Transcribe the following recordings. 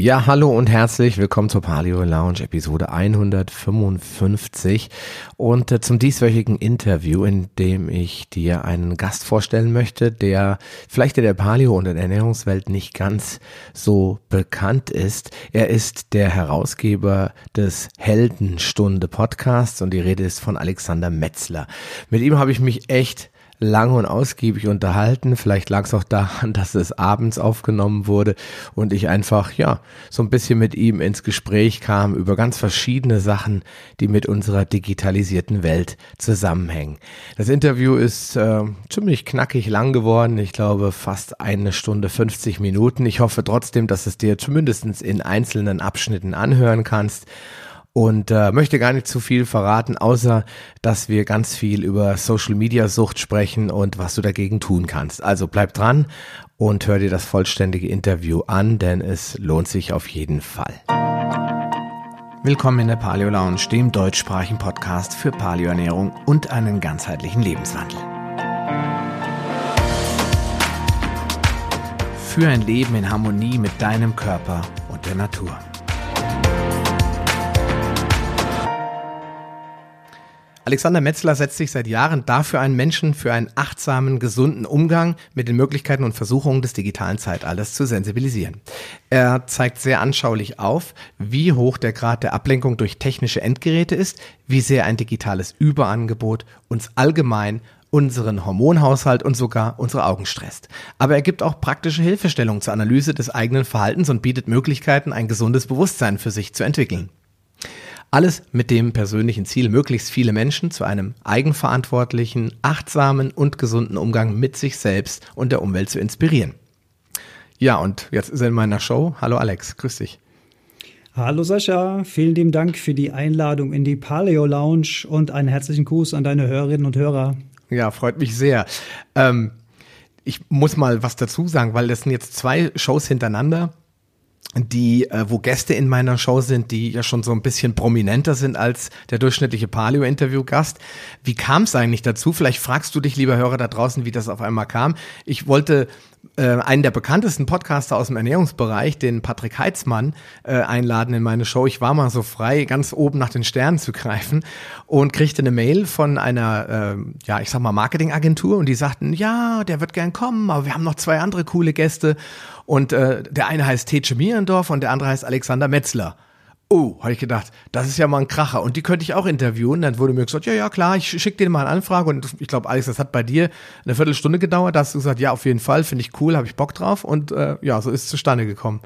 Ja, hallo und herzlich willkommen zur Paleo Lounge Episode 155 und äh, zum dieswöchigen Interview, in dem ich dir einen Gast vorstellen möchte, der vielleicht in der Paleo- und der Ernährungswelt nicht ganz so bekannt ist. Er ist der Herausgeber des Heldenstunde Podcasts und die Rede ist von Alexander Metzler. Mit ihm habe ich mich echt lange und ausgiebig unterhalten. Vielleicht lag es auch daran, dass es abends aufgenommen wurde und ich einfach, ja, so ein bisschen mit ihm ins Gespräch kam über ganz verschiedene Sachen, die mit unserer digitalisierten Welt zusammenhängen. Das Interview ist äh, ziemlich knackig lang geworden. Ich glaube fast eine Stunde 50 Minuten. Ich hoffe trotzdem, dass es dir zumindestens in einzelnen Abschnitten anhören kannst und äh, möchte gar nicht zu viel verraten, außer dass wir ganz viel über Social Media Sucht sprechen und was du dagegen tun kannst. Also bleib dran und hör dir das vollständige Interview an, denn es lohnt sich auf jeden Fall. Willkommen in der Paleo Lounge, dem deutschsprachigen Podcast für Paleoernährung und einen ganzheitlichen Lebenswandel. Für ein Leben in Harmonie mit deinem Körper und der Natur. Alexander Metzler setzt sich seit Jahren dafür ein, Menschen für einen achtsamen, gesunden Umgang mit den Möglichkeiten und Versuchungen des digitalen Zeitalters zu sensibilisieren. Er zeigt sehr anschaulich auf, wie hoch der Grad der Ablenkung durch technische Endgeräte ist, wie sehr ein digitales Überangebot uns allgemein unseren Hormonhaushalt und sogar unsere Augen stresst. Aber er gibt auch praktische Hilfestellungen zur Analyse des eigenen Verhaltens und bietet Möglichkeiten, ein gesundes Bewusstsein für sich zu entwickeln. Alles mit dem persönlichen Ziel, möglichst viele Menschen zu einem eigenverantwortlichen, achtsamen und gesunden Umgang mit sich selbst und der Umwelt zu inspirieren. Ja, und jetzt ist er in meiner Show. Hallo Alex, grüß dich. Hallo Sascha, vielen lieben Dank für die Einladung in die Paleo Lounge und einen herzlichen Gruß an deine Hörerinnen und Hörer. Ja, freut mich sehr. Ähm, ich muss mal was dazu sagen, weil das sind jetzt zwei Shows hintereinander die, äh, wo Gäste in meiner Show sind, die ja schon so ein bisschen prominenter sind als der durchschnittliche Paleo-Interview-Gast. Wie kam es eigentlich dazu? Vielleicht fragst du dich, lieber Hörer da draußen, wie das auf einmal kam. Ich wollte äh, einen der bekanntesten Podcaster aus dem Ernährungsbereich, den Patrick Heitzmann, äh, einladen in meine Show. Ich war mal so frei, ganz oben nach den Sternen zu greifen und kriegte eine Mail von einer, äh, ja, ich sag mal, Marketingagentur und die sagten, ja, der wird gern kommen, aber wir haben noch zwei andere coole Gäste und äh, der eine heißt Tetsche Mierendorf und der andere heißt Alexander Metzler. Oh, habe ich gedacht, das ist ja mal ein Kracher. Und die könnte ich auch interviewen. Dann wurde mir gesagt, ja, ja, klar, ich schicke dir mal eine Anfrage. Und ich glaube, Alex, das hat bei dir eine Viertelstunde gedauert. Da hast du gesagt, ja, auf jeden Fall, finde ich cool, habe ich Bock drauf. Und äh, ja, so ist es zustande gekommen.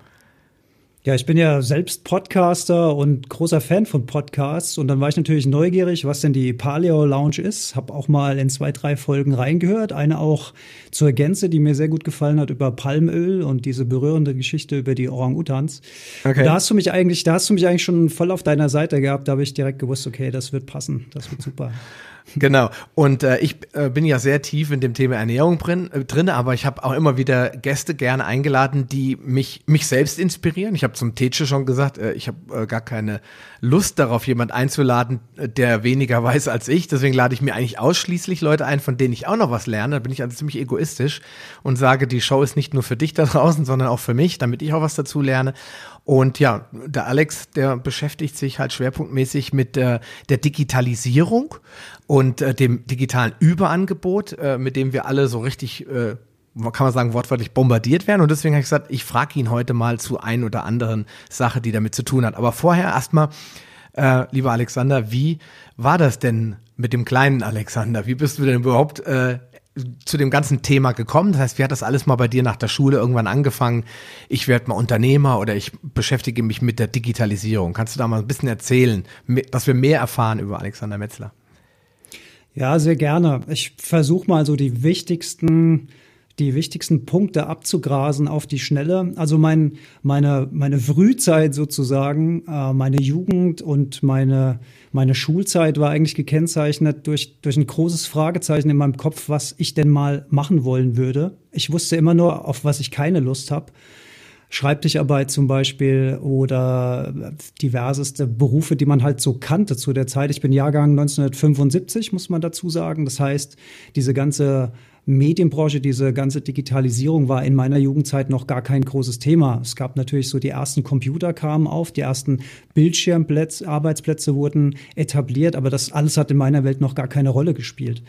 Ja, ich bin ja selbst Podcaster und großer Fan von Podcasts und dann war ich natürlich neugierig, was denn die Paleo Lounge ist. Hab auch mal in zwei, drei Folgen reingehört. Eine auch zur Gänze, die mir sehr gut gefallen hat über Palmöl und diese berührende Geschichte über die Orang-Utans. Okay. Da hast du mich eigentlich, da hast du mich eigentlich schon voll auf deiner Seite gehabt. Da habe ich direkt gewusst, okay, das wird passen, das wird super. Genau. Und äh, ich äh, bin ja sehr tief in dem Thema Ernährung drin, äh, drin aber ich habe auch immer wieder Gäste gerne eingeladen, die mich mich selbst inspirieren. Ich habe zum Tetsche schon gesagt, äh, ich habe äh, gar keine Lust darauf, jemand einzuladen, äh, der weniger weiß als ich. Deswegen lade ich mir eigentlich ausschließlich Leute ein, von denen ich auch noch was lerne. Da bin ich also ziemlich egoistisch und sage, die Show ist nicht nur für dich da draußen, sondern auch für mich, damit ich auch was dazu lerne. Und ja, der Alex, der beschäftigt sich halt schwerpunktmäßig mit äh, der Digitalisierung und äh, dem digitalen Überangebot, äh, mit dem wir alle so richtig äh, kann man sagen, wortwörtlich bombardiert werden. Und deswegen habe ich gesagt, ich frage ihn heute mal zu ein oder anderen Sache, die damit zu tun hat. Aber vorher erstmal, äh, lieber Alexander, wie war das denn mit dem kleinen Alexander? Wie bist du denn überhaupt äh, zu dem ganzen Thema gekommen? Das heißt, wie hat das alles mal bei dir nach der Schule irgendwann angefangen? Ich werde mal Unternehmer oder ich beschäftige mich mit der Digitalisierung. Kannst du da mal ein bisschen erzählen, dass wir mehr erfahren über Alexander Metzler? Ja, sehr gerne. Ich versuche mal so die wichtigsten die wichtigsten Punkte abzugrasen auf die Schnelle. Also mein, meine, meine Frühzeit sozusagen, äh, meine Jugend und meine, meine Schulzeit war eigentlich gekennzeichnet durch, durch ein großes Fragezeichen in meinem Kopf, was ich denn mal machen wollen würde. Ich wusste immer nur, auf was ich keine Lust habe. Schreibtischarbeit zum Beispiel oder diverseste Berufe, die man halt so kannte zu der Zeit. Ich bin Jahrgang 1975, muss man dazu sagen. Das heißt, diese ganze Medienbranche, diese ganze Digitalisierung war in meiner Jugendzeit noch gar kein großes Thema. Es gab natürlich so die ersten Computer kamen auf, die ersten Bildschirmplätze, Arbeitsplätze wurden etabliert, aber das alles hat in meiner Welt noch gar keine Rolle gespielt.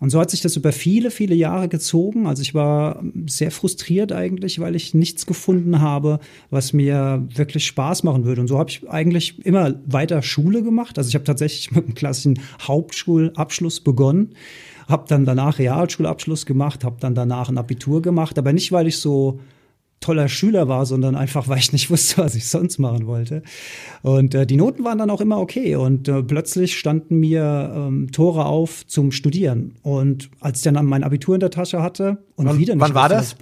Und so hat sich das über viele, viele Jahre gezogen. Also ich war sehr frustriert eigentlich, weil ich nichts gefunden habe, was mir wirklich Spaß machen würde. Und so habe ich eigentlich immer weiter Schule gemacht. Also ich habe tatsächlich mit einem klassischen Hauptschulabschluss begonnen habe dann danach Realschulabschluss gemacht, habe dann danach ein Abitur gemacht, aber nicht, weil ich so toller Schüler war, sondern einfach, weil ich nicht wusste, was ich sonst machen wollte. Und äh, die Noten waren dann auch immer okay. Und äh, plötzlich standen mir ähm, Tore auf zum Studieren. Und als ich dann mein Abitur in der Tasche hatte und wann, wieder nicht Wann war das?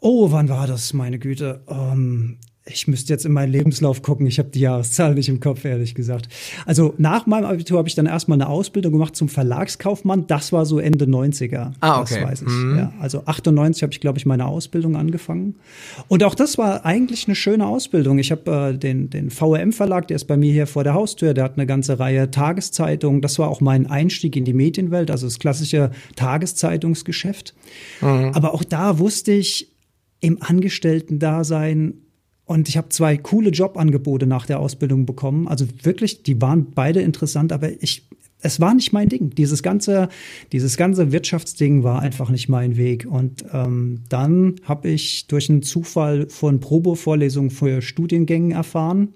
Oh, wann war das, meine Güte? Ähm, ich müsste jetzt in meinen Lebenslauf gucken. Ich habe die Jahreszahl nicht im Kopf, ehrlich gesagt. Also nach meinem Abitur habe ich dann erstmal eine Ausbildung gemacht zum Verlagskaufmann. Das war so Ende 90er. Ah, okay. Das weiß ich. Mhm. Ja, also 98 habe ich, glaube ich, meine Ausbildung angefangen. Und auch das war eigentlich eine schöne Ausbildung. Ich habe äh, den, den VRM-Verlag, der ist bei mir hier vor der Haustür. Der hat eine ganze Reihe Tageszeitungen. Das war auch mein Einstieg in die Medienwelt, also das klassische Tageszeitungsgeschäft. Mhm. Aber auch da wusste ich, im Angestellten-Dasein und ich habe zwei coole Jobangebote nach der Ausbildung bekommen. Also wirklich, die waren beide interessant, aber ich, es war nicht mein Ding. Dieses ganze, dieses ganze Wirtschaftsding war einfach nicht mein Weg. Und ähm, dann habe ich durch einen Zufall von Probevorlesungen für Studiengängen erfahren.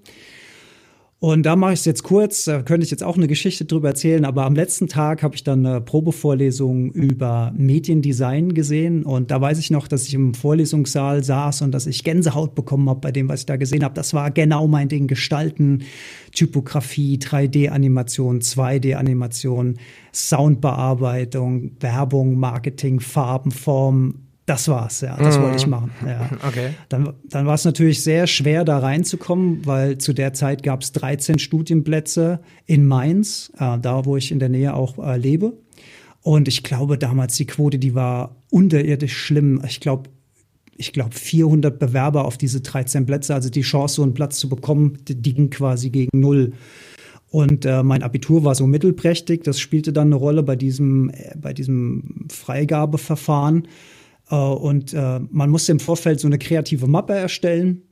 Und da mache ich es jetzt kurz, da könnte ich jetzt auch eine Geschichte drüber erzählen, aber am letzten Tag habe ich dann eine Probevorlesung über Mediendesign gesehen und da weiß ich noch, dass ich im Vorlesungssaal saß und dass ich Gänsehaut bekommen habe bei dem, was ich da gesehen habe. Das war genau mein Ding, Gestalten, Typografie, 3D-Animation, 2D-Animation, Soundbearbeitung, Werbung, Marketing, Farben, Form, das war's, ja. Das mhm. wollte ich mhm. machen. Ja. Okay. Dann, dann war es natürlich sehr schwer, da reinzukommen, weil zu der Zeit gab es 13 Studienplätze in Mainz, äh, da wo ich in der Nähe auch äh, lebe. Und ich glaube, damals die Quote, die war unterirdisch schlimm. Ich glaube, ich glaube, 400 Bewerber auf diese 13 Plätze. Also die Chance, so einen Platz zu bekommen, die, die ging quasi gegen null. Und äh, mein Abitur war so mittelprächtig. Das spielte dann eine Rolle bei diesem, äh, bei diesem Freigabeverfahren. Äh, und äh, man musste im Vorfeld so eine kreative Mappe erstellen.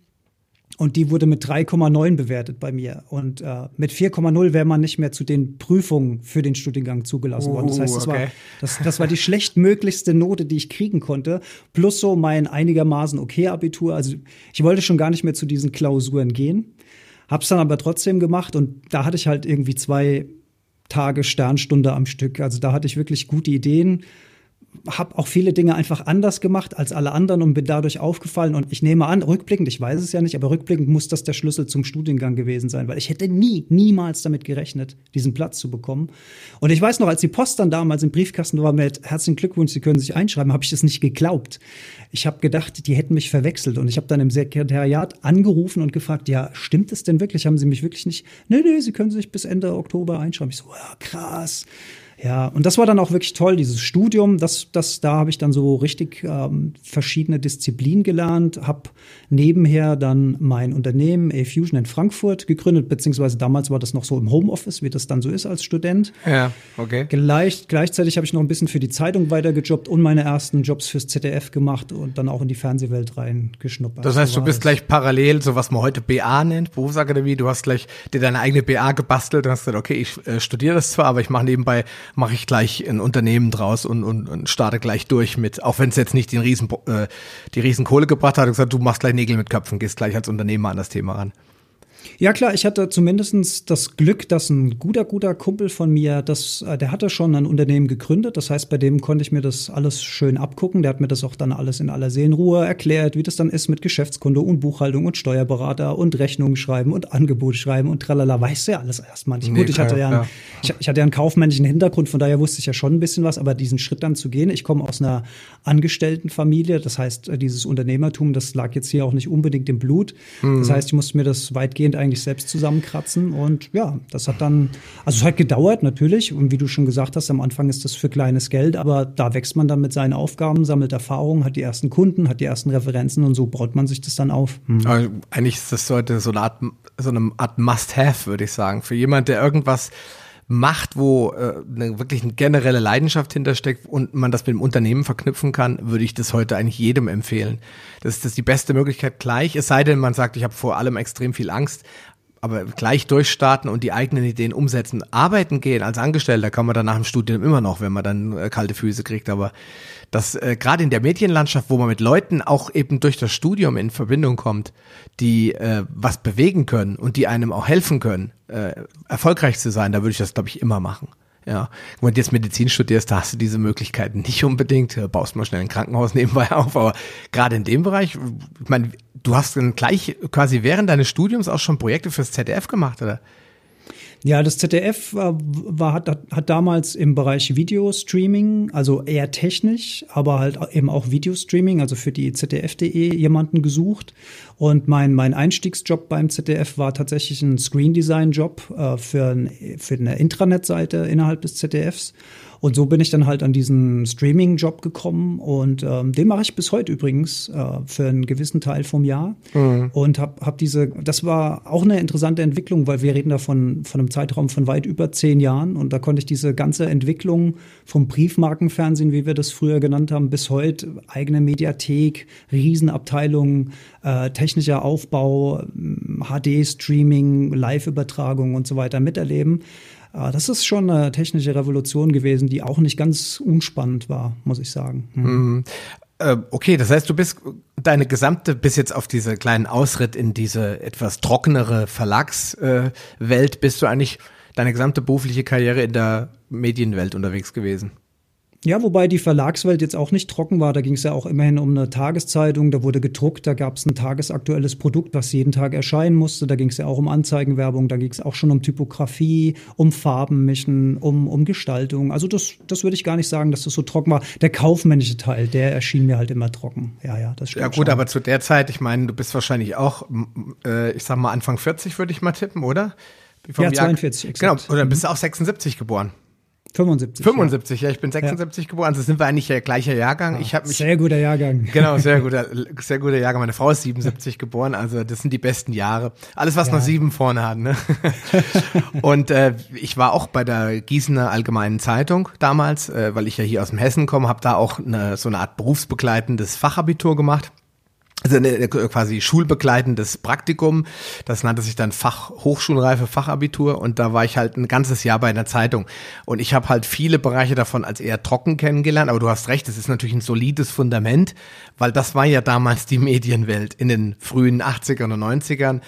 Und die wurde mit 3,9 bewertet bei mir. Und äh, mit 4,0 wäre man nicht mehr zu den Prüfungen für den Studiengang zugelassen worden. Das heißt, das, okay. war, das, das war die schlechtmöglichste Note, die ich kriegen konnte. Plus so mein einigermaßen okay Abitur. Also ich wollte schon gar nicht mehr zu diesen Klausuren gehen. Hab's dann aber trotzdem gemacht und da hatte ich halt irgendwie zwei Tage Sternstunde am Stück. Also da hatte ich wirklich gute Ideen habe auch viele Dinge einfach anders gemacht als alle anderen und bin dadurch aufgefallen. Und ich nehme an, rückblickend, ich weiß es ja nicht, aber rückblickend muss das der Schlüssel zum Studiengang gewesen sein, weil ich hätte nie, niemals damit gerechnet, diesen Platz zu bekommen. Und ich weiß noch, als die Post dann damals im Briefkasten war mit herzlichen Glückwunsch, Sie können sich einschreiben, habe ich das nicht geglaubt. Ich habe gedacht, die hätten mich verwechselt. Und ich habe dann im Sekretariat angerufen und gefragt, ja, stimmt es denn wirklich? Haben Sie mich wirklich nicht? Nee, nee, Sie können sich bis Ende Oktober einschreiben. Ich so, ja, krass. Ja, und das war dann auch wirklich toll, dieses Studium. Das, das, da habe ich dann so richtig ähm, verschiedene Disziplinen gelernt, habe nebenher dann mein Unternehmen A-Fusion in Frankfurt gegründet, beziehungsweise damals war das noch so im Homeoffice, wie das dann so ist als Student. Ja, okay. Gleich, gleichzeitig habe ich noch ein bisschen für die Zeitung weitergejobbt und meine ersten Jobs fürs ZDF gemacht und dann auch in die Fernsehwelt reingeschnuppert. Das heißt, du bist gleich parallel, so was man heute BA nennt, Berufsakademie, du hast gleich dir deine eigene BA gebastelt und hast gesagt, okay, ich äh, studiere das zwar, aber ich mache nebenbei mache ich gleich ein Unternehmen draus und, und, und starte gleich durch mit, auch wenn es jetzt nicht den riesen, äh, die riesen Kohle gebracht hat, gesagt, du machst gleich Nägel mit Köpfen, gehst gleich als Unternehmer an das Thema ran. Ja klar, ich hatte zumindest das Glück, dass ein guter, guter Kumpel von mir, das, äh, der hatte schon ein Unternehmen gegründet. Das heißt, bei dem konnte ich mir das alles schön abgucken. Der hat mir das auch dann alles in aller Seelenruhe erklärt, wie das dann ist mit Geschäftskunde und Buchhaltung und Steuerberater und Rechnungen schreiben und Angebot schreiben und tralala. Weißt du ja alles erstmal nicht. Nee, Gut, ich hatte ja, einen, ja. Ich, ich, hatte ja einen kaufmännischen Hintergrund, von daher wusste ich ja schon ein bisschen was, aber diesen Schritt dann zu gehen, ich komme aus einer Angestelltenfamilie, das heißt, äh, dieses Unternehmertum, das lag jetzt hier auch nicht unbedingt im Blut. Mhm. Das heißt, ich musste mir das weitgehend eigentlich selbst zusammenkratzen. Und ja, das hat dann, also es hat gedauert natürlich. Und wie du schon gesagt hast, am Anfang ist das für kleines Geld, aber da wächst man dann mit seinen Aufgaben, sammelt Erfahrungen, hat die ersten Kunden, hat die ersten Referenzen und so baut man sich das dann auf. Mhm. Aber eigentlich ist das heute so eine Art, so Art Must-Have, würde ich sagen. Für jemand, der irgendwas macht, wo äh, eine, wirklich eine generelle Leidenschaft hintersteckt und man das mit dem Unternehmen verknüpfen kann, würde ich das heute eigentlich jedem empfehlen. Das ist das die beste Möglichkeit gleich, es sei denn, man sagt, ich habe vor allem extrem viel Angst, aber gleich durchstarten und die eigenen Ideen umsetzen. Arbeiten gehen als Angestellter kann man dann nach dem Studium immer noch, wenn man dann äh, kalte Füße kriegt. Aber das äh, gerade in der Medienlandschaft, wo man mit Leuten auch eben durch das Studium in Verbindung kommt, die äh, was bewegen können und die einem auch helfen können, äh, erfolgreich zu sein, da würde ich das, glaube ich, immer machen. Ja, wenn du jetzt Medizin studierst, da hast du diese Möglichkeiten nicht unbedingt. Baust mal schnell ein Krankenhaus nebenbei auf, aber gerade in dem Bereich, ich meine, du hast dann gleich quasi während deines Studiums auch schon Projekte fürs ZDF gemacht, oder? Ja, das ZDF war, war hat, hat damals im Bereich Videostreaming, also eher technisch, aber halt eben auch Videostreaming, also für die ZDF.de jemanden gesucht. Und mein, mein Einstiegsjob beim ZDF war tatsächlich ein Screen Design Job äh, für, ein, für eine Intranet-Seite innerhalb des ZDFs. Und so bin ich dann halt an diesen Streaming-Job gekommen und ähm, den mache ich bis heute übrigens äh, für einen gewissen Teil vom Jahr. Mhm. Und habe hab diese, das war auch eine interessante Entwicklung, weil wir reden da von, von einem Zeitraum von weit über zehn Jahren und da konnte ich diese ganze Entwicklung vom Briefmarkenfernsehen, wie wir das früher genannt haben, bis heute eigene Mediathek, Riesenabteilung, äh, technischer Aufbau, HD-Streaming, Live-Übertragung und so weiter miterleben. Ah, das ist schon eine technische Revolution gewesen, die auch nicht ganz unspannend war, muss ich sagen. Hm. Mhm. Äh, okay, das heißt, du bist deine gesamte, bis jetzt auf diese kleinen Ausritt in diese etwas trockenere Verlagswelt, äh, bist du eigentlich deine gesamte berufliche Karriere in der Medienwelt unterwegs gewesen? Ja, wobei die Verlagswelt jetzt auch nicht trocken war. Da ging es ja auch immerhin um eine Tageszeitung, da wurde gedruckt, da gab es ein tagesaktuelles Produkt, was jeden Tag erscheinen musste. Da ging es ja auch um Anzeigenwerbung, da ging es auch schon um Typografie, um Farbenmischen, um, um Gestaltung. Also das, das würde ich gar nicht sagen, dass das so trocken war. Der kaufmännische Teil, der erschien mir halt immer trocken. Ja, ja, das stimmt. Ja gut, schon. aber zu der Zeit, ich meine, du bist wahrscheinlich auch, äh, ich sag mal Anfang 40 würde ich mal tippen, oder? ja, 42, Jahr, exakt. Genau, oder bist du auch 76 geboren? 75. 75, ja, ja ich bin 76 ja. geboren, also sind wir eigentlich der gleiche Jahrgang. Ja, ich habe mich sehr guter Jahrgang. Genau, sehr guter sehr guter Jahrgang. Meine Frau ist 77 geboren, also das sind die besten Jahre. Alles was ja. noch sieben vorne hat, ne? Und äh, ich war auch bei der Gießener Allgemeinen Zeitung damals, äh, weil ich ja hier aus dem Hessen komme, habe da auch eine, so eine Art berufsbegleitendes Fachabitur gemacht also eine, quasi schulbegleitendes Praktikum. Das nannte sich dann Fach Hochschulreife Fachabitur und da war ich halt ein ganzes Jahr bei einer Zeitung und ich habe halt viele Bereiche davon als eher trocken kennengelernt. Aber du hast recht, es ist natürlich ein solides Fundament, weil das war ja damals die Medienwelt in den frühen 80ern und 90ern.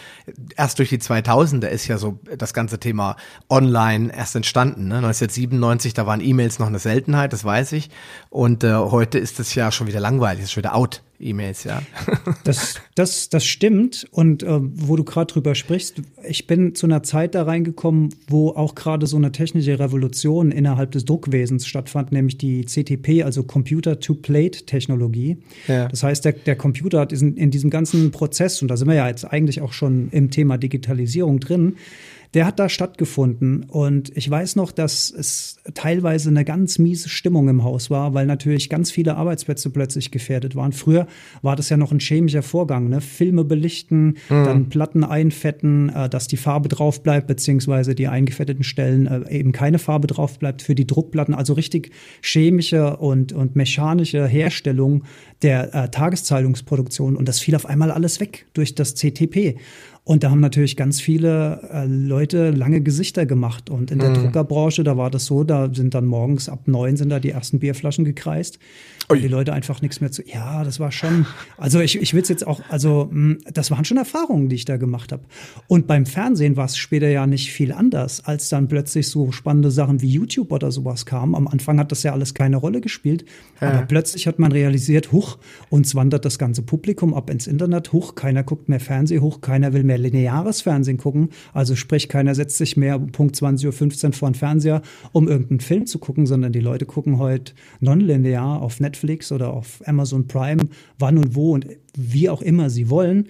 Erst durch die 2000er ist ja so das ganze Thema Online erst entstanden. Ne? 1997, da waren E-Mails noch eine Seltenheit, das weiß ich. Und äh, heute ist es ja schon wieder langweilig, ist schon wieder out. E-Mails, ja. das, das, das stimmt. Und äh, wo du gerade drüber sprichst, ich bin zu einer Zeit da reingekommen, wo auch gerade so eine technische Revolution innerhalb des Druckwesens stattfand, nämlich die CTP, also Computer-to-Plate-Technologie. Ja. Das heißt, der, der Computer hat in, in diesem ganzen Prozess, und da sind wir ja jetzt eigentlich auch schon im Thema Digitalisierung drin, der hat da stattgefunden. Und ich weiß noch, dass es teilweise eine ganz miese Stimmung im Haus war, weil natürlich ganz viele Arbeitsplätze plötzlich gefährdet waren. Früher war das ja noch ein chemischer Vorgang, ne? Filme belichten, mhm. dann Platten einfetten, äh, dass die Farbe drauf bleibt, beziehungsweise die eingefetteten Stellen äh, eben keine Farbe drauf bleibt für die Druckplatten. Also richtig chemische und, und mechanische Herstellung der äh, Tageszeitungsproduktion. Und das fiel auf einmal alles weg durch das CTP. Und da haben natürlich ganz viele äh, Leute lange Gesichter gemacht. Und in der mhm. Druckerbranche, da war das so, da sind dann morgens ab neun sind da die ersten Bierflaschen gekreist. Und die Leute einfach nichts mehr zu. Ja, das war schon. Also ich, ich will es jetzt auch, also hm, das waren schon Erfahrungen, die ich da gemacht habe. Und beim Fernsehen war es später ja nicht viel anders, als dann plötzlich so spannende Sachen wie YouTube oder sowas kamen. Am Anfang hat das ja alles keine Rolle gespielt. Ja. Aber plötzlich hat man realisiert, huch, uns wandert das ganze Publikum ab ins Internet, huch, keiner guckt mehr Fernsehen, hoch, keiner will mehr mehr lineares Fernsehen gucken. Also sprich, keiner setzt sich mehr um Punkt 20.15 Uhr vor den Fernseher, um irgendeinen Film zu gucken, sondern die Leute gucken heute nonlinear auf Netflix oder auf Amazon Prime, wann und wo und wie auch immer sie wollen.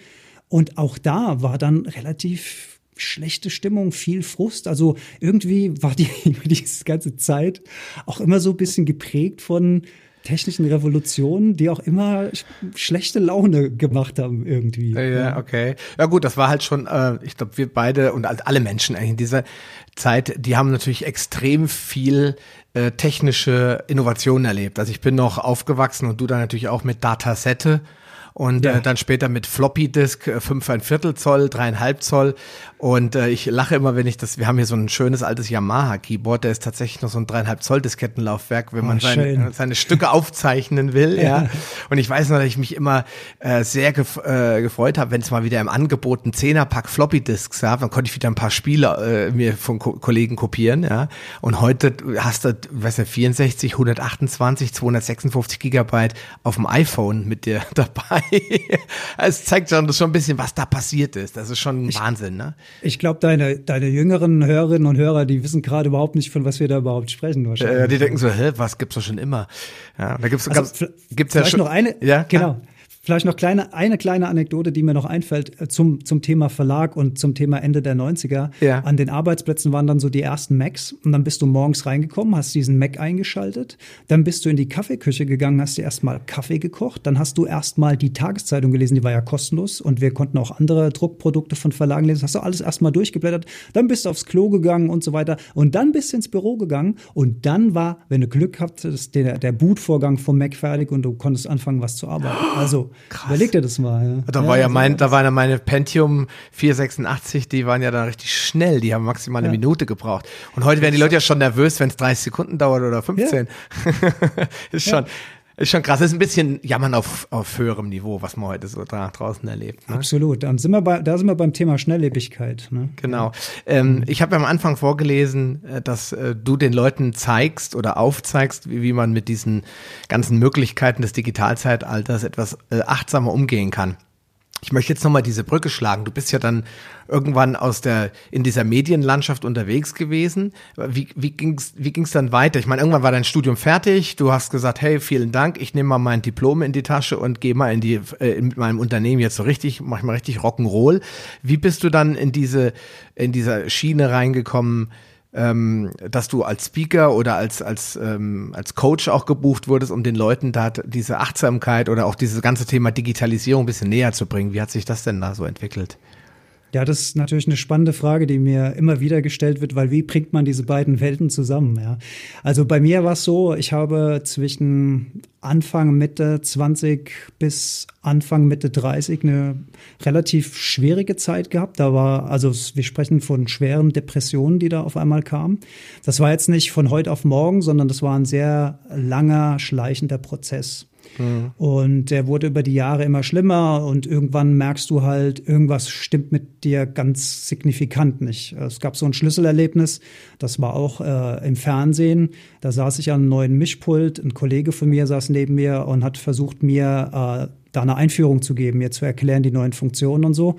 Und auch da war dann relativ schlechte Stimmung, viel Frust. Also irgendwie war die diese ganze Zeit auch immer so ein bisschen geprägt von technischen Revolutionen, die auch immer schlechte Laune gemacht haben irgendwie. Ja, okay. Ja gut, das war halt schon, äh, ich glaube, wir beide und alle Menschen eigentlich in dieser Zeit, die haben natürlich extrem viel äh, technische Innovationen erlebt. Also ich bin noch aufgewachsen und du dann natürlich auch mit Datasette und ja. äh, dann später mit Floppy Disk, äh, fünf ein Viertel Zoll, dreieinhalb Zoll und äh, ich lache immer, wenn ich das, wir haben hier so ein schönes altes Yamaha Keyboard, der ist tatsächlich noch so ein dreieinhalb Zoll Diskettenlaufwerk, wenn man oh, seine, seine Stücke aufzeichnen will, ja. Und ich weiß noch, dass ich mich immer äh, sehr gef äh, gefreut habe, wenn es mal wieder im Angebot ein Zehnerpack Floppy Disks gab, dann konnte ich wieder ein paar Spiele äh, mir von Ko Kollegen kopieren, ja. Und heute hast du, weiß nicht, 64, 128, 256 Gigabyte auf dem iPhone mit dir dabei es zeigt schon, schon ein bisschen, was da passiert ist. Das ist schon Wahnsinn, ne? Ich glaube, deine, deine jüngeren Hörerinnen und Hörer, die wissen gerade überhaupt nicht, von was wir da überhaupt sprechen. Wahrscheinlich. Äh, die denken so, hä, was gibt's doch schon immer? Ja, da gibt's, also, gibt's ja schon. noch eine, ja, genau. Vielleicht noch kleine, eine kleine Anekdote, die mir noch einfällt äh, zum, zum Thema Verlag und zum Thema Ende der 90er. Ja. An den Arbeitsplätzen waren dann so die ersten Macs und dann bist du morgens reingekommen, hast diesen Mac eingeschaltet, dann bist du in die Kaffeeküche gegangen, hast dir erstmal Kaffee gekocht, dann hast du erstmal die Tageszeitung gelesen, die war ja kostenlos und wir konnten auch andere Druckprodukte von Verlagen lesen, hast du alles erstmal durchgeblättert, dann bist du aufs Klo gegangen und so weiter und dann bist du ins Büro gegangen und dann war, wenn du Glück hattest, der, der Bootvorgang vom Mac fertig und du konntest anfangen, was zu arbeiten. Also Krass. Überleg dir das mal. Ja. Da war ja, mein, da waren ja meine Pentium 486, die waren ja dann richtig schnell, die haben maximal eine ja. Minute gebraucht. Und heute werden die Leute ja schon nervös, wenn es 30 Sekunden dauert oder 15. Ja. ist schon, ist schon krass. Das ist ein bisschen Jammern auf, auf höherem Niveau, was man heute so da draußen erlebt. Ne? Absolut. Da sind, wir bei, da sind wir beim Thema Schnelllebigkeit. Ne? Genau. Ähm, ich habe ja am Anfang vorgelesen, äh, dass äh, du den Leuten zeigst oder aufzeigst, wie, wie man mit diesen ganzen Möglichkeiten des Digitalzeitalters etwas äh, achtsamer umgehen kann. Ich möchte jetzt nochmal diese Brücke schlagen. Du bist ja dann irgendwann aus der, in dieser Medienlandschaft unterwegs gewesen. Wie, wie ging's, wie ging's dann weiter? Ich meine, irgendwann war dein Studium fertig. Du hast gesagt, hey, vielen Dank. Ich nehme mal mein Diplom in die Tasche und gehe mal in die, äh, mit meinem Unternehmen jetzt so richtig, mach mal richtig Rock'n'Roll. Wie bist du dann in diese, in dieser Schiene reingekommen? Ähm, dass du als Speaker oder als, als, ähm, als Coach auch gebucht wurdest, um den Leuten da diese Achtsamkeit oder auch dieses ganze Thema Digitalisierung ein bisschen näher zu bringen. Wie hat sich das denn da so entwickelt? Ja, das ist natürlich eine spannende Frage, die mir immer wieder gestellt wird, weil wie bringt man diese beiden Welten zusammen? Ja? Also bei mir war es so, ich habe zwischen Anfang Mitte 20 bis Anfang Mitte 30 eine relativ schwierige Zeit gehabt. Da war, also wir sprechen von schweren Depressionen, die da auf einmal kamen. Das war jetzt nicht von heute auf morgen, sondern das war ein sehr langer, schleichender Prozess. Mhm. Und der wurde über die Jahre immer schlimmer und irgendwann merkst du halt, irgendwas stimmt mit dir ganz signifikant nicht. Es gab so ein Schlüsselerlebnis, das war auch äh, im Fernsehen. Da saß ich an einem neuen Mischpult, ein Kollege von mir saß neben mir und hat versucht, mir äh, da eine Einführung zu geben, mir zu erklären, die neuen Funktionen und so.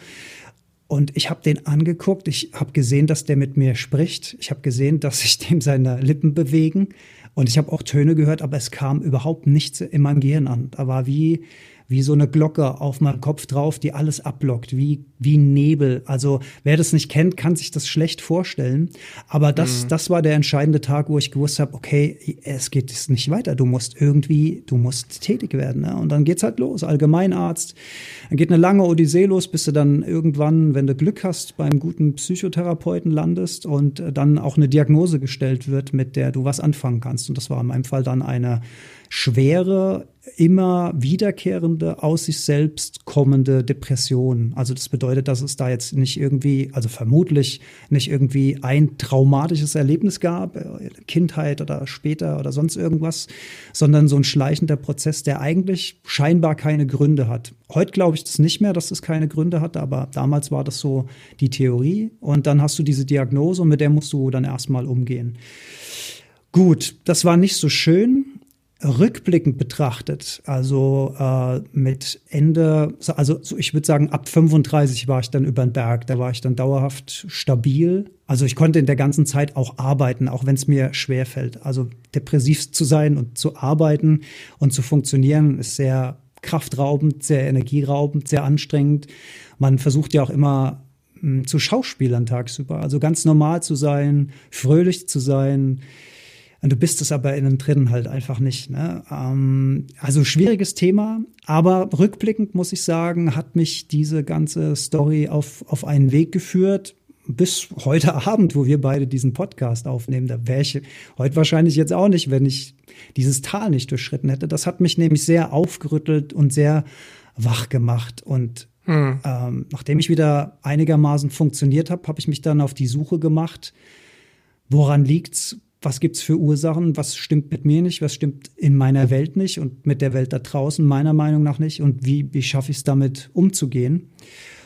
Und ich habe den angeguckt, ich habe gesehen, dass der mit mir spricht. Ich habe gesehen, dass sich dem seine Lippen bewegen. Und ich habe auch Töne gehört, aber es kam überhaupt nichts in meinem Gehirn an. Da war wie, wie so eine Glocke auf meinem Kopf drauf, die alles abblockt, wie, wie Nebel. Also wer das nicht kennt, kann sich das schlecht vorstellen. Aber das, mhm. das war der entscheidende Tag, wo ich gewusst habe, okay, es geht jetzt nicht weiter. Du musst irgendwie, du musst tätig werden. Ne? Und dann geht's halt los. Allgemeinarzt. Dann geht eine lange Odyssee los, bis du dann irgendwann, wenn du Glück hast, beim guten Psychotherapeuten landest und dann auch eine Diagnose gestellt wird, mit der du was anfangen kannst. Und das war in meinem Fall dann eine schwere, immer wiederkehrende, aus sich selbst kommende Depression. Also das bedeutet, dass es da jetzt nicht irgendwie, also vermutlich nicht irgendwie ein traumatisches Erlebnis gab, äh, Kindheit oder später oder sonst irgendwas, sondern so ein schleichender Prozess, der eigentlich scheinbar keine Gründe hat. Heute glaube ich das nicht mehr, dass es keine Gründe hat, aber damals war das so die Theorie. Und dann hast du diese Diagnose und mit der musst du dann erstmal umgehen. Gut, das war nicht so schön rückblickend betrachtet, also äh, mit Ende, also so ich würde sagen, ab 35 war ich dann über den Berg, da war ich dann dauerhaft stabil. Also ich konnte in der ganzen Zeit auch arbeiten, auch wenn es mir schwer fällt. Also depressiv zu sein und zu arbeiten und zu funktionieren ist sehr kraftraubend, sehr energieraubend, sehr anstrengend. Man versucht ja auch immer mh, hm, zu Schauspielern tagsüber, also ganz normal zu sein, fröhlich zu sein, Und du bist es aber innen drin halt einfach nicht. Ne? Ähm, also schwieriges Thema, aber rückblickend muss ich sagen, hat mich diese ganze Story auf, auf einen Weg geführt, bis heute Abend, wo wir beide diesen Podcast aufnehmen, da wäre ich heute wahrscheinlich jetzt auch nicht, wenn ich dieses Tal nicht durchschritten hätte. Das hat mich nämlich sehr aufgerüttelt und sehr wach gemacht. Und hm. ähm, nachdem ich wieder einigermaßen funktioniert habe, habe ich mich dann auf die Suche gemacht, woran liegt's? Was gibt's für Ursachen? Was stimmt mit mir nicht? Was stimmt in meiner Welt nicht und mit der Welt da draußen meiner Meinung nach nicht? Und wie, wie schaffe ich es damit umzugehen?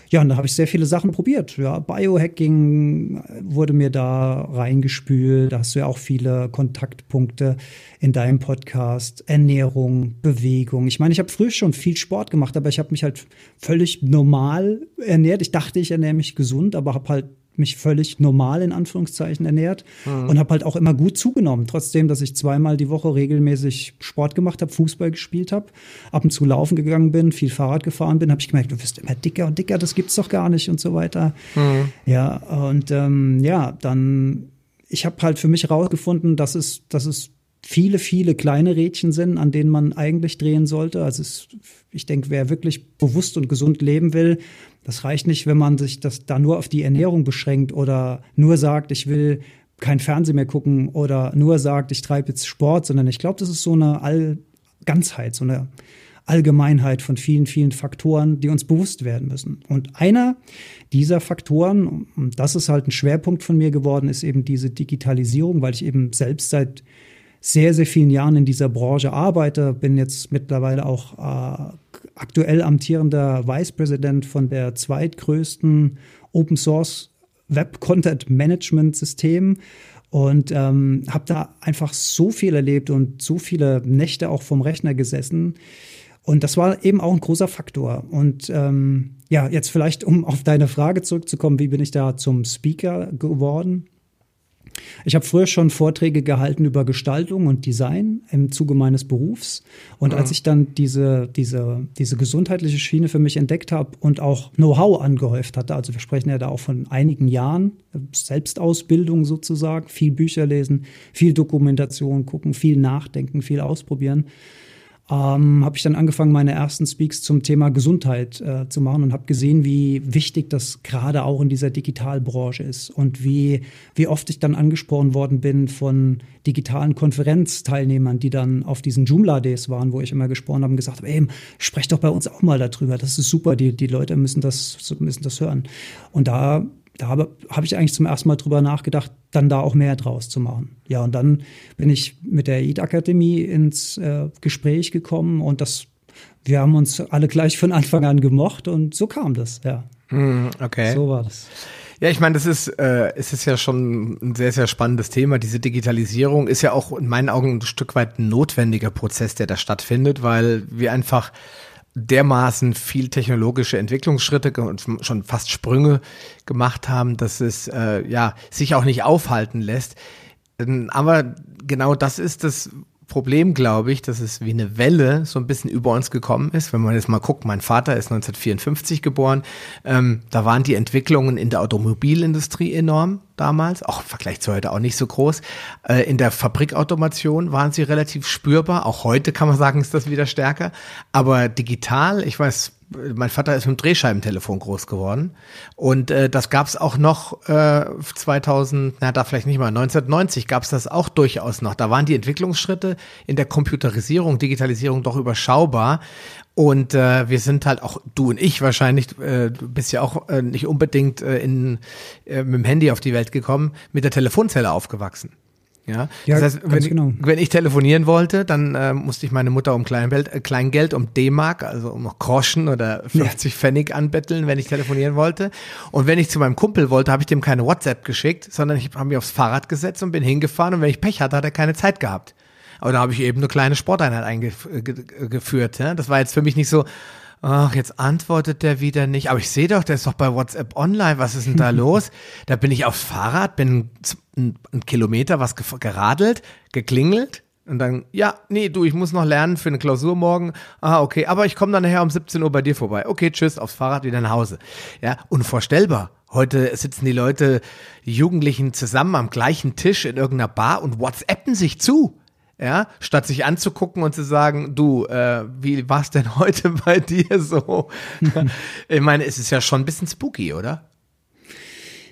Ja, und da habe ich sehr viele Sachen probiert. Ja, Biohacking wurde mir da reingespült. Da hast du ja auch viele Kontaktpunkte in deinem Podcast. Ernährung, Bewegung. Ich meine, ich habe früher schon viel Sport gemacht, aber ich habe mich halt völlig normal ernährt. Ich dachte, ich ernähre mich gesund, aber habe halt mich völlig normal in Anführungszeichen ernährt mhm. und habe halt auch immer gut zugenommen. Trotzdem, dass ich zweimal die Woche regelmäßig Sport gemacht habe, Fußball gespielt habe, ab und zu laufen gegangen bin, viel Fahrrad gefahren bin, habe ich gemerkt, du wirst immer dicker und dicker, das gibt's doch gar nicht und so weiter. Mhm. Ja, und ähm, ja, dann ich habe halt für mich herausgefunden, dass es, dass es viele, viele kleine Rädchen sind, an denen man eigentlich drehen sollte. Also es, ich denke, wer wirklich bewusst und gesund leben will, das reicht nicht, wenn man sich das da nur auf die Ernährung beschränkt oder nur sagt, ich will kein Fernsehen mehr gucken oder nur sagt, ich treibe jetzt Sport, sondern ich glaube, das ist so eine All Ganzheit, so eine Allgemeinheit von vielen, vielen Faktoren, die uns bewusst werden müssen. Und einer dieser Faktoren, und das ist halt ein Schwerpunkt von mir geworden, ist eben diese Digitalisierung, weil ich eben selbst seit sehr, sehr vielen Jahren in dieser Branche arbeite, bin jetzt mittlerweile auch äh, aktuell amtierender Vice President von der zweitgrößten Open Source Web Content Management System und ähm, habe da einfach so viel erlebt und so viele Nächte auch vom Rechner gesessen. Und das war eben auch ein großer Faktor. Und ähm, ja, jetzt vielleicht, um auf deine Frage zurückzukommen, wie bin ich da zum Speaker geworden? Ich habe früher schon Vorträge gehalten über Gestaltung und Design im Zuge meines Berufs. Und mhm. als ich dann diese, diese, diese gesundheitliche Schiene für mich entdeckt habe und auch Know-how angehäuft hatte, also wir sprechen ja da auch von einigen Jahren, Selbstausbildung sozusagen, viel Bücher lesen, viel Dokumentation gucken, viel nachdenken, viel ausprobieren, ähm, habe ich dann angefangen, meine ersten Speaks zum Thema Gesundheit äh, zu machen und habe gesehen, wie wichtig das gerade auch in dieser Digitalbranche ist und wie, wie oft ich dann angesprochen worden bin von digitalen Konferenzteilnehmern, die dann auf diesen Joomla-Days waren, wo ich immer gesprochen habe und gesagt habe, ey, sprech doch bei uns auch mal darüber, das ist super, die, die Leute müssen das, müssen das hören. Und da da habe hab ich eigentlich zum ersten Mal drüber nachgedacht, dann da auch mehr draus zu machen. Ja, und dann bin ich mit der EID Akademie ins äh, Gespräch gekommen und das, wir haben uns alle gleich von Anfang an gemocht und so kam das, ja. Mm, okay. So war das. Ja, ich meine, das ist, äh, es ist ja schon ein sehr, sehr spannendes Thema. Diese Digitalisierung ist ja auch in meinen Augen ein Stück weit ein notwendiger Prozess, der da stattfindet, weil wir einfach dermaßen viel technologische Entwicklungsschritte und schon fast Sprünge gemacht haben, dass es äh, ja sich auch nicht aufhalten lässt. Ähm, aber genau das ist das Problem, glaube ich, dass es wie eine Welle so ein bisschen über uns gekommen ist. Wenn man jetzt mal guckt, mein Vater ist 1954 geboren, ähm, da waren die Entwicklungen in der Automobilindustrie enorm damals, auch im Vergleich zu heute auch nicht so groß. Äh, in der Fabrikautomation waren sie relativ spürbar. Auch heute kann man sagen, ist das wieder stärker. Aber digital, ich weiß, mein Vater ist mit dem Drehscheibentelefon groß geworden und äh, das gab es auch noch äh, 2000, na da vielleicht nicht mal, 1990 gab es das auch durchaus noch. Da waren die Entwicklungsschritte in der Computerisierung, Digitalisierung doch überschaubar und äh, wir sind halt auch, du und ich wahrscheinlich, äh, du bist ja auch äh, nicht unbedingt äh, in, äh, mit dem Handy auf die Welt gekommen, mit der Telefonzelle aufgewachsen. Ja, ja das heißt, wenn, genau. wenn ich telefonieren wollte, dann äh, musste ich meine Mutter um Kleingeld, äh, Kleingeld um D-Mark, also um Groschen oder 50 ja. Pfennig anbetteln, wenn ich telefonieren wollte. Und wenn ich zu meinem Kumpel wollte, habe ich dem keine WhatsApp geschickt, sondern ich habe mich aufs Fahrrad gesetzt und bin hingefahren. Und wenn ich Pech hatte, hat er keine Zeit gehabt. Aber da habe ich eben eine kleine Sporteinheit eingeführt. Ja? Das war jetzt für mich nicht so, ach, jetzt antwortet der wieder nicht. Aber ich sehe doch, der ist doch bei WhatsApp online. Was ist denn da los? Da bin ich aufs Fahrrad, bin einen Kilometer was geradelt, geklingelt. Und dann, ja, nee, du, ich muss noch lernen für eine Klausur morgen. Ah, okay, aber ich komme dann nachher um 17 Uhr bei dir vorbei. Okay, tschüss, aufs Fahrrad wieder nach Hause. Ja, unvorstellbar. Heute sitzen die Leute, die Jugendlichen zusammen am gleichen Tisch in irgendeiner Bar und WhatsAppen sich zu. Ja, statt sich anzugucken und zu sagen, du, äh, wie war's denn heute bei dir so? ich meine, es ist ja schon ein bisschen spooky, oder?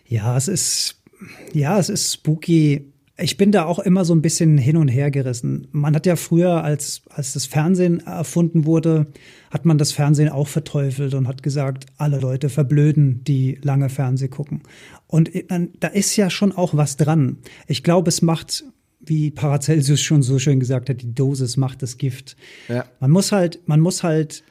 Ja, es ist, ja, es ist spooky ich bin da auch immer so ein bisschen hin und her gerissen. Man hat ja früher, als, als das Fernsehen erfunden wurde, hat man das Fernsehen auch verteufelt und hat gesagt, alle Leute verblöden, die lange Fernseh gucken. Und da ist ja schon auch was dran. Ich glaube, es macht, wie Paracelsus schon so schön gesagt hat, die Dosis macht das Gift. Ja. Man muss halt, man muss halt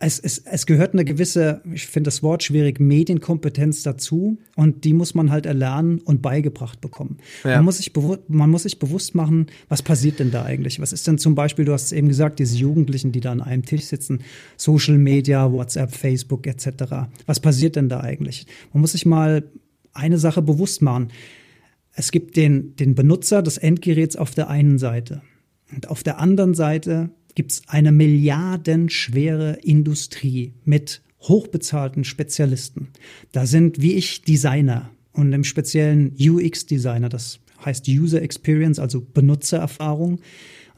es, es, es gehört eine gewisse, ich finde das Wort schwierig, Medienkompetenz dazu und die muss man halt erlernen und beigebracht bekommen. Ja. Man, muss sich man muss sich bewusst machen, was passiert denn da eigentlich? Was ist denn zum Beispiel, du hast es eben gesagt, diese Jugendlichen, die da an einem Tisch sitzen, Social Media, WhatsApp, Facebook etc. Was passiert denn da eigentlich? Man muss sich mal eine Sache bewusst machen. Es gibt den, den Benutzer des Endgeräts auf der einen Seite. Und auf der anderen Seite gibt es eine milliardenschwere Industrie mit hochbezahlten Spezialisten. Da sind wie ich Designer und im speziellen UX-Designer, das heißt User Experience, also Benutzererfahrung.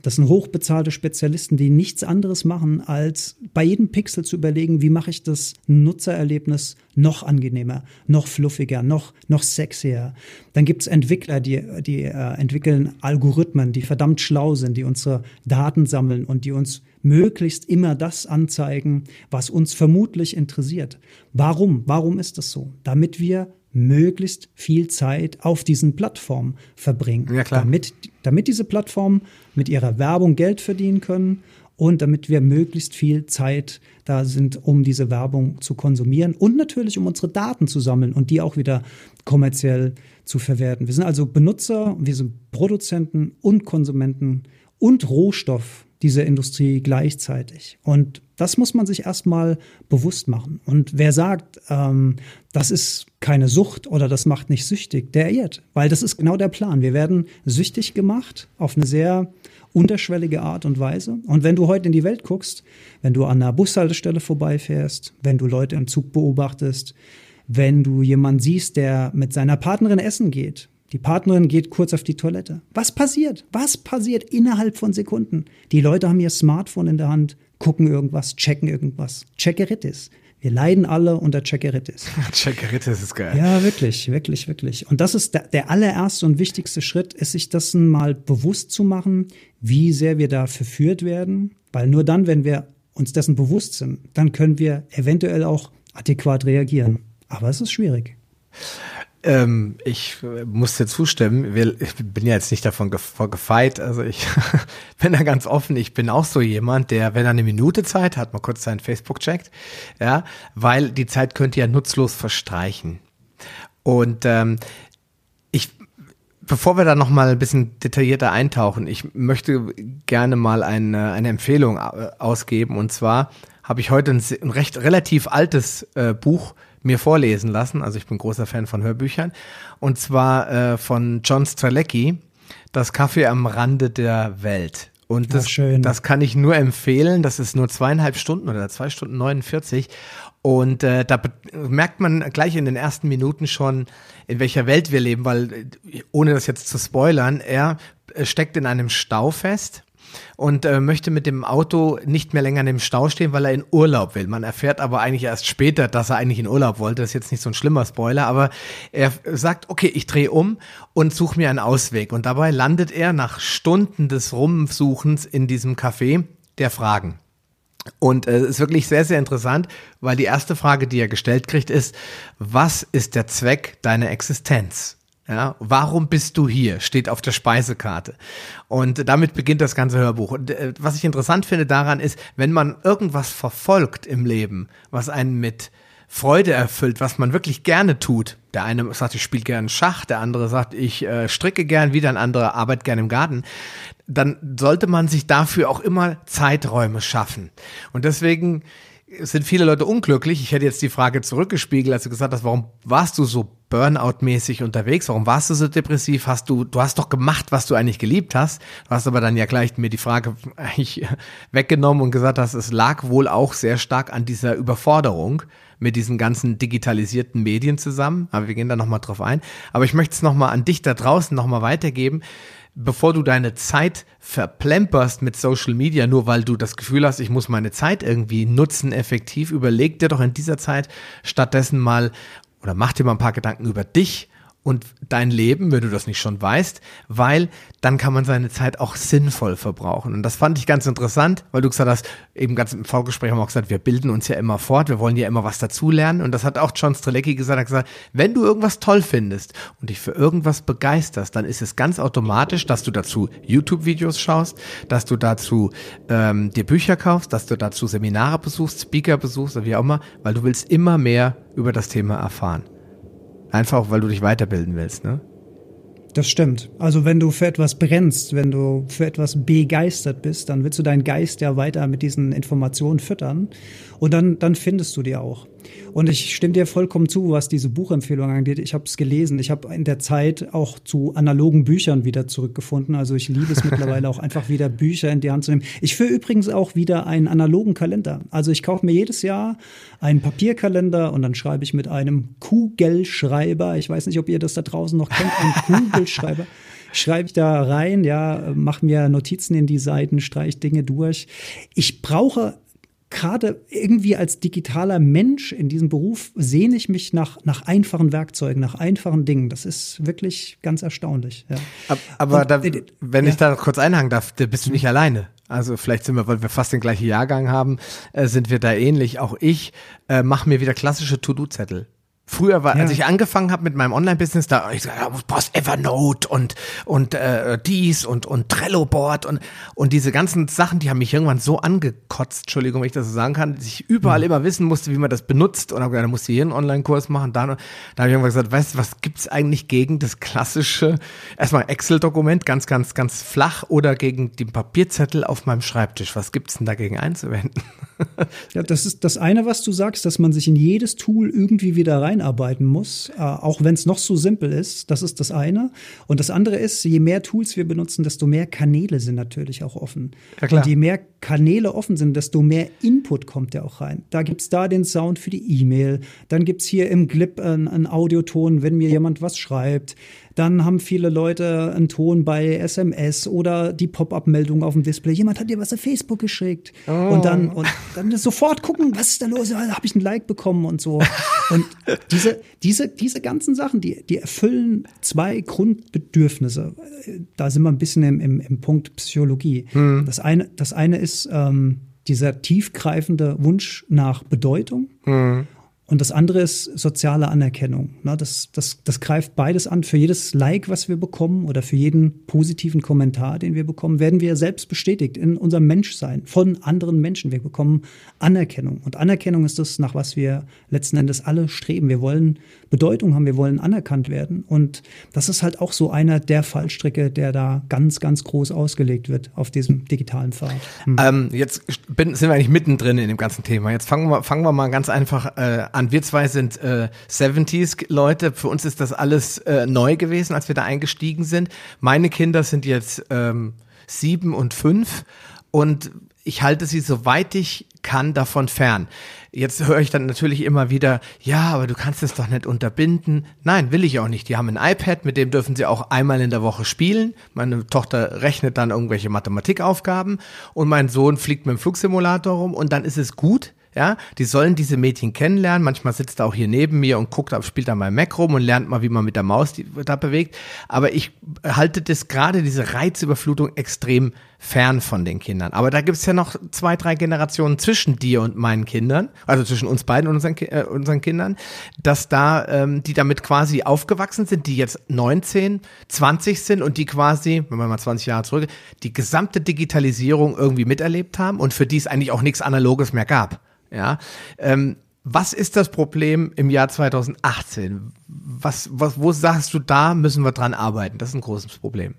Das sind hochbezahlte Spezialisten, die nichts anderes machen, als bei jedem Pixel zu überlegen, wie mache ich das Nutzererlebnis noch angenehmer, noch fluffiger, noch, noch sexier. Dann gibt es Entwickler, die, die äh, entwickeln Algorithmen, die verdammt schlau sind, die unsere Daten sammeln und die uns möglichst immer das anzeigen, was uns vermutlich interessiert. Warum? Warum ist das so? Damit wir möglichst viel Zeit auf diesen Plattformen verbringen. Ja, klar. Damit, damit diese Plattformen mit ihrer Werbung Geld verdienen können und damit wir möglichst viel Zeit da sind, um diese Werbung zu konsumieren und natürlich um unsere Daten zu sammeln und die auch wieder kommerziell zu verwerten. Wir sind also Benutzer, wir sind Produzenten und Konsumenten und Rohstoff dieser Industrie gleichzeitig. Und das muss man sich erstmal bewusst machen. Und wer sagt, ähm, das ist keine Sucht oder das macht nicht süchtig, der irrt. Weil das ist genau der Plan. Wir werden süchtig gemacht auf eine sehr unterschwellige Art und Weise. Und wenn du heute in die Welt guckst, wenn du an einer Bushaltestelle vorbeifährst, wenn du Leute im Zug beobachtest, wenn du jemanden siehst, der mit seiner Partnerin essen geht, die Partnerin geht kurz auf die Toilette. Was passiert? Was passiert innerhalb von Sekunden? Die Leute haben ihr Smartphone in der Hand, gucken irgendwas, checken irgendwas. Checkeritis. Wir leiden alle unter Checkeritis. Checkeritis ist geil. Ja, wirklich, wirklich, wirklich. Und das ist der, der allererste und wichtigste Schritt, ist sich das mal bewusst zu machen, wie sehr wir da verführt werden. Weil nur dann, wenn wir uns dessen bewusst sind, dann können wir eventuell auch adäquat reagieren. Aber es ist schwierig. Ähm, ich äh, muss dir zustimmen. Ich bin ja jetzt nicht davon gefeit. Also ich bin da ganz offen. Ich bin auch so jemand, der, wenn er eine Minute Zeit hat, mal kurz seinen Facebook checkt, ja, weil die Zeit könnte ja nutzlos verstreichen. Und ähm, ich, bevor wir da noch mal ein bisschen detaillierter eintauchen, ich möchte gerne mal eine, eine Empfehlung ausgeben. Und zwar habe ich heute ein, ein recht relativ altes äh, Buch mir vorlesen lassen. Also ich bin großer Fan von Hörbüchern. Und zwar äh, von John Stralecki, Das Kaffee am Rande der Welt. Und das, das kann ich nur empfehlen. Das ist nur zweieinhalb Stunden oder zwei Stunden 49. Und äh, da merkt man gleich in den ersten Minuten schon, in welcher Welt wir leben, weil, äh, ohne das jetzt zu spoilern, er äh, steckt in einem Stau fest und äh, möchte mit dem Auto nicht mehr länger in dem Stau stehen, weil er in Urlaub will. Man erfährt aber eigentlich erst später, dass er eigentlich in Urlaub wollte. Das ist jetzt nicht so ein schlimmer Spoiler, aber er sagt, okay, ich drehe um und suche mir einen Ausweg. Und dabei landet er nach Stunden des Rumsuchens in diesem Café der Fragen. Und es äh, ist wirklich sehr, sehr interessant, weil die erste Frage, die er gestellt kriegt, ist, was ist der Zweck deiner Existenz? Ja, warum bist du hier? Steht auf der Speisekarte. Und damit beginnt das ganze Hörbuch. Und äh, was ich interessant finde daran ist, wenn man irgendwas verfolgt im Leben, was einen mit Freude erfüllt, was man wirklich gerne tut. Der eine sagt, ich spiele gern Schach, der andere sagt, ich äh, stricke gern, wieder ein anderer arbeitet gern im Garten. Dann sollte man sich dafür auch immer Zeiträume schaffen. Und deswegen sind viele Leute unglücklich. Ich hätte jetzt die Frage zurückgespiegelt, als du gesagt hast, warum warst du so Burnout-mäßig unterwegs? Warum warst du so depressiv? Hast du, du hast doch gemacht, was du eigentlich geliebt hast. Du hast aber dann ja gleich mir die Frage eigentlich weggenommen und gesagt hast, es lag wohl auch sehr stark an dieser Überforderung mit diesen ganzen digitalisierten Medien zusammen. Aber wir gehen da nochmal drauf ein. Aber ich möchte es nochmal an dich da draußen nochmal weitergeben bevor du deine Zeit verplemperst mit Social Media, nur weil du das Gefühl hast, ich muss meine Zeit irgendwie nutzen, effektiv, überleg dir doch in dieser Zeit stattdessen mal oder mach dir mal ein paar Gedanken über dich und dein Leben, wenn du das nicht schon weißt, weil dann kann man seine Zeit auch sinnvoll verbrauchen. Und das fand ich ganz interessant, weil du gesagt hast, eben ganz im Vorgespräch haben wir auch gesagt, wir bilden uns ja immer fort, wir wollen ja immer was dazulernen. Und das hat auch John Strelecki gesagt, er hat gesagt, wenn du irgendwas toll findest und dich für irgendwas begeisterst, dann ist es ganz automatisch, dass du dazu YouTube-Videos schaust, dass du dazu ähm, dir Bücher kaufst, dass du dazu Seminare besuchst, Speaker besuchst wie auch immer, weil du willst immer mehr über das Thema erfahren. Einfach weil du dich weiterbilden willst, ne? Das stimmt. Also wenn du für etwas brennst, wenn du für etwas begeistert bist, dann willst du deinen Geist ja weiter mit diesen Informationen füttern und dann, dann findest du die auch. Und ich stimme dir vollkommen zu, was diese Buchempfehlung angeht. Ich habe es gelesen. Ich habe in der Zeit auch zu analogen Büchern wieder zurückgefunden. Also ich liebe es mittlerweile auch einfach wieder Bücher in die Hand zu nehmen. Ich führe übrigens auch wieder einen analogen Kalender. Also ich kaufe mir jedes Jahr einen Papierkalender und dann schreibe ich mit einem Kugelschreiber. Ich weiß nicht, ob ihr das da draußen noch kennt, einen Kugelschreiber. schreibe ich da rein, ja, mache mir Notizen in die Seiten, streiche Dinge durch. Ich brauche gerade irgendwie als digitaler Mensch in diesem Beruf sehne ich mich nach, nach einfachen Werkzeugen, nach einfachen Dingen. Das ist wirklich ganz erstaunlich. Ja. Aber Und, da, äh, wenn ja. ich da kurz einhaken darf, da bist du nicht alleine. Also vielleicht sind wir, weil wir fast den gleichen Jahrgang haben, äh, sind wir da ähnlich. Auch ich äh, mache mir wieder klassische To-Do-Zettel. Früher war, ja. als ich angefangen habe mit meinem Online-Business, da ich gesagt, du brauchst Evernote und und äh, dies und und Trello-Board und und diese ganzen Sachen, die haben mich irgendwann so angekotzt, Entschuldigung, wenn ich das so sagen kann, dass ich überall mhm. immer wissen musste, wie man das benutzt und habe gesagt, da musst du hier einen Online-Kurs machen, da, da habe ich irgendwann gesagt, weißt du, was gibt's eigentlich gegen das klassische erstmal Excel-Dokument, ganz ganz ganz flach oder gegen den Papierzettel auf meinem Schreibtisch? Was gibt's denn dagegen einzuwenden? ja, das ist das eine, was du sagst, dass man sich in jedes Tool irgendwie wieder rein einarbeiten muss, äh, auch wenn es noch so simpel ist. Das ist das eine. Und das andere ist, je mehr Tools wir benutzen, desto mehr Kanäle sind natürlich auch offen. Ja, klar. Und je mehr Kanäle offen sind, desto mehr Input kommt ja auch rein. Da gibt es da den Sound für die E-Mail, dann gibt es hier im Clip einen Audioton, wenn mir jemand was schreibt. Dann haben viele Leute einen Ton bei SMS oder die Pop-up-Meldung auf dem Display. Jemand hat dir was auf Facebook geschickt. Oh. Und dann und dann sofort gucken, was ist da los? Habe ich ein Like bekommen und so. Und diese, diese, diese ganzen Sachen, die, die erfüllen zwei Grundbedürfnisse. Da sind wir ein bisschen im, im, im Punkt Psychologie. Hm. Das, eine, das eine ist ähm, dieser tiefgreifende Wunsch nach Bedeutung. Hm. Und das andere ist soziale Anerkennung. Das, das, das greift beides an. Für jedes Like, was wir bekommen oder für jeden positiven Kommentar, den wir bekommen, werden wir selbst bestätigt in unserem Menschsein von anderen Menschen. Wir bekommen Anerkennung. Und Anerkennung ist das, nach was wir letzten Endes alle streben. Wir wollen Bedeutung haben, wir wollen anerkannt werden. Und das ist halt auch so einer der Fallstricke, der da ganz, ganz groß ausgelegt wird auf diesem digitalen Pfad. Hm. Ähm, jetzt bin, sind wir eigentlich mittendrin in dem ganzen Thema. Jetzt fangen wir, fangen wir mal ganz einfach äh, an an. Wir zwei sind äh, 70s-Leute. Für uns ist das alles äh, neu gewesen, als wir da eingestiegen sind. Meine Kinder sind jetzt ähm, sieben und fünf und ich halte sie, soweit ich kann, davon fern. Jetzt höre ich dann natürlich immer wieder, ja, aber du kannst es doch nicht unterbinden. Nein, will ich auch nicht. Die haben ein iPad, mit dem dürfen sie auch einmal in der Woche spielen. Meine Tochter rechnet dann irgendwelche Mathematikaufgaben und mein Sohn fliegt mit dem Flugsimulator rum und dann ist es gut. Ja, die sollen diese Mädchen kennenlernen. Manchmal sitzt er auch hier neben mir und guckt, spielt da mal Mac rum und lernt mal, wie man mit der Maus die, da bewegt. Aber ich halte das gerade, diese Reizüberflutung extrem fern von den Kindern. Aber da gibt's ja noch zwei, drei Generationen zwischen dir und meinen Kindern, also zwischen uns beiden und unseren, äh, unseren Kindern, dass da, ähm, die damit quasi aufgewachsen sind, die jetzt 19, 20 sind und die quasi, wenn man mal 20 Jahre zurück, die gesamte Digitalisierung irgendwie miterlebt haben und für die es eigentlich auch nichts Analoges mehr gab. Ja, ähm, was ist das Problem im Jahr 2018? Was, was, wo sagst du, da müssen wir dran arbeiten? Das ist ein großes Problem.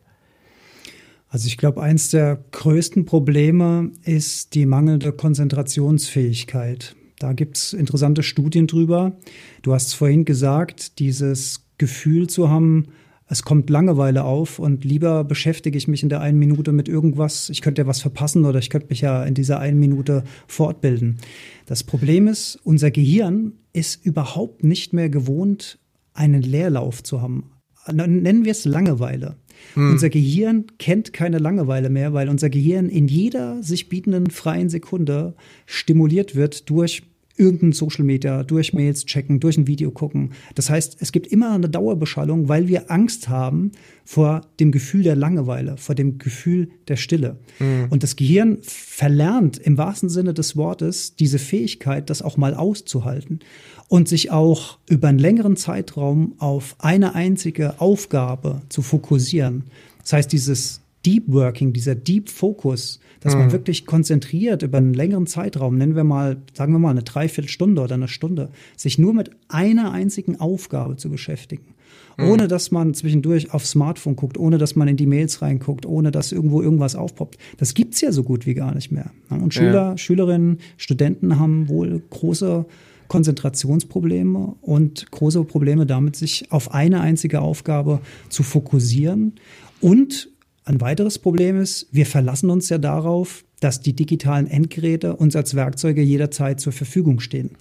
Also ich glaube, eins der größten Probleme ist die mangelnde Konzentrationsfähigkeit. Da gibt es interessante Studien drüber. Du hast vorhin gesagt, dieses Gefühl zu haben, es kommt Langeweile auf und lieber beschäftige ich mich in der einen Minute mit irgendwas. Ich könnte ja was verpassen oder ich könnte mich ja in dieser einen Minute fortbilden. Das Problem ist, unser Gehirn ist überhaupt nicht mehr gewohnt, einen Leerlauf zu haben. Nennen wir es Langeweile. Hm. Unser Gehirn kennt keine Langeweile mehr, weil unser Gehirn in jeder sich bietenden freien Sekunde stimuliert wird durch irgendein Social Media, durch Mails checken, durch ein Video gucken. Das heißt, es gibt immer eine Dauerbeschallung, weil wir Angst haben vor dem Gefühl der Langeweile, vor dem Gefühl der Stille. Mhm. Und das Gehirn verlernt im wahrsten Sinne des Wortes diese Fähigkeit, das auch mal auszuhalten und sich auch über einen längeren Zeitraum auf eine einzige Aufgabe zu fokussieren. Das heißt, dieses Deep Working, dieser Deep Focus, dass mhm. man wirklich konzentriert über einen längeren Zeitraum, nennen wir mal, sagen wir mal eine Dreiviertelstunde oder eine Stunde, sich nur mit einer einzigen Aufgabe zu beschäftigen. Mhm. Ohne dass man zwischendurch aufs Smartphone guckt, ohne dass man in die Mails reinguckt, ohne dass irgendwo irgendwas aufpoppt. Das gibt's ja so gut wie gar nicht mehr. Und Schüler, ja. Schülerinnen, Studenten haben wohl große Konzentrationsprobleme und große Probleme damit, sich auf eine einzige Aufgabe zu fokussieren und ein weiteres Problem ist, wir verlassen uns ja darauf, dass die digitalen Endgeräte uns als Werkzeuge jederzeit zur Verfügung stehen.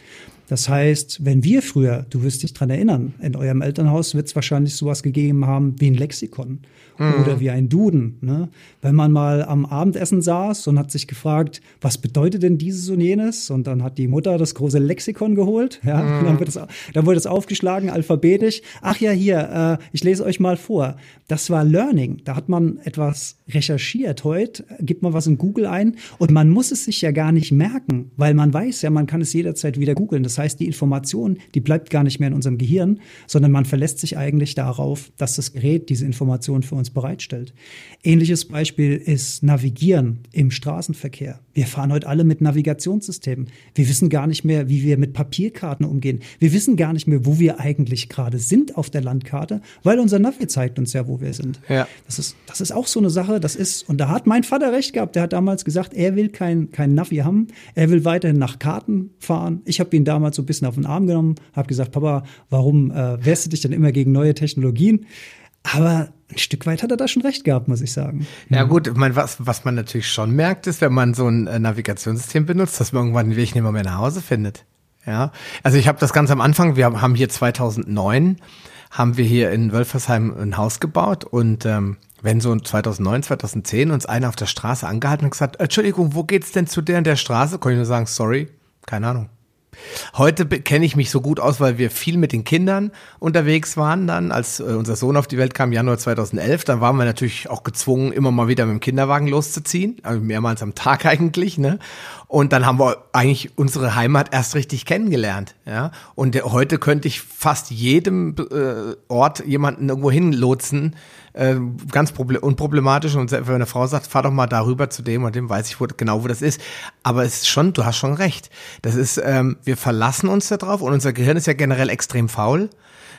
Das heißt, wenn wir früher, du wirst dich dran erinnern, in eurem Elternhaus wird es wahrscheinlich sowas gegeben haben wie ein Lexikon mhm. oder wie ein Duden. Ne? Wenn man mal am Abendessen saß und hat sich gefragt, was bedeutet denn dieses und jenes? Und dann hat die Mutter das große Lexikon geholt. Ja? Mhm. Dann, wird es, dann wurde es aufgeschlagen, alphabetisch. Ach ja, hier, äh, ich lese euch mal vor. Das war Learning. Da hat man etwas recherchiert. Heute gibt man was in Google ein und man muss es sich ja gar nicht merken, weil man weiß ja, man kann es jederzeit wieder googeln. Das heißt, die Information, die bleibt gar nicht mehr in unserem Gehirn, sondern man verlässt sich eigentlich darauf, dass das Gerät diese Information für uns bereitstellt. Ähnliches Beispiel ist Navigieren im Straßenverkehr. Wir fahren heute alle mit Navigationssystemen. Wir wissen gar nicht mehr, wie wir mit Papierkarten umgehen. Wir wissen gar nicht mehr, wo wir eigentlich gerade sind auf der Landkarte, weil unser Navi zeigt uns ja, wo wir sind. Ja. Das ist, das ist auch so eine Sache, das ist, und da hat mein Vater recht gehabt, der hat damals gesagt, er will kein, kein Navi haben, er will weiterhin nach Karten fahren. Ich habe ihn damals so ein bisschen auf den Arm genommen, habe gesagt, Papa, warum äh, wehrst du dich dann immer gegen neue Technologien? Aber ein Stück weit hat er da schon recht gehabt, muss ich sagen. Ja gut, ich was, was man natürlich schon merkt, ist, wenn man so ein äh, Navigationssystem benutzt, dass man irgendwann den Weg nicht mehr nach Hause findet. Ja, also ich habe das ganz am Anfang, wir haben hier 2009, haben wir hier in Wölfersheim ein Haus gebaut und ähm, wenn so 2009, 2010 uns einer auf der Straße angehalten und gesagt, Entschuldigung, wo geht's denn zu der in der Straße? Kann ich nur sagen, sorry, keine Ahnung. Heute kenne ich mich so gut aus, weil wir viel mit den Kindern unterwegs waren dann, als äh, unser Sohn auf die Welt kam, Januar 2011. Dann waren wir natürlich auch gezwungen, immer mal wieder mit dem Kinderwagen loszuziehen, also mehrmals am Tag eigentlich. Ne? Und dann haben wir eigentlich unsere Heimat erst richtig kennengelernt. Ja? Und heute könnte ich fast jedem äh, Ort jemanden irgendwo hinlotsen, äh, ganz unproblematisch. Und wenn eine Frau sagt, fahr doch mal darüber zu dem und dem, weiß ich wo, genau, wo das ist. Aber es ist schon, du hast schon recht. Das ist, ähm, wir verlassen uns darauf und unser Gehirn ist ja generell extrem faul.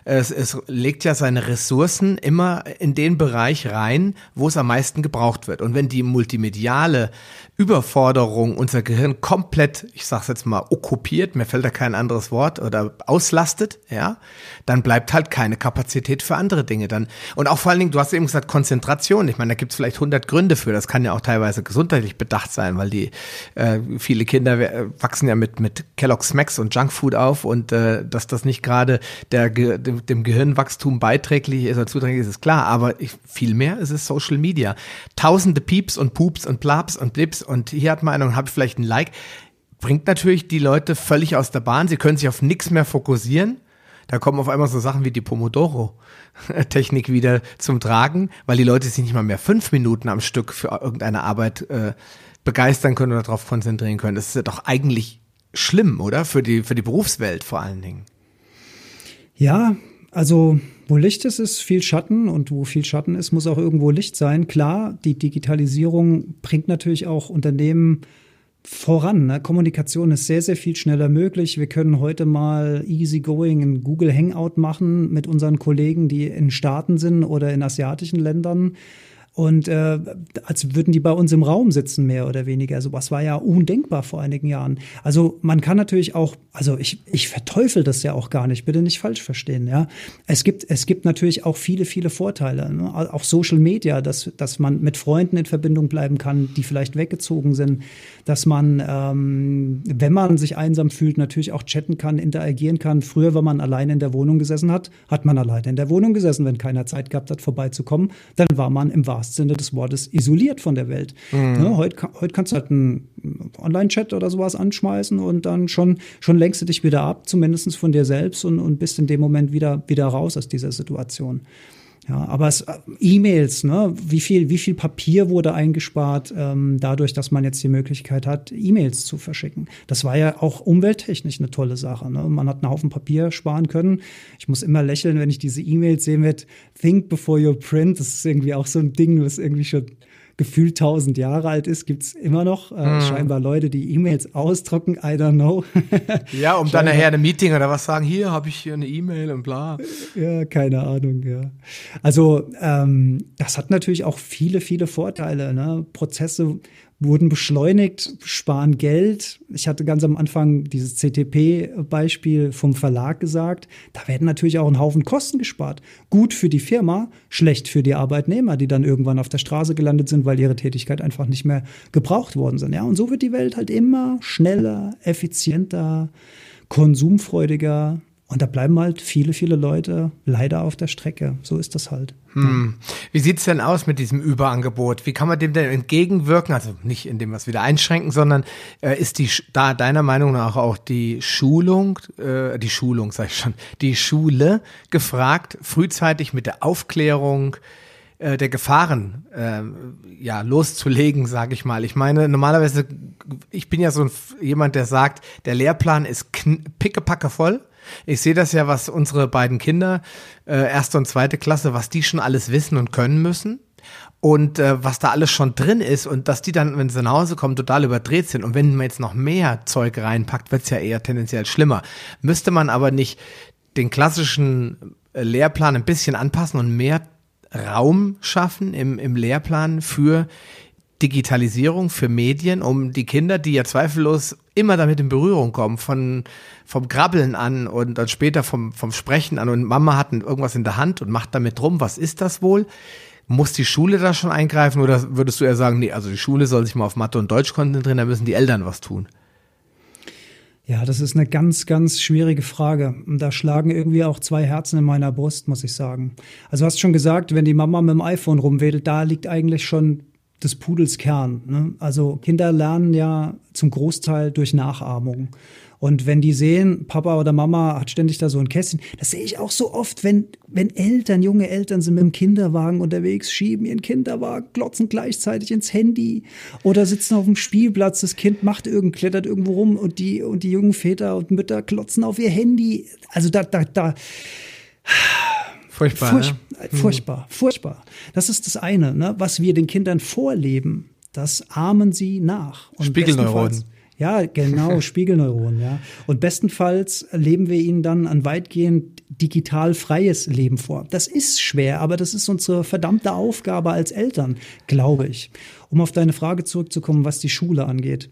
Es, es legt ja seine Ressourcen immer in den Bereich rein, wo es am meisten gebraucht wird. Und wenn die multimediale Überforderung unser Gehirn komplett, ich sag's jetzt mal, okkupiert, mir fällt da kein anderes Wort, oder auslastet, ja, dann bleibt halt keine Kapazität für andere Dinge dann. Und auch vor allen Dingen, du hast eben gesagt, Konzentration. Ich meine, da gibt's vielleicht hundert Gründe für. Das kann ja auch teilweise gesundheitlich bedacht sein, weil die äh, viele Kinder wachsen ja mit, mit Kellogg's Max und Junkfood auf und äh, dass das nicht gerade der, dem, dem Gehirnwachstum beiträglich ist oder zuträglich ist, ist klar. Aber ich, viel mehr ist es Social Media. Tausende Pieps und Pups und Plaps und Blips und hier hat man einen und habe vielleicht ein Like, bringt natürlich die Leute völlig aus der Bahn. Sie können sich auf nichts mehr fokussieren. Da kommen auf einmal so Sachen wie die Pomodoro-Technik wieder zum Tragen, weil die Leute sich nicht mal mehr fünf Minuten am Stück für irgendeine Arbeit äh, begeistern können oder darauf konzentrieren können. Das ist ja doch eigentlich schlimm, oder? Für die, für die Berufswelt vor allen Dingen. Ja, also wo Licht ist, ist viel Schatten und wo viel Schatten ist, muss auch irgendwo Licht sein. Klar, die Digitalisierung bringt natürlich auch Unternehmen voran. Ne? Kommunikation ist sehr, sehr viel schneller möglich. Wir können heute mal easygoing ein Google Hangout machen mit unseren Kollegen, die in Staaten sind oder in asiatischen Ländern. Und äh, als würden die bei uns im Raum sitzen, mehr oder weniger. Also was war ja undenkbar vor einigen Jahren. Also man kann natürlich auch, also ich, ich verteufel das ja auch gar nicht, bitte nicht falsch verstehen. Ja, Es gibt, es gibt natürlich auch viele, viele Vorteile. Ne? Auch Social Media, dass, dass man mit Freunden in Verbindung bleiben kann, die vielleicht weggezogen sind, dass man, ähm, wenn man sich einsam fühlt, natürlich auch chatten kann, interagieren kann. Früher, wenn man alleine in der Wohnung gesessen hat, hat man alleine in der Wohnung gesessen, wenn keiner Zeit gehabt hat, vorbeizukommen, dann war man im wahrsten Sinne des Wortes isoliert von der Welt. Mhm. Ne, heute, heute kannst du halt einen Online-Chat oder sowas anschmeißen und dann schon, schon lenkst du dich wieder ab, zumindest von dir selbst und, und bist in dem Moment wieder, wieder raus aus dieser Situation. Ja, aber es, äh, E-Mails, ne? wie viel, wie viel Papier wurde eingespart, ähm, dadurch, dass man jetzt die Möglichkeit hat, E-Mails zu verschicken. Das war ja auch umwelttechnisch eine tolle Sache. Ne? Man hat einen Haufen Papier sparen können. Ich muss immer lächeln, wenn ich diese E-Mails sehe mit Think before you print. Das ist irgendwie auch so ein Ding, was irgendwie schon gefühlt tausend Jahre alt ist, gibt es immer noch äh, mhm. scheinbar Leute, die E-Mails ausdrucken, I don't know. ja, um dann nachher ein Meeting oder was sagen, hier habe ich hier eine E-Mail und bla. Ja, keine Ahnung, ja. Also ähm, das hat natürlich auch viele, viele Vorteile. Ne? Prozesse wurden beschleunigt, sparen Geld. Ich hatte ganz am Anfang dieses CTP-Beispiel vom Verlag gesagt. Da werden natürlich auch ein Haufen Kosten gespart. Gut für die Firma, schlecht für die Arbeitnehmer, die dann irgendwann auf der Straße gelandet sind, weil ihre Tätigkeit einfach nicht mehr gebraucht worden sind. Ja, und so wird die Welt halt immer schneller, effizienter, konsumfreudiger. Und da bleiben halt viele, viele Leute leider auf der Strecke. So ist das halt. Hm. Wie sieht's denn aus mit diesem Überangebot? Wie kann man dem denn entgegenwirken? Also nicht indem wir es wieder einschränken, sondern äh, ist die da deiner Meinung nach auch die Schulung, äh, die Schulung, sag ich schon, die Schule gefragt, frühzeitig mit der Aufklärung äh, der Gefahren äh, ja loszulegen, sage ich mal. Ich meine, normalerweise, ich bin ja so ein, jemand, der sagt, der Lehrplan ist pickepacke voll ich sehe das ja, was unsere beiden Kinder, äh, erste und zweite Klasse, was die schon alles wissen und können müssen. Und äh, was da alles schon drin ist und dass die dann, wenn sie nach Hause kommen, total überdreht sind. Und wenn man jetzt noch mehr Zeug reinpackt, wird es ja eher tendenziell schlimmer. Müsste man aber nicht den klassischen äh, Lehrplan ein bisschen anpassen und mehr Raum schaffen im, im Lehrplan für Digitalisierung, für Medien, um die Kinder, die ja zweifellos immer damit in Berührung kommen, von, vom Krabbeln an und dann später vom, vom Sprechen an und Mama hat irgendwas in der Hand und macht damit rum, was ist das wohl? Muss die Schule da schon eingreifen oder würdest du eher sagen, nee, also die Schule soll sich mal auf Mathe und Deutsch konzentrieren, da müssen die Eltern was tun? Ja, das ist eine ganz, ganz schwierige Frage. Und da schlagen irgendwie auch zwei Herzen in meiner Brust, muss ich sagen. Also du hast schon gesagt, wenn die Mama mit dem iPhone rumwedelt, da liegt eigentlich schon des Pudels Kern. Ne? Also Kinder lernen ja zum Großteil durch Nachahmung. Und wenn die sehen, Papa oder Mama hat ständig da so ein Kästchen, das sehe ich auch so oft, wenn, wenn Eltern, junge Eltern sind mit dem Kinderwagen unterwegs, schieben ihren Kinderwagen, glotzen gleichzeitig ins Handy oder sitzen auf dem Spielplatz, das Kind macht irgend, klettert irgendwo rum und die, und die jungen Väter und Mütter klotzen auf ihr Handy. Also da, da, da, Furchtbar. Furch ne? Furchtbar, furchtbar. Das ist das eine, ne? was wir den Kindern vorleben. Das ahmen sie nach. Und Spiegelneuronen. Ja, genau, Spiegelneuronen, ja. Und bestenfalls leben wir ihnen dann ein weitgehend digital freies Leben vor. Das ist schwer, aber das ist unsere verdammte Aufgabe als Eltern, glaube ich. Um auf deine Frage zurückzukommen, was die Schule angeht.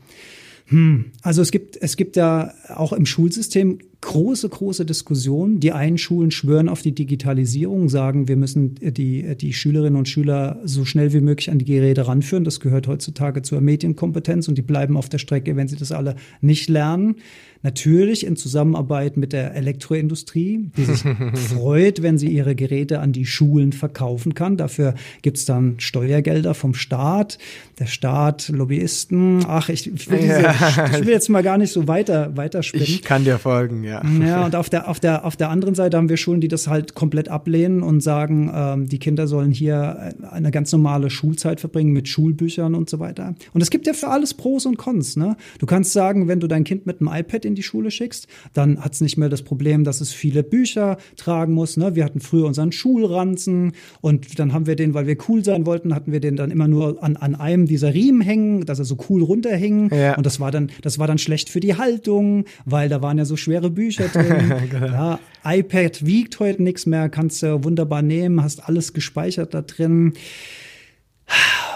Hm, also es gibt, es gibt ja auch im Schulsystem große, große Diskussion. Die einen Schulen schwören auf die Digitalisierung, sagen, wir müssen die, die Schülerinnen und Schüler so schnell wie möglich an die Geräte ranführen. Das gehört heutzutage zur Medienkompetenz und die bleiben auf der Strecke, wenn sie das alle nicht lernen. Natürlich in Zusammenarbeit mit der Elektroindustrie, die sich freut, wenn sie ihre Geräte an die Schulen verkaufen kann. Dafür gibt's dann Steuergelder vom Staat, der Staat, Lobbyisten. Ach, ich, ich, will, diese, ich will, jetzt mal gar nicht so weiter, weiter spinnen. Ich kann dir folgen, ja. Ja, und auf der, auf der, auf der anderen Seite haben wir Schulen, die das halt komplett ablehnen und sagen, ähm, die Kinder sollen hier eine ganz normale Schulzeit verbringen mit Schulbüchern und so weiter. Und es gibt ja für alles Pros und Cons. Ne? Du kannst sagen, wenn du dein Kind mit einem iPad in die Schule schickst, dann hat es nicht mehr das Problem, dass es viele Bücher tragen muss. Ne? Wir hatten früher unseren Schulranzen und dann haben wir den, weil wir cool sein wollten, hatten wir den dann immer nur an, an einem dieser Riemen hängen, dass er so cool runterhing. Ja. Und das war dann, das war dann schlecht für die Haltung, weil da waren ja so schwere Bücher drin. genau. ja, iPad wiegt heute nichts mehr, kannst du wunderbar nehmen, hast alles gespeichert da drin.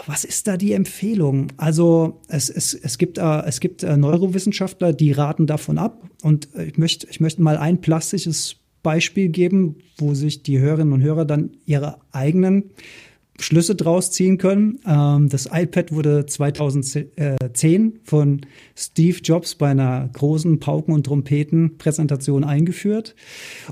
Was ist da die Empfehlung? Also es, es, es gibt, äh, es gibt äh, Neurowissenschaftler, die raten davon ab. Und ich möchte, ich möchte mal ein plastisches Beispiel geben, wo sich die Hörerinnen und Hörer dann ihre eigenen Schlüsse draus ziehen können. Ähm, das iPad wurde 2010 von Steve Jobs bei einer großen Pauken- und Trompeten-Präsentation eingeführt.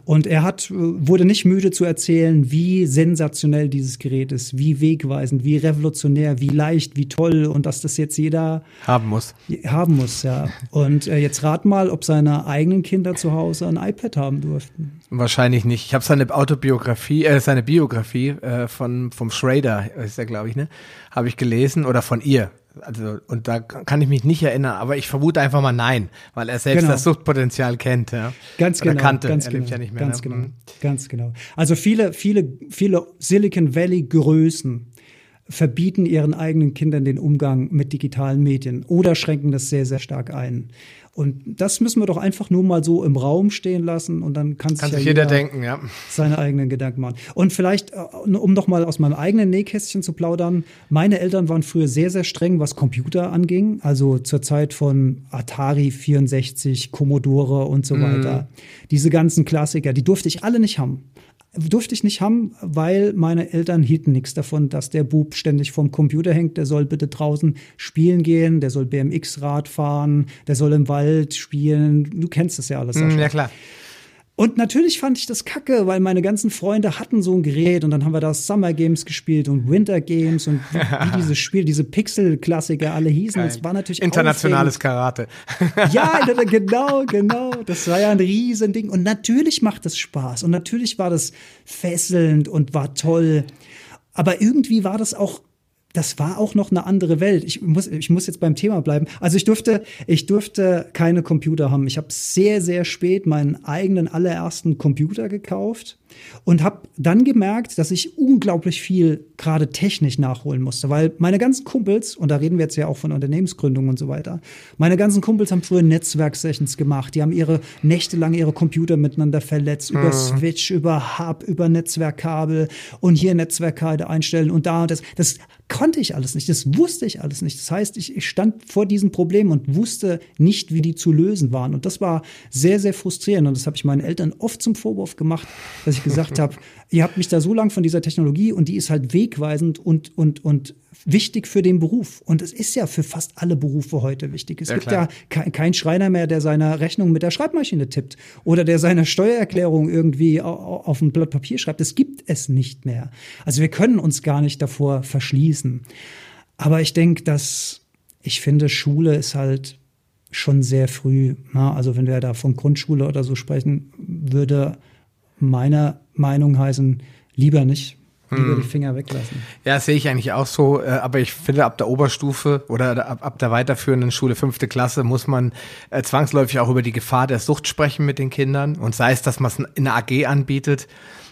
Und er hat, äh, wurde nicht müde zu erzählen, wie sensationell dieses Gerät ist, wie wegweisend, wie revolutionär, wie leicht, wie toll und dass das jetzt jeder haben muss. Haben muss, ja. Und äh, jetzt rat mal, ob seine eigenen Kinder zu Hause ein iPad haben durften. Wahrscheinlich nicht. Ich habe seine Autobiografie, äh, seine Biografie äh, von vom Schrader, ist ja glaube ich, ne, habe ich gelesen oder von ihr. Also und da kann ich mich nicht erinnern, aber ich vermute einfach mal nein, weil er selbst genau. das Suchtpotenzial kennt, ja. Ganz oder genau, kannte. ganz er genau, ja nicht mehr. Ganz ne? genau, ganz genau. Also viele, viele, viele Silicon Valley Größen verbieten ihren eigenen Kindern den Umgang mit digitalen Medien oder schränken das sehr, sehr stark ein. Und das müssen wir doch einfach nur mal so im Raum stehen lassen und dann kann, kann sich, ja jeder, jeder denken, ja. seine eigenen Gedanken machen. Und vielleicht, äh, um noch mal aus meinem eigenen Nähkästchen zu plaudern, meine Eltern waren früher sehr, sehr streng, was Computer anging. Also zur Zeit von Atari 64, Commodore und so mm. weiter. Diese ganzen Klassiker, die durfte ich alle nicht haben durfte ich nicht haben, weil meine Eltern hielten nichts davon, dass der Bub ständig vom Computer hängt. Der soll bitte draußen spielen gehen, der soll BMX-Rad fahren, der soll im Wald spielen. Du kennst das ja alles. Mm, ja, klar. Und natürlich fand ich das kacke, weil meine ganzen Freunde hatten so ein Gerät und dann haben wir da Summer Games gespielt und Winter Games und wie, wie dieses Spiel, diese Pixel-Klassiker alle hießen. Geil. Das war natürlich Internationales Karate. ja, genau, genau. Das war ja ein Riesending. Und natürlich macht das Spaß und natürlich war das fesselnd und war toll. Aber irgendwie war das auch das war auch noch eine andere Welt. Ich muss, ich muss jetzt beim Thema bleiben. Also ich durfte, ich durfte keine Computer haben. Ich habe sehr, sehr spät meinen eigenen allerersten Computer gekauft und habe dann gemerkt, dass ich unglaublich viel gerade technisch nachholen musste, weil meine ganzen Kumpels, und da reden wir jetzt ja auch von Unternehmensgründung und so weiter, meine ganzen Kumpels haben früher Netzwerksessions gemacht, die haben ihre Nächte lang ihre Computer miteinander verletzt, mhm. über Switch, über Hub, über Netzwerkkabel und hier Netzwerkkarte einstellen und da und das. Das konnte ich alles nicht, das wusste ich alles nicht. Das heißt, ich, ich stand vor diesen Problemen und wusste nicht, wie die zu lösen waren. Und das war sehr, sehr frustrierend. Und das habe ich meinen Eltern oft zum Vorwurf gemacht, dass ich ich gesagt habe, ihr habt mich da so lang von dieser Technologie und die ist halt wegweisend und, und, und wichtig für den Beruf. Und es ist ja für fast alle Berufe heute wichtig. Es ja, gibt klar. ja kein Schreiner mehr, der seine Rechnung mit der Schreibmaschine tippt oder der seine Steuererklärung irgendwie auf ein Blatt Papier schreibt. Das gibt es nicht mehr. Also wir können uns gar nicht davor verschließen. Aber ich denke, dass ich finde, Schule ist halt schon sehr früh. Na, also wenn wir da von Grundschule oder so sprechen, würde meiner Meinung heißen, lieber nicht. Lieber hm. die Finger weglassen. Ja, sehe ich eigentlich auch so. Äh, aber ich finde, ab der Oberstufe oder ab, ab der weiterführenden Schule, fünfte Klasse, muss man äh, zwangsläufig auch über die Gefahr der Sucht sprechen mit den Kindern. Und sei es, dass man es in einer AG anbietet,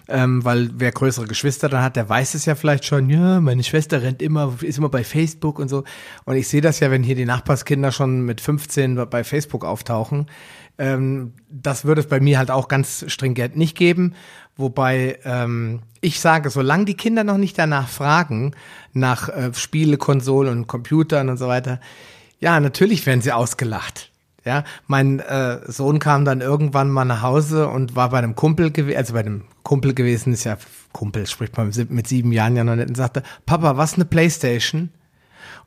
ähm, weil wer größere Geschwister dann hat, der weiß es ja vielleicht schon, ja, meine Schwester rennt immer, ist immer bei Facebook und so. Und ich sehe das ja, wenn hier die Nachbarskinder schon mit 15 bei Facebook auftauchen, ähm, das würde es bei mir halt auch ganz stringent nicht geben. Wobei ähm, ich sage, solange die Kinder noch nicht danach fragen, nach äh, Spiele, Konsolen und Computern und so weiter, ja, natürlich werden sie ausgelacht. Ja, mein äh, Sohn kam dann irgendwann mal nach Hause und war bei einem Kumpel gewesen, also bei einem Kumpel gewesen, ist ja Kumpel, spricht man mit sieben Jahren ja noch nicht, und sagte, Papa, was eine Playstation?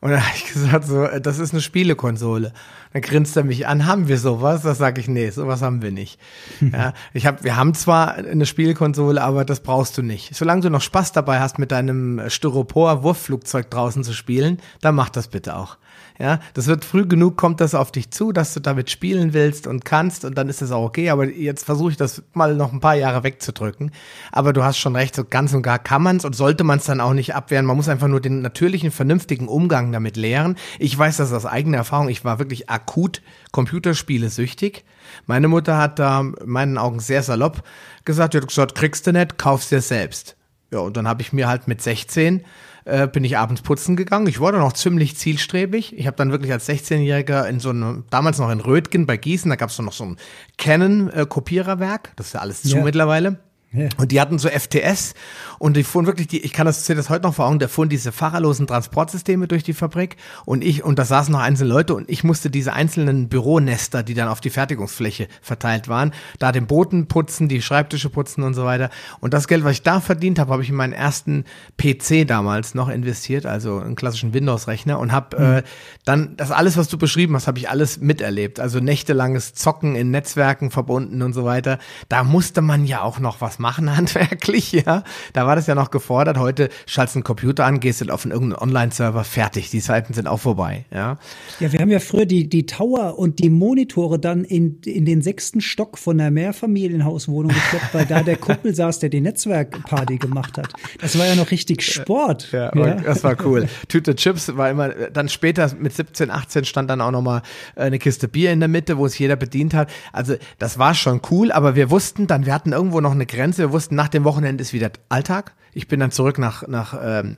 Und dann habe ich gesagt, so, äh, das ist eine Spielekonsole. Dann grinst er mich an, haben wir sowas? Da sage ich, nee, sowas haben wir nicht. ja, ich hab, wir haben zwar eine Spielekonsole, aber das brauchst du nicht. Solange du noch Spaß dabei hast, mit deinem Styropor-Wurfflugzeug draußen zu spielen, dann mach das bitte auch. Ja, das wird früh genug, kommt das auf dich zu, dass du damit spielen willst und kannst und dann ist das auch okay. Aber jetzt versuche ich das mal noch ein paar Jahre wegzudrücken. Aber du hast schon recht, so ganz und gar kann man es und sollte man es dann auch nicht abwehren. Man muss einfach nur den natürlichen, vernünftigen Umgang damit lehren. Ich weiß das aus eigener Erfahrung. Ich war wirklich akut Computerspiele süchtig. Meine Mutter hat da in meinen Augen sehr salopp gesagt, ja, du gesagt, kriegst du nicht, kaufst dir selbst. Ja, und dann habe ich mir halt mit 16 äh, bin ich abends putzen gegangen. Ich war dann auch ziemlich zielstrebig. Ich habe dann wirklich als 16-Jähriger in so einem, damals noch in Rötgen bei Gießen, da gab es noch so ein Canon-Kopiererwerk. das ist ja alles zu ja. mittlerweile. Ja. Und die hatten so FTS und die fuhren wirklich die, ich kann das, sehe das heute noch vor Augen, da fuhren diese fahrerlosen Transportsysteme durch die Fabrik und ich, und da saßen noch einzelne Leute und ich musste diese einzelnen Büronester, die dann auf die Fertigungsfläche verteilt waren, da den Boden putzen, die Schreibtische putzen und so weiter. Und das Geld, was ich da verdient habe, habe ich in meinen ersten PC damals noch investiert, also einen klassischen Windows-Rechner und habe mhm. äh, dann das alles, was du beschrieben hast, habe ich alles miterlebt. Also nächtelanges Zocken in Netzwerken verbunden und so weiter. Da musste man ja auch noch was machen handwerklich, ja. Da war das ja noch gefordert. Heute schaltest du einen Computer an, gehst auf irgendeinen Online-Server, fertig. Die Zeiten sind auch vorbei, ja. Ja, wir haben ja früher die, die Tower und die Monitore dann in, in den sechsten Stock von der Mehrfamilienhauswohnung geschleppt, weil da der Kumpel saß, der die Netzwerkparty gemacht hat. Das war ja noch richtig Sport. Ja, ja. das war cool. Tüte Chips war immer, dann später mit 17, 18 stand dann auch nochmal eine Kiste Bier in der Mitte, wo sich jeder bedient hat. Also das war schon cool, aber wir wussten dann, wir hatten irgendwo noch eine Grenze Grenze. Wir wussten, nach dem Wochenende ist wieder Alltag. Ich bin dann zurück nach, nach ähm,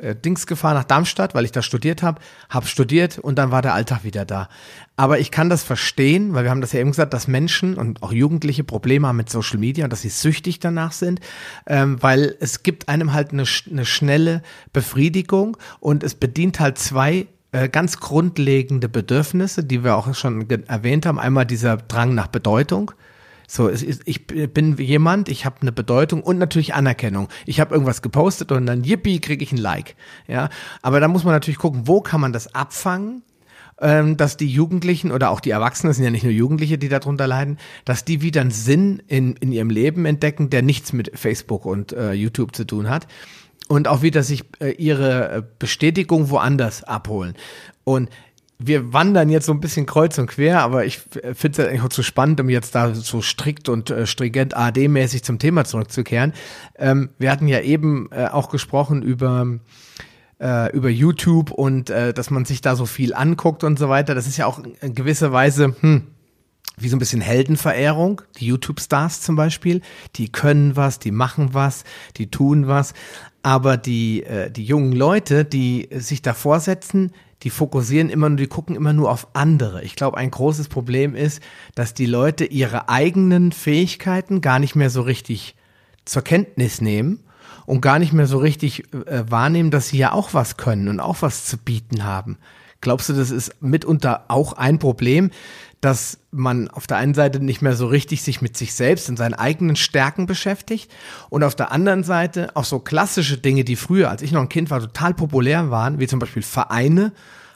äh, Dings gefahren, nach Darmstadt, weil ich da studiert habe, habe studiert und dann war der Alltag wieder da. Aber ich kann das verstehen, weil wir haben das ja eben gesagt, dass Menschen und auch Jugendliche Probleme haben mit Social Media und dass sie süchtig danach sind, ähm, weil es gibt einem halt eine, eine schnelle Befriedigung und es bedient halt zwei äh, ganz grundlegende Bedürfnisse, die wir auch schon erwähnt haben. Einmal dieser Drang nach Bedeutung. So, ist, ich bin jemand, ich habe eine Bedeutung und natürlich Anerkennung. Ich habe irgendwas gepostet und dann yippie kriege ich ein Like. Ja, aber da muss man natürlich gucken, wo kann man das abfangen? ähm, dass die Jugendlichen oder auch die Erwachsenen, sind ja nicht nur Jugendliche, die darunter leiden, dass die wieder einen Sinn in, in ihrem Leben entdecken, der nichts mit Facebook und äh, YouTube zu tun hat. Und auch wieder sich äh, ihre äh, Bestätigung woanders abholen. Und wir wandern jetzt so ein bisschen kreuz und quer, aber ich finde es eigentlich auch zu spannend, um jetzt da so strikt und äh, stringent AD-mäßig zum Thema zurückzukehren. Ähm, wir hatten ja eben äh, auch gesprochen über äh, über YouTube und äh, dass man sich da so viel anguckt und so weiter. Das ist ja auch in gewisser Weise, hm, wie so ein bisschen Heldenverehrung. Die YouTube-Stars zum Beispiel, die können was, die machen was, die tun was. Aber die, äh, die jungen Leute, die sich davor setzen, die fokussieren immer nur, die gucken immer nur auf andere. Ich glaube, ein großes Problem ist, dass die Leute ihre eigenen Fähigkeiten gar nicht mehr so richtig zur Kenntnis nehmen und gar nicht mehr so richtig äh, wahrnehmen, dass sie ja auch was können und auch was zu bieten haben. Glaubst du, das ist mitunter auch ein Problem, dass man auf der einen Seite nicht mehr so richtig sich mit sich selbst und seinen eigenen Stärken beschäftigt und auf der anderen Seite auch so klassische Dinge, die früher, als ich noch ein Kind war, total populär waren, wie zum Beispiel Vereine,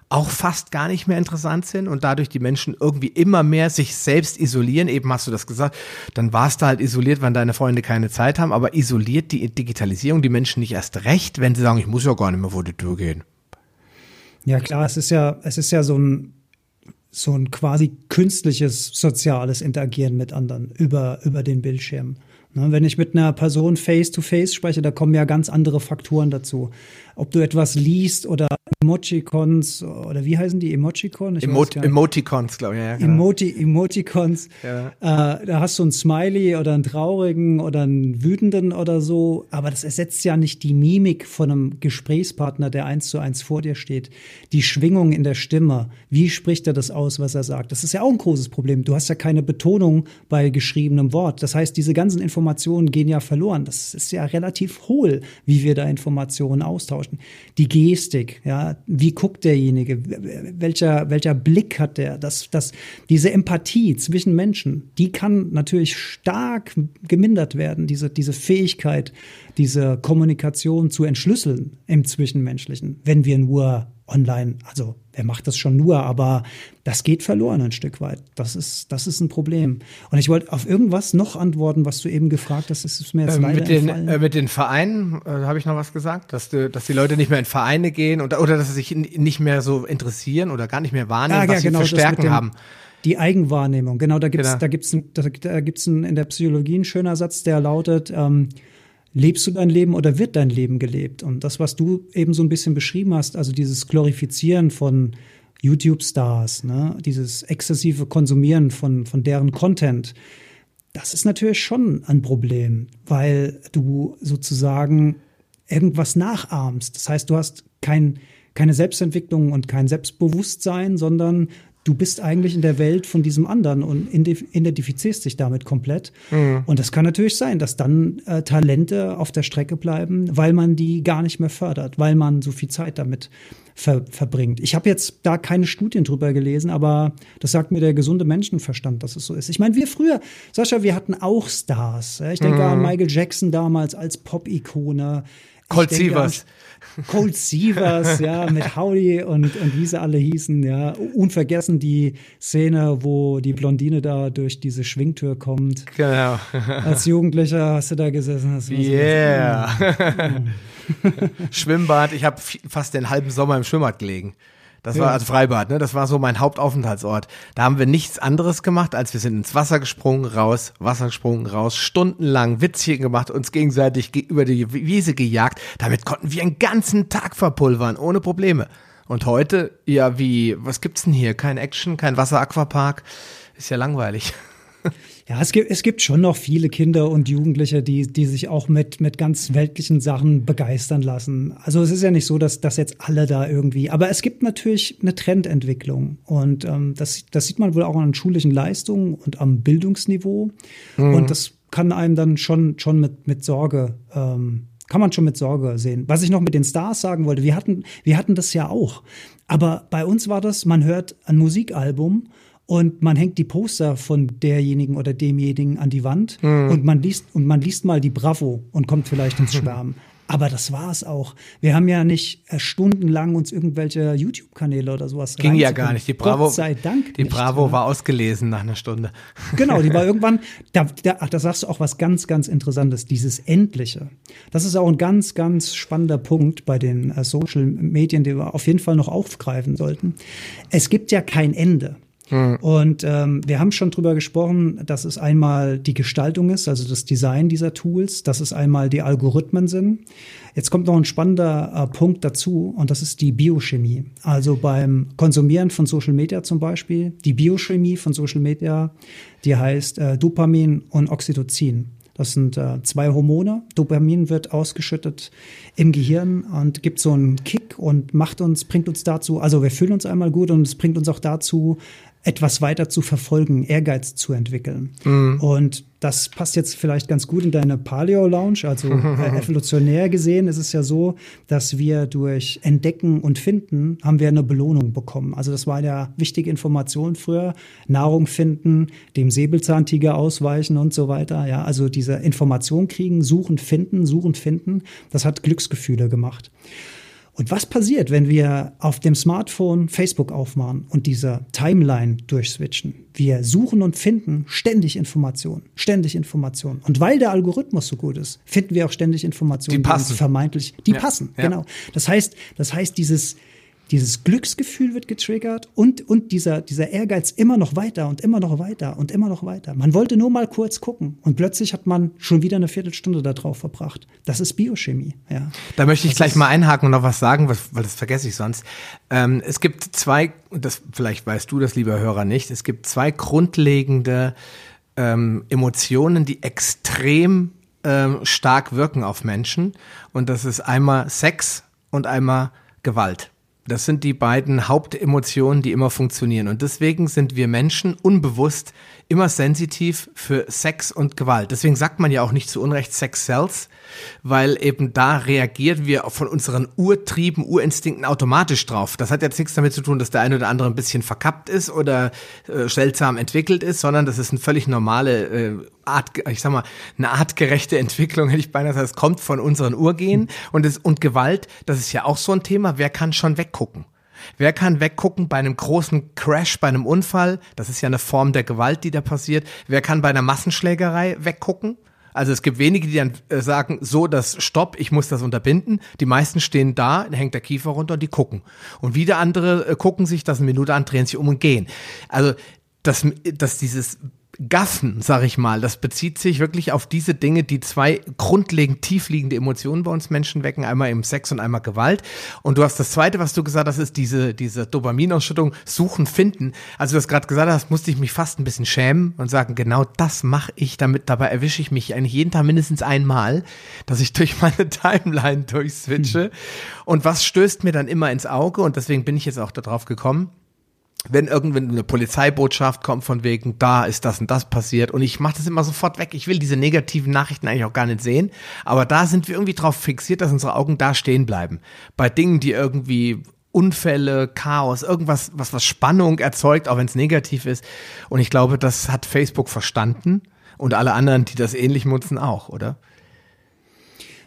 auch fast gar nicht mehr interessant sind und dadurch die Menschen irgendwie immer mehr sich selbst isolieren. Eben hast du das gesagt, dann warst du halt isoliert, wenn deine Freunde keine Zeit haben, aber isoliert die Digitalisierung die Menschen nicht erst recht, wenn sie sagen, ich muss ja gar nicht mehr vor die Tür gehen. Ja klar, es ist ja, es ist ja so ein so ein quasi künstliches soziales Interagieren mit anderen über, über den Bildschirm. Ne, wenn ich mit einer Person face to face spreche, da kommen ja ganz andere Faktoren dazu. Ob du etwas liest oder Emojicons oder wie heißen die Emojicons? Emo Emoticons, glaube ich. Ja, genau. Emoti Emoticons. Ja. Äh, da hast du einen Smiley oder einen traurigen oder einen wütenden oder so, aber das ersetzt ja nicht die Mimik von einem Gesprächspartner, der eins zu eins vor dir steht. Die Schwingung in der Stimme. Wie spricht er das aus, was er sagt? Das ist ja auch ein großes Problem. Du hast ja keine Betonung bei geschriebenem Wort. Das heißt, diese ganzen Informationen gehen ja verloren. Das ist ja relativ hohl, wie wir da Informationen austauschen. Die Gestik, ja, wie guckt derjenige? Welcher, welcher Blick hat der? Das, das, diese Empathie zwischen Menschen, die kann natürlich stark gemindert werden, diese, diese Fähigkeit, diese Kommunikation zu entschlüsseln im Zwischenmenschlichen, wenn wir nur online, also wer macht das schon nur, aber das geht verloren ein Stück weit. Das ist, das ist ein Problem. Und ich wollte auf irgendwas noch antworten, was du eben gefragt hast. Das ist mir jetzt äh, leider mit den, äh, mit den Vereinen äh, habe ich noch was gesagt, dass, du, dass die Leute nicht mehr in Vereine gehen oder, oder dass sie sich nicht mehr so interessieren oder gar nicht mehr wahrnehmen, ja, was ja, genau, sie für Stärken haben. Die Eigenwahrnehmung, genau, da gibt's, genau. da gibt's, da, da gibt's ein, in der Psychologie ein schöner Satz, der lautet, ähm, lebst du dein Leben oder wird dein Leben gelebt? Und das, was du eben so ein bisschen beschrieben hast, also dieses Glorifizieren von YouTube-Stars, ne, dieses exzessive Konsumieren von, von deren Content, das ist natürlich schon ein Problem, weil du sozusagen irgendwas nachahmst. Das heißt, du hast kein, keine Selbstentwicklung und kein Selbstbewusstsein, sondern du bist eigentlich in der Welt von diesem anderen und identifizierst dich damit komplett. Mhm. Und das kann natürlich sein, dass dann äh, Talente auf der Strecke bleiben, weil man die gar nicht mehr fördert, weil man so viel Zeit damit ver verbringt. Ich habe jetzt da keine Studien drüber gelesen, aber das sagt mir der gesunde Menschenverstand, dass es so ist. Ich meine, wir früher, Sascha, wir hatten auch Stars. Ich denke mhm. an Michael Jackson damals als Pop-Ikone. Colt Sievers. Cold Sievers, ja, mit Howdy und, und wie sie alle hießen, ja. Unvergessen die Szene, wo die Blondine da durch diese Schwingtür kommt. Genau. Als Jugendlicher hast du da gesessen. Hast yeah. So, Schwimmbad, ich habe fast den halben Sommer im Schwimmbad gelegen. Das war also Freibad, ne? Das war so mein Hauptaufenthaltsort. Da haben wir nichts anderes gemacht, als wir sind ins Wasser gesprungen, raus, Wasser gesprungen, raus, stundenlang Witzchen gemacht, uns gegenseitig über die Wiese gejagt. Damit konnten wir einen ganzen Tag verpulvern, ohne Probleme. Und heute, ja, wie, was gibt's denn hier? Kein Action, kein Wasser-Aquapark. Ist ja langweilig. Ja, es gibt, es gibt schon noch viele Kinder und Jugendliche, die, die sich auch mit, mit ganz weltlichen Sachen begeistern lassen. Also es ist ja nicht so, dass, dass jetzt alle da irgendwie, aber es gibt natürlich eine Trendentwicklung und ähm, das, das sieht man wohl auch an schulischen Leistungen und am Bildungsniveau mhm. und das kann einem dann schon, schon mit, mit Sorge ähm, kann man schon mit Sorge sehen. Was ich noch mit den Stars sagen wollte, wir hatten, wir hatten das ja auch. Aber bei uns war das, man hört ein Musikalbum und man hängt die Poster von derjenigen oder demjenigen an die Wand mhm. und man liest und man liest mal die Bravo und kommt vielleicht ins Schwärmen. Aber das war es auch. Wir haben ja nicht äh, stundenlang uns irgendwelche YouTube-Kanäle oder sowas Ging ja gar nicht. Die Bravo, Gott sei Dank. Die nicht, Bravo war ausgelesen nach einer Stunde. Genau, die war irgendwann, da, da, ach, da sagst du auch was ganz, ganz Interessantes. Dieses Endliche. Das ist auch ein ganz, ganz spannender Punkt bei den äh, Social Medien, die wir auf jeden Fall noch aufgreifen sollten. Es gibt ja kein Ende. Mhm. Und ähm, wir haben schon drüber gesprochen, dass es einmal die Gestaltung ist, also das Design dieser Tools, dass es einmal die Algorithmen sind. Jetzt kommt noch ein spannender äh, Punkt dazu und das ist die Biochemie. Also beim Konsumieren von Social Media zum Beispiel, die Biochemie von Social Media, die heißt äh, Dopamin und Oxytocin. Das sind äh, zwei Hormone. Dopamin wird ausgeschüttet im Gehirn und gibt so einen Kick und macht uns, bringt uns dazu, also wir fühlen uns einmal gut und es bringt uns auch dazu, etwas weiter zu verfolgen, Ehrgeiz zu entwickeln. Mhm. Und das passt jetzt vielleicht ganz gut in deine Paleo-Lounge. Also äh, evolutionär gesehen ist es ja so, dass wir durch Entdecken und Finden haben wir eine Belohnung bekommen. Also das war ja wichtige Information früher. Nahrung finden, dem Säbelzahntiger ausweichen und so weiter. Ja, also diese Information kriegen, suchen, finden, suchen, finden. Das hat Glücksgefühle gemacht. Und was passiert, wenn wir auf dem Smartphone Facebook aufmachen und diese Timeline durchswitchen? Wir suchen und finden ständig Informationen, ständig Informationen. Und weil der Algorithmus so gut ist, finden wir auch ständig Informationen, die, passen. die vermeintlich, die ja, passen, ja. genau. Das heißt, das heißt, dieses, dieses Glücksgefühl wird getriggert und, und dieser, dieser Ehrgeiz immer noch weiter und immer noch weiter und immer noch weiter. Man wollte nur mal kurz gucken und plötzlich hat man schon wieder eine Viertelstunde darauf verbracht. Das ist Biochemie, ja. Da möchte ich das gleich mal einhaken und noch was sagen, weil das vergesse ich sonst. Ähm, es gibt zwei, das, vielleicht weißt du das, lieber Hörer, nicht, es gibt zwei grundlegende ähm, Emotionen, die extrem ähm, stark wirken auf Menschen. Und das ist einmal Sex und einmal Gewalt. Das sind die beiden Hauptemotionen, die immer funktionieren. Und deswegen sind wir Menschen unbewusst immer sensitiv für Sex und Gewalt. Deswegen sagt man ja auch nicht zu Unrecht Sex Cells, weil eben da reagieren wir von unseren Urtrieben, Urinstinkten automatisch drauf. Das hat jetzt nichts damit zu tun, dass der eine oder andere ein bisschen verkappt ist oder äh, seltsam entwickelt ist, sondern das ist eine völlig normale äh, Art, ich sag mal, eine artgerechte Entwicklung, hätte ich beinahe gesagt, es kommt von unseren Urgehen und, das, und Gewalt, das ist ja auch so ein Thema, wer kann schon weggucken? Wer kann weggucken bei einem großen Crash, bei einem Unfall? Das ist ja eine Form der Gewalt, die da passiert. Wer kann bei einer Massenschlägerei weggucken? Also es gibt wenige, die dann äh, sagen, so, das Stopp, ich muss das unterbinden. Die meisten stehen da, hängt der Kiefer runter und die gucken. Und wieder andere äh, gucken sich das eine Minute an, drehen sich um und gehen. Also dass, dass dieses Gaffen, sag ich mal, das bezieht sich wirklich auf diese Dinge, die zwei grundlegend tiefliegende Emotionen bei uns Menschen wecken, einmal im Sex und einmal Gewalt. Und du hast das zweite, was du gesagt hast, ist diese, diese Dopaminausschüttung, suchen, finden. Also du hast gerade gesagt hast, musste ich mich fast ein bisschen schämen und sagen, genau das mache ich damit, dabei erwische ich mich eigentlich jeden Tag mindestens einmal, dass ich durch meine Timeline durchswitche. Hm. Und was stößt mir dann immer ins Auge? Und deswegen bin ich jetzt auch darauf gekommen wenn irgendwie eine Polizeibotschaft kommt von wegen, da ist das und das passiert und ich mache das immer sofort weg. Ich will diese negativen Nachrichten eigentlich auch gar nicht sehen, aber da sind wir irgendwie drauf fixiert, dass unsere Augen da stehen bleiben. Bei Dingen, die irgendwie Unfälle, Chaos, irgendwas, was was Spannung erzeugt, auch wenn es negativ ist. Und ich glaube, das hat Facebook verstanden und alle anderen, die das ähnlich nutzen, auch, oder?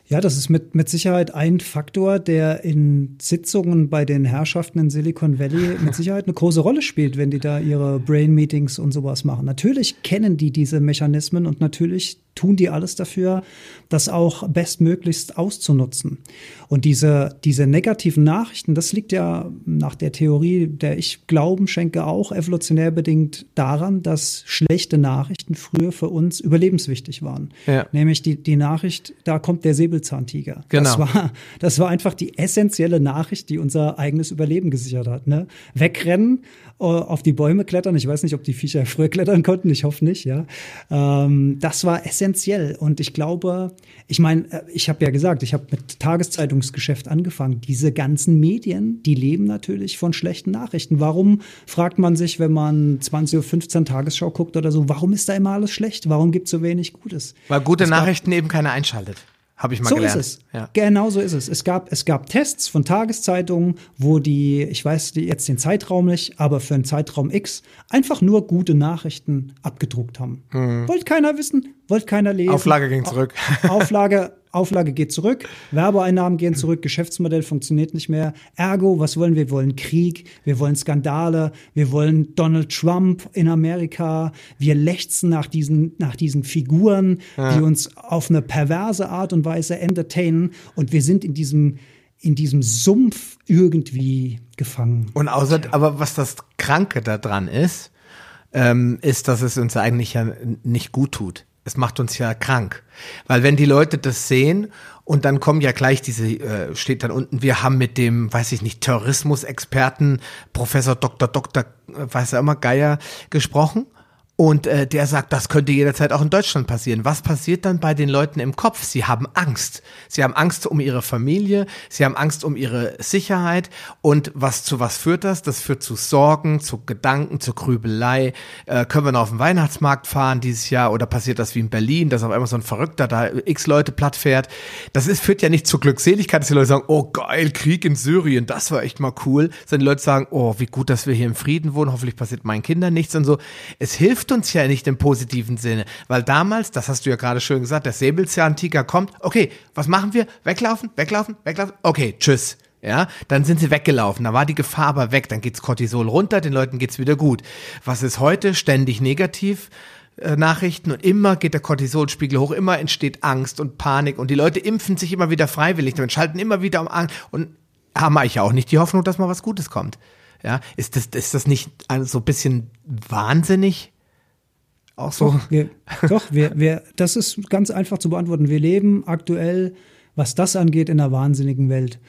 Ja, das ist mit, mit Sicherheit ein Faktor, der in Sitzungen bei den Herrschaften in Silicon Valley mit Sicherheit eine große Rolle spielt, wenn die da ihre Brain-Meetings und sowas machen. Natürlich kennen die diese Mechanismen und natürlich tun die alles dafür, das auch bestmöglichst auszunutzen. Und diese, diese negativen Nachrichten, das liegt ja nach der Theorie, der ich Glauben schenke, auch evolutionär bedingt daran, dass schlechte Nachrichten früher für uns überlebenswichtig waren. Ja. Nämlich die, die Nachricht, da kommt der Säbelzahntiger. Genau. Das war, das war einfach die essentielle Nachricht, die unser eigenes Überleben gesichert hat. Ne? Wegrennen, auf die Bäume klettern. Ich weiß nicht, ob die Viecher früher klettern konnten. Ich hoffe nicht, ja. Ähm, das war essentiell. Und ich glaube, ich meine, äh, ich habe ja gesagt, ich habe mit Tageszeitungsgeschäft angefangen. Diese ganzen Medien, die leben natürlich von schlechten Nachrichten. Warum fragt man sich, wenn man 20.15 Uhr Tagesschau guckt oder so, warum ist da immer alles schlecht? Warum gibt es so wenig Gutes? Weil gute es Nachrichten eben keiner einschaltet. Habe ich mal so gelernt. So ist es. Ja. Genau so ist es. Es gab, es gab Tests von Tageszeitungen, wo die, ich weiß jetzt den Zeitraum nicht, aber für einen Zeitraum X einfach nur gute Nachrichten abgedruckt haben. Mhm. Wollte keiner wissen, wollte keiner lesen. Auflage ging zurück. Auflage Auflage geht zurück, Werbeeinnahmen gehen zurück, Geschäftsmodell funktioniert nicht mehr. Ergo, was wollen wir? Wir wollen Krieg, wir wollen Skandale, wir wollen Donald Trump in Amerika. Wir lechzen nach diesen, nach diesen Figuren, ja. die uns auf eine perverse Art und Weise entertainen. Und wir sind in diesem, in diesem Sumpf irgendwie gefangen. Und außer, ja. aber was das Kranke daran ist, ähm, ist, dass es uns eigentlich ja nicht gut tut. Es macht uns ja krank. Weil wenn die Leute das sehen und dann kommen ja gleich diese, äh, steht dann unten, wir haben mit dem, weiß ich nicht, Terrorismusexperten, Professor Dr. Dr. Äh, weiß er immer, Geier gesprochen. Und äh, der sagt, das könnte jederzeit auch in Deutschland passieren. Was passiert dann bei den Leuten im Kopf? Sie haben Angst. Sie haben Angst um ihre Familie, sie haben Angst um ihre Sicherheit. Und was zu was führt das? Das führt zu Sorgen, zu Gedanken, zu Grübelei. Äh, können wir noch auf den Weihnachtsmarkt fahren dieses Jahr? Oder passiert das wie in Berlin, dass auf einmal so ein Verrückter da x Leute platt fährt? Das ist, führt ja nicht zur Glückseligkeit, dass die Leute sagen, oh geil, Krieg in Syrien, das war echt mal cool. Sondern die Leute sagen, oh, wie gut, dass wir hier im Frieden wohnen, hoffentlich passiert meinen Kindern nichts und so. Es hilft hilft uns ja nicht im positiven Sinne, weil damals, das hast du ja gerade schön gesagt, der Säbelzahntiger kommt, okay, was machen wir? Weglaufen, weglaufen, weglaufen, okay, tschüss. Ja, dann sind sie weggelaufen, da war die Gefahr aber weg, dann geht's Cortisol runter, den Leuten geht's wieder gut. Was ist heute? Ständig negativ. Äh, Nachrichten und immer geht der Cortisolspiegel hoch, immer entsteht Angst und Panik und die Leute impfen sich immer wieder freiwillig damit, schalten immer wieder um Angst und haben eigentlich auch nicht die Hoffnung, dass mal was Gutes kommt. Ja, ist das, ist das nicht so ein bisschen wahnsinnig? Auch so. Doch, wir, doch wir, wir, das ist ganz einfach zu beantworten. Wir leben aktuell, was das angeht, in einer wahnsinnigen Welt.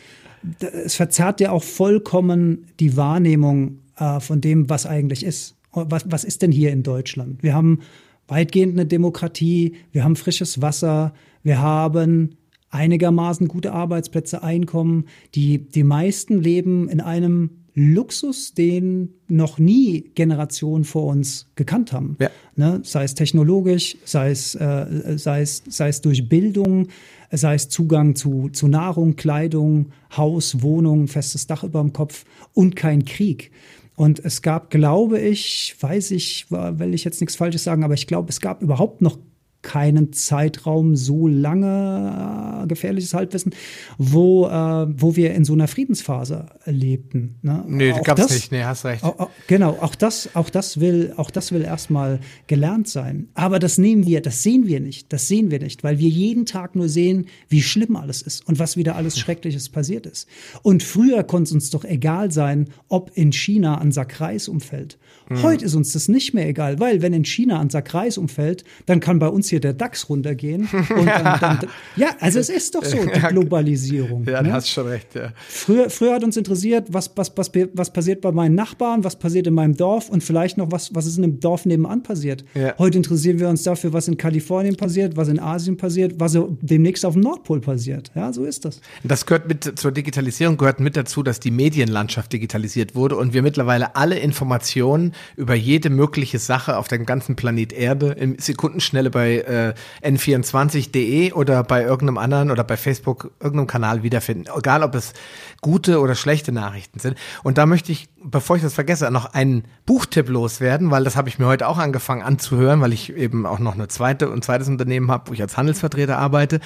Es verzerrt ja auch vollkommen die Wahrnehmung äh, von dem, was eigentlich ist. Was, was ist denn hier in Deutschland? Wir haben weitgehend eine Demokratie, wir haben frisches Wasser, wir haben einigermaßen gute Arbeitsplätze, Einkommen. Die, die meisten leben in einem Luxus, den noch nie Generationen vor uns gekannt haben. Ja. Ne? Sei es technologisch, sei es, äh, sei, es, sei es durch Bildung, sei es Zugang zu, zu Nahrung, Kleidung, Haus, Wohnung, festes Dach über dem Kopf und kein Krieg. Und es gab, glaube ich, weiß ich, will ich jetzt nichts Falsches sagen, aber ich glaube, es gab überhaupt noch keinen Zeitraum so lange äh, gefährliches Halbwissen, wo, äh, wo wir in so einer Friedensphase lebten. Ne? Nee, auch gab's das, nicht, nee, hast recht. Auch, genau, auch das, auch das will, auch das will erstmal gelernt sein. Aber das nehmen wir, das sehen wir nicht, das sehen wir nicht, weil wir jeden Tag nur sehen, wie schlimm alles ist und was wieder alles Schreckliches passiert ist. Und früher konnte es uns doch egal sein, ob in China ein Sack Reis umfällt. Mhm. Heute ist uns das nicht mehr egal, weil wenn in China ein Sack Reis umfällt, dann kann bei uns hier hier der DAX runtergehen. Und dann, dann, ja, also es ist doch so, die Globalisierung. Ja, ne? du hast schon recht, ja. Früher, früher hat uns interessiert, was, was, was, was passiert bei meinen Nachbarn, was passiert in meinem Dorf und vielleicht noch, was, was ist in dem Dorf nebenan passiert. Ja. Heute interessieren wir uns dafür, was in Kalifornien passiert, was in Asien passiert, was demnächst auf dem Nordpol passiert. Ja, so ist das. Das gehört mit zur Digitalisierung, gehört mit dazu, dass die Medienlandschaft digitalisiert wurde und wir mittlerweile alle Informationen über jede mögliche Sache auf dem ganzen Planet Erde in Sekundenschnelle bei äh, n24.de oder bei irgendeinem anderen oder bei Facebook irgendeinem Kanal wiederfinden. Egal, ob es gute oder schlechte Nachrichten sind. Und da möchte ich, bevor ich das vergesse, noch einen Buchtipp loswerden, weil das habe ich mir heute auch angefangen anzuhören, weil ich eben auch noch eine zweite und zweites Unternehmen habe, wo ich als Handelsvertreter arbeite.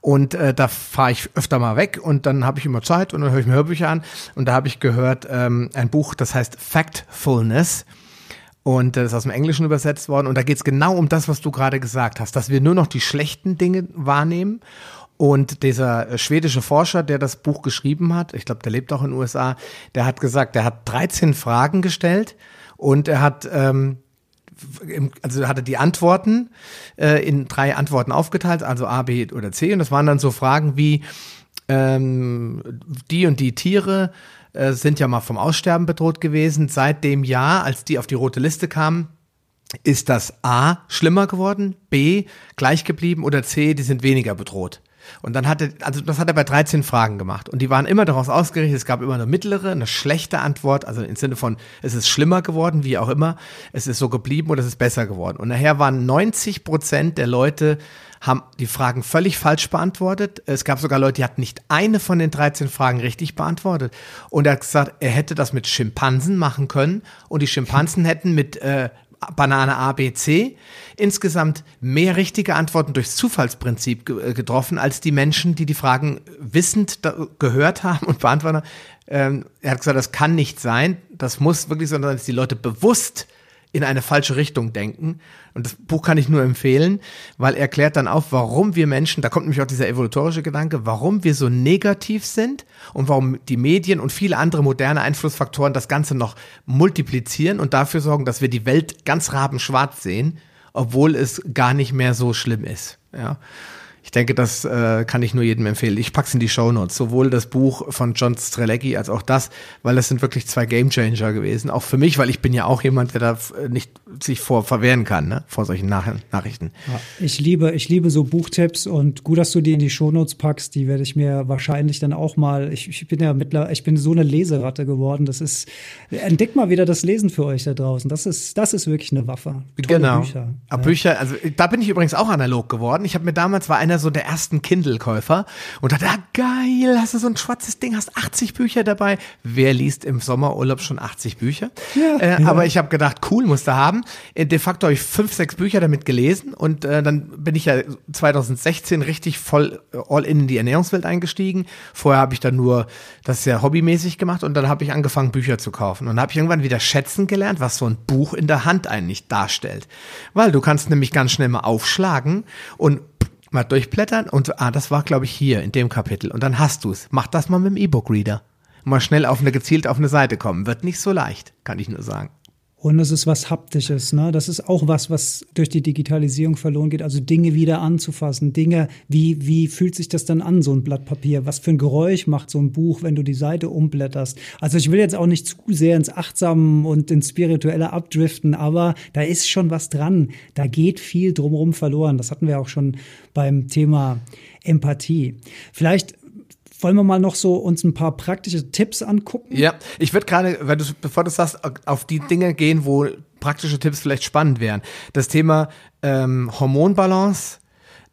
Und äh, da fahre ich öfter mal weg und dann habe ich immer Zeit und dann höre ich mir Hörbücher an. Und da habe ich gehört ähm, ein Buch, das heißt Factfulness. Und das ist aus dem Englischen übersetzt worden. Und da geht es genau um das, was du gerade gesagt hast, dass wir nur noch die schlechten Dinge wahrnehmen. Und dieser schwedische Forscher, der das Buch geschrieben hat, ich glaube, der lebt auch in den USA, der hat gesagt, der hat 13 Fragen gestellt und er hat ähm, also hatte die Antworten äh, in drei Antworten aufgeteilt, also A, B oder C. Und das waren dann so Fragen wie ähm, die und die Tiere äh, sind ja mal vom Aussterben bedroht gewesen. Seit dem Jahr, als die auf die rote Liste kamen, ist das A schlimmer geworden, B gleich geblieben oder C, die sind weniger bedroht. Und dann hatte, also das hat er bei 13 Fragen gemacht. Und die waren immer daraus ausgerichtet, es gab immer eine mittlere, eine schlechte Antwort, also im Sinne von, es ist schlimmer geworden, wie auch immer, es ist so geblieben oder es ist besser geworden. Und nachher waren 90 Prozent der Leute, haben die Fragen völlig falsch beantwortet. Es gab sogar Leute, die hatten nicht eine von den 13 Fragen richtig beantwortet. Und er hat gesagt, er hätte das mit Schimpansen machen können und die Schimpansen hätten mit äh, Banane A, B, C insgesamt mehr richtige Antworten durchs Zufallsprinzip ge getroffen, als die Menschen, die die Fragen wissend gehört haben und beantwortet haben. Ähm, er hat gesagt, das kann nicht sein, das muss wirklich sein, dass die Leute bewusst in eine falsche Richtung denken. Und das Buch kann ich nur empfehlen, weil er klärt dann auf, warum wir Menschen, da kommt nämlich auch dieser evolutorische Gedanke, warum wir so negativ sind und warum die Medien und viele andere moderne Einflussfaktoren das Ganze noch multiplizieren und dafür sorgen, dass wir die Welt ganz rabenschwarz sehen, obwohl es gar nicht mehr so schlimm ist. Ja. Ich denke, das äh, kann ich nur jedem empfehlen. Ich pack's in die Show Notes, sowohl das Buch von John Strelecki als auch das, weil das sind wirklich zwei Gamechanger gewesen. Auch für mich, weil ich bin ja auch jemand, der da äh, nicht sich vor verwehren kann, ne? vor solchen Nach Nachrichten. Ja, ich liebe, ich liebe so Buchtipps und gut, dass du die in die Show Notes packst. Die werde ich mir wahrscheinlich dann auch mal. Ich, ich bin ja mittlerweile, ich bin so eine Leseratte geworden. Das ist, entdeckt mal wieder das Lesen für euch da draußen. Das ist, das ist wirklich eine Waffe. Tolle genau. Bücher. Ja. Bücher, also da bin ich übrigens auch analog geworden. Ich habe mir damals war einer so der ersten Kindle-Käufer und dachte, ah, geil, hast du so ein schwarzes Ding, hast 80 Bücher dabei. Wer liest im Sommerurlaub schon 80 Bücher? Ja, äh, ja. Aber ich habe gedacht, cool, musst du haben. Äh, de facto habe ich fünf, sechs Bücher damit gelesen und äh, dann bin ich ja 2016 richtig voll äh, all in die Ernährungswelt eingestiegen. Vorher habe ich dann nur das sehr hobbymäßig gemacht und dann habe ich angefangen, Bücher zu kaufen. Und dann habe ich irgendwann wieder schätzen gelernt, was so ein Buch in der Hand eigentlich darstellt. Weil du kannst nämlich ganz schnell mal aufschlagen und mal durchblättern und ah, das war, glaube ich, hier in dem Kapitel. Und dann hast du's. Mach das mal mit dem E-Book-Reader. Mal schnell auf eine gezielt auf eine Seite kommen. Wird nicht so leicht, kann ich nur sagen. Und es ist was Haptisches, ne? Das ist auch was, was durch die Digitalisierung verloren geht. Also Dinge wieder anzufassen. Dinge, wie, wie fühlt sich das dann an, so ein Blatt Papier? Was für ein Geräusch macht so ein Buch, wenn du die Seite umblätterst? Also ich will jetzt auch nicht zu sehr ins Achtsam und ins Spirituelle abdriften, aber da ist schon was dran. Da geht viel drumherum verloren. Das hatten wir auch schon beim Thema Empathie. Vielleicht wollen wir mal noch so uns ein paar praktische Tipps angucken? Ja, ich würde gerade, weil du, bevor du sagst, auf die Dinge gehen, wo praktische Tipps vielleicht spannend wären. Das Thema ähm, Hormonbalance,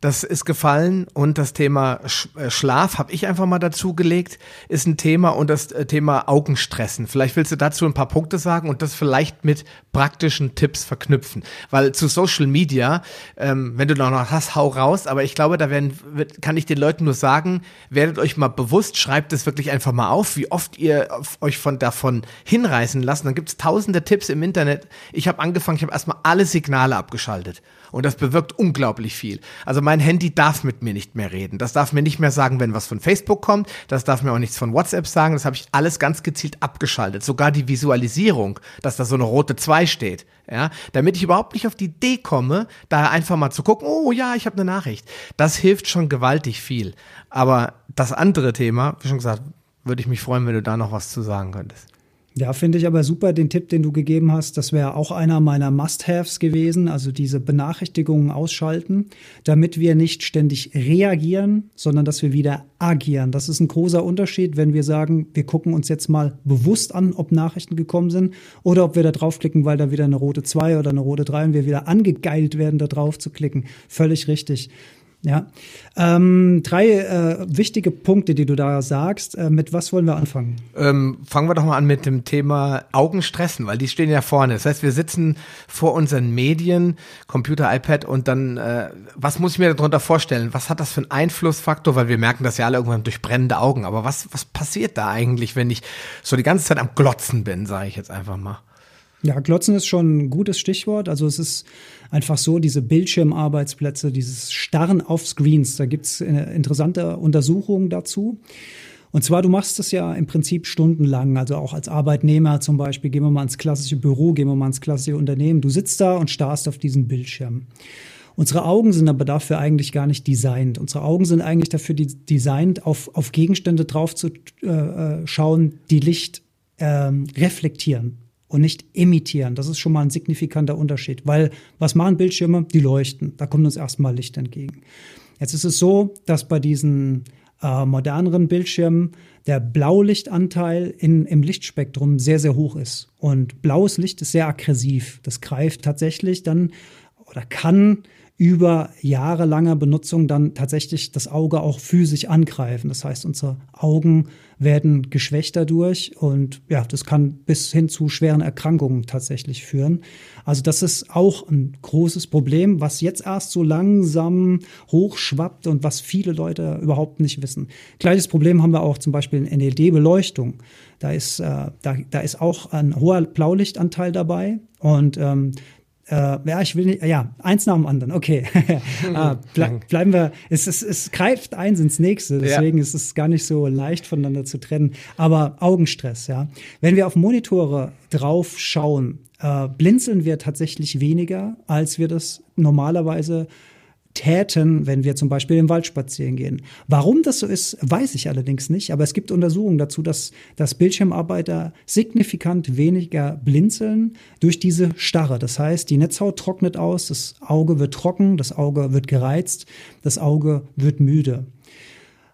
das ist gefallen und das Thema äh, Schlaf habe ich einfach mal dazu gelegt, ist ein Thema und das äh, Thema Augenstressen. Vielleicht willst du dazu ein paar Punkte sagen und das vielleicht mit praktischen Tipps verknüpfen, weil zu Social Media, ähm, wenn du noch hast, hau raus. Aber ich glaube, da werden, kann ich den Leuten nur sagen, werdet euch mal bewusst, schreibt es wirklich einfach mal auf, wie oft ihr euch von davon hinreißen lasst. Dann gibt es tausende Tipps im Internet. Ich habe angefangen, ich habe erstmal alle Signale abgeschaltet und das bewirkt unglaublich viel. Also mein Handy darf mit mir nicht mehr reden. Das darf mir nicht mehr sagen, wenn was von Facebook kommt. Das darf mir auch nichts von WhatsApp sagen. Das habe ich alles ganz gezielt abgeschaltet. Sogar die Visualisierung, dass da so eine rote 2 steht. Ja, damit ich überhaupt nicht auf die Idee komme, da einfach mal zu gucken, oh ja, ich habe eine Nachricht. Das hilft schon gewaltig viel. Aber das andere Thema, wie schon gesagt, würde ich mich freuen, wenn du da noch was zu sagen könntest. Ja, finde ich aber super den Tipp, den du gegeben hast. Das wäre auch einer meiner Must-Haves gewesen, also diese Benachrichtigungen ausschalten, damit wir nicht ständig reagieren, sondern dass wir wieder agieren. Das ist ein großer Unterschied, wenn wir sagen, wir gucken uns jetzt mal bewusst an, ob Nachrichten gekommen sind oder ob wir da draufklicken, weil da wieder eine rote 2 oder eine rote 3 und wir wieder angegeilt werden, da drauf zu klicken. Völlig richtig. Ja, ähm, drei äh, wichtige Punkte, die du da sagst. Äh, mit was wollen wir anfangen? Ähm, fangen wir doch mal an mit dem Thema Augenstressen, weil die stehen ja vorne. Das heißt, wir sitzen vor unseren Medien, Computer, iPad und dann, äh, was muss ich mir darunter vorstellen? Was hat das für einen Einflussfaktor? Weil wir merken das ja alle irgendwann durch brennende Augen. Aber was, was passiert da eigentlich, wenn ich so die ganze Zeit am Glotzen bin, sage ich jetzt einfach mal? Ja, Glotzen ist schon ein gutes Stichwort. Also es ist einfach so, diese Bildschirmarbeitsplätze, dieses Starren auf Screens, da gibt's äh, interessante Untersuchungen dazu. Und zwar, du machst das ja im Prinzip stundenlang, also auch als Arbeitnehmer zum Beispiel, gehen wir mal ins klassische Büro, gehen wir mal ins klassische Unternehmen. Du sitzt da und starrst auf diesen Bildschirm. Unsere Augen sind aber dafür eigentlich gar nicht designt. Unsere Augen sind eigentlich dafür designt, auf, auf Gegenstände drauf zu äh, äh schauen, die Licht äh, reflektieren und nicht imitieren. Das ist schon mal ein signifikanter Unterschied, weil was machen Bildschirme? Die leuchten. Da kommt uns erstmal Licht entgegen. Jetzt ist es so, dass bei diesen äh, moderneren Bildschirmen der Blaulichtanteil in, im Lichtspektrum sehr, sehr hoch ist. Und blaues Licht ist sehr aggressiv. Das greift tatsächlich dann oder kann über jahrelanger Benutzung dann tatsächlich das Auge auch physisch angreifen. Das heißt, unsere Augen werden geschwächt dadurch und ja, das kann bis hin zu schweren Erkrankungen tatsächlich führen. Also das ist auch ein großes Problem, was jetzt erst so langsam hochschwappt und was viele Leute überhaupt nicht wissen. Gleiches Problem haben wir auch zum Beispiel in LED-Beleuchtung. Da ist, äh, da, da ist auch ein hoher Blaulichtanteil dabei und ähm, äh, ja, ich will nicht, ja, eins nach dem anderen, okay. ah, ble bleiben wir, es, es, es greift eins ins nächste, deswegen ja. ist es gar nicht so leicht voneinander zu trennen. Aber Augenstress, ja. Wenn wir auf Monitore drauf schauen, äh, blinzeln wir tatsächlich weniger, als wir das normalerweise täten, wenn wir zum Beispiel im Wald spazieren gehen. Warum das so ist, weiß ich allerdings nicht, aber es gibt Untersuchungen dazu, dass, dass Bildschirmarbeiter signifikant weniger blinzeln durch diese Starre. Das heißt, die Netzhaut trocknet aus, das Auge wird trocken, das Auge wird gereizt, das Auge wird müde.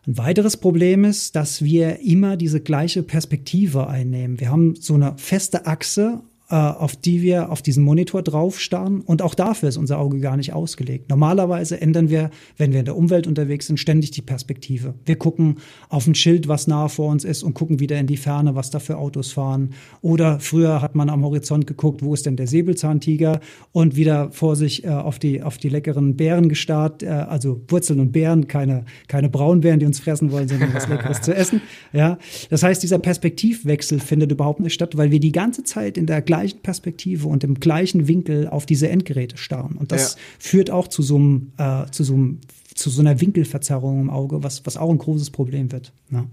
Ein weiteres Problem ist, dass wir immer diese gleiche Perspektive einnehmen. Wir haben so eine feste Achse auf die wir auf diesen Monitor draufstarren. Und auch dafür ist unser Auge gar nicht ausgelegt. Normalerweise ändern wir, wenn wir in der Umwelt unterwegs sind, ständig die Perspektive. Wir gucken auf ein Schild, was nahe vor uns ist und gucken wieder in die Ferne, was da für Autos fahren. Oder früher hat man am Horizont geguckt, wo ist denn der Säbelzahntiger und wieder vor sich äh, auf, die, auf die leckeren Beeren gestarrt, äh, also Wurzeln und Beeren, keine, keine Braunbeeren, die uns fressen wollen, sondern was Leckeres zu essen. Ja, das heißt, dieser Perspektivwechsel findet überhaupt nicht statt, weil wir die ganze Zeit in der gleichen gleichen Perspektive und im gleichen Winkel auf diese Endgeräte starren. Und das ja. führt auch zu so einem, äh, zu so einem, zu so einer Winkelverzerrung im Auge, was, was auch ein großes Problem wird. Ja.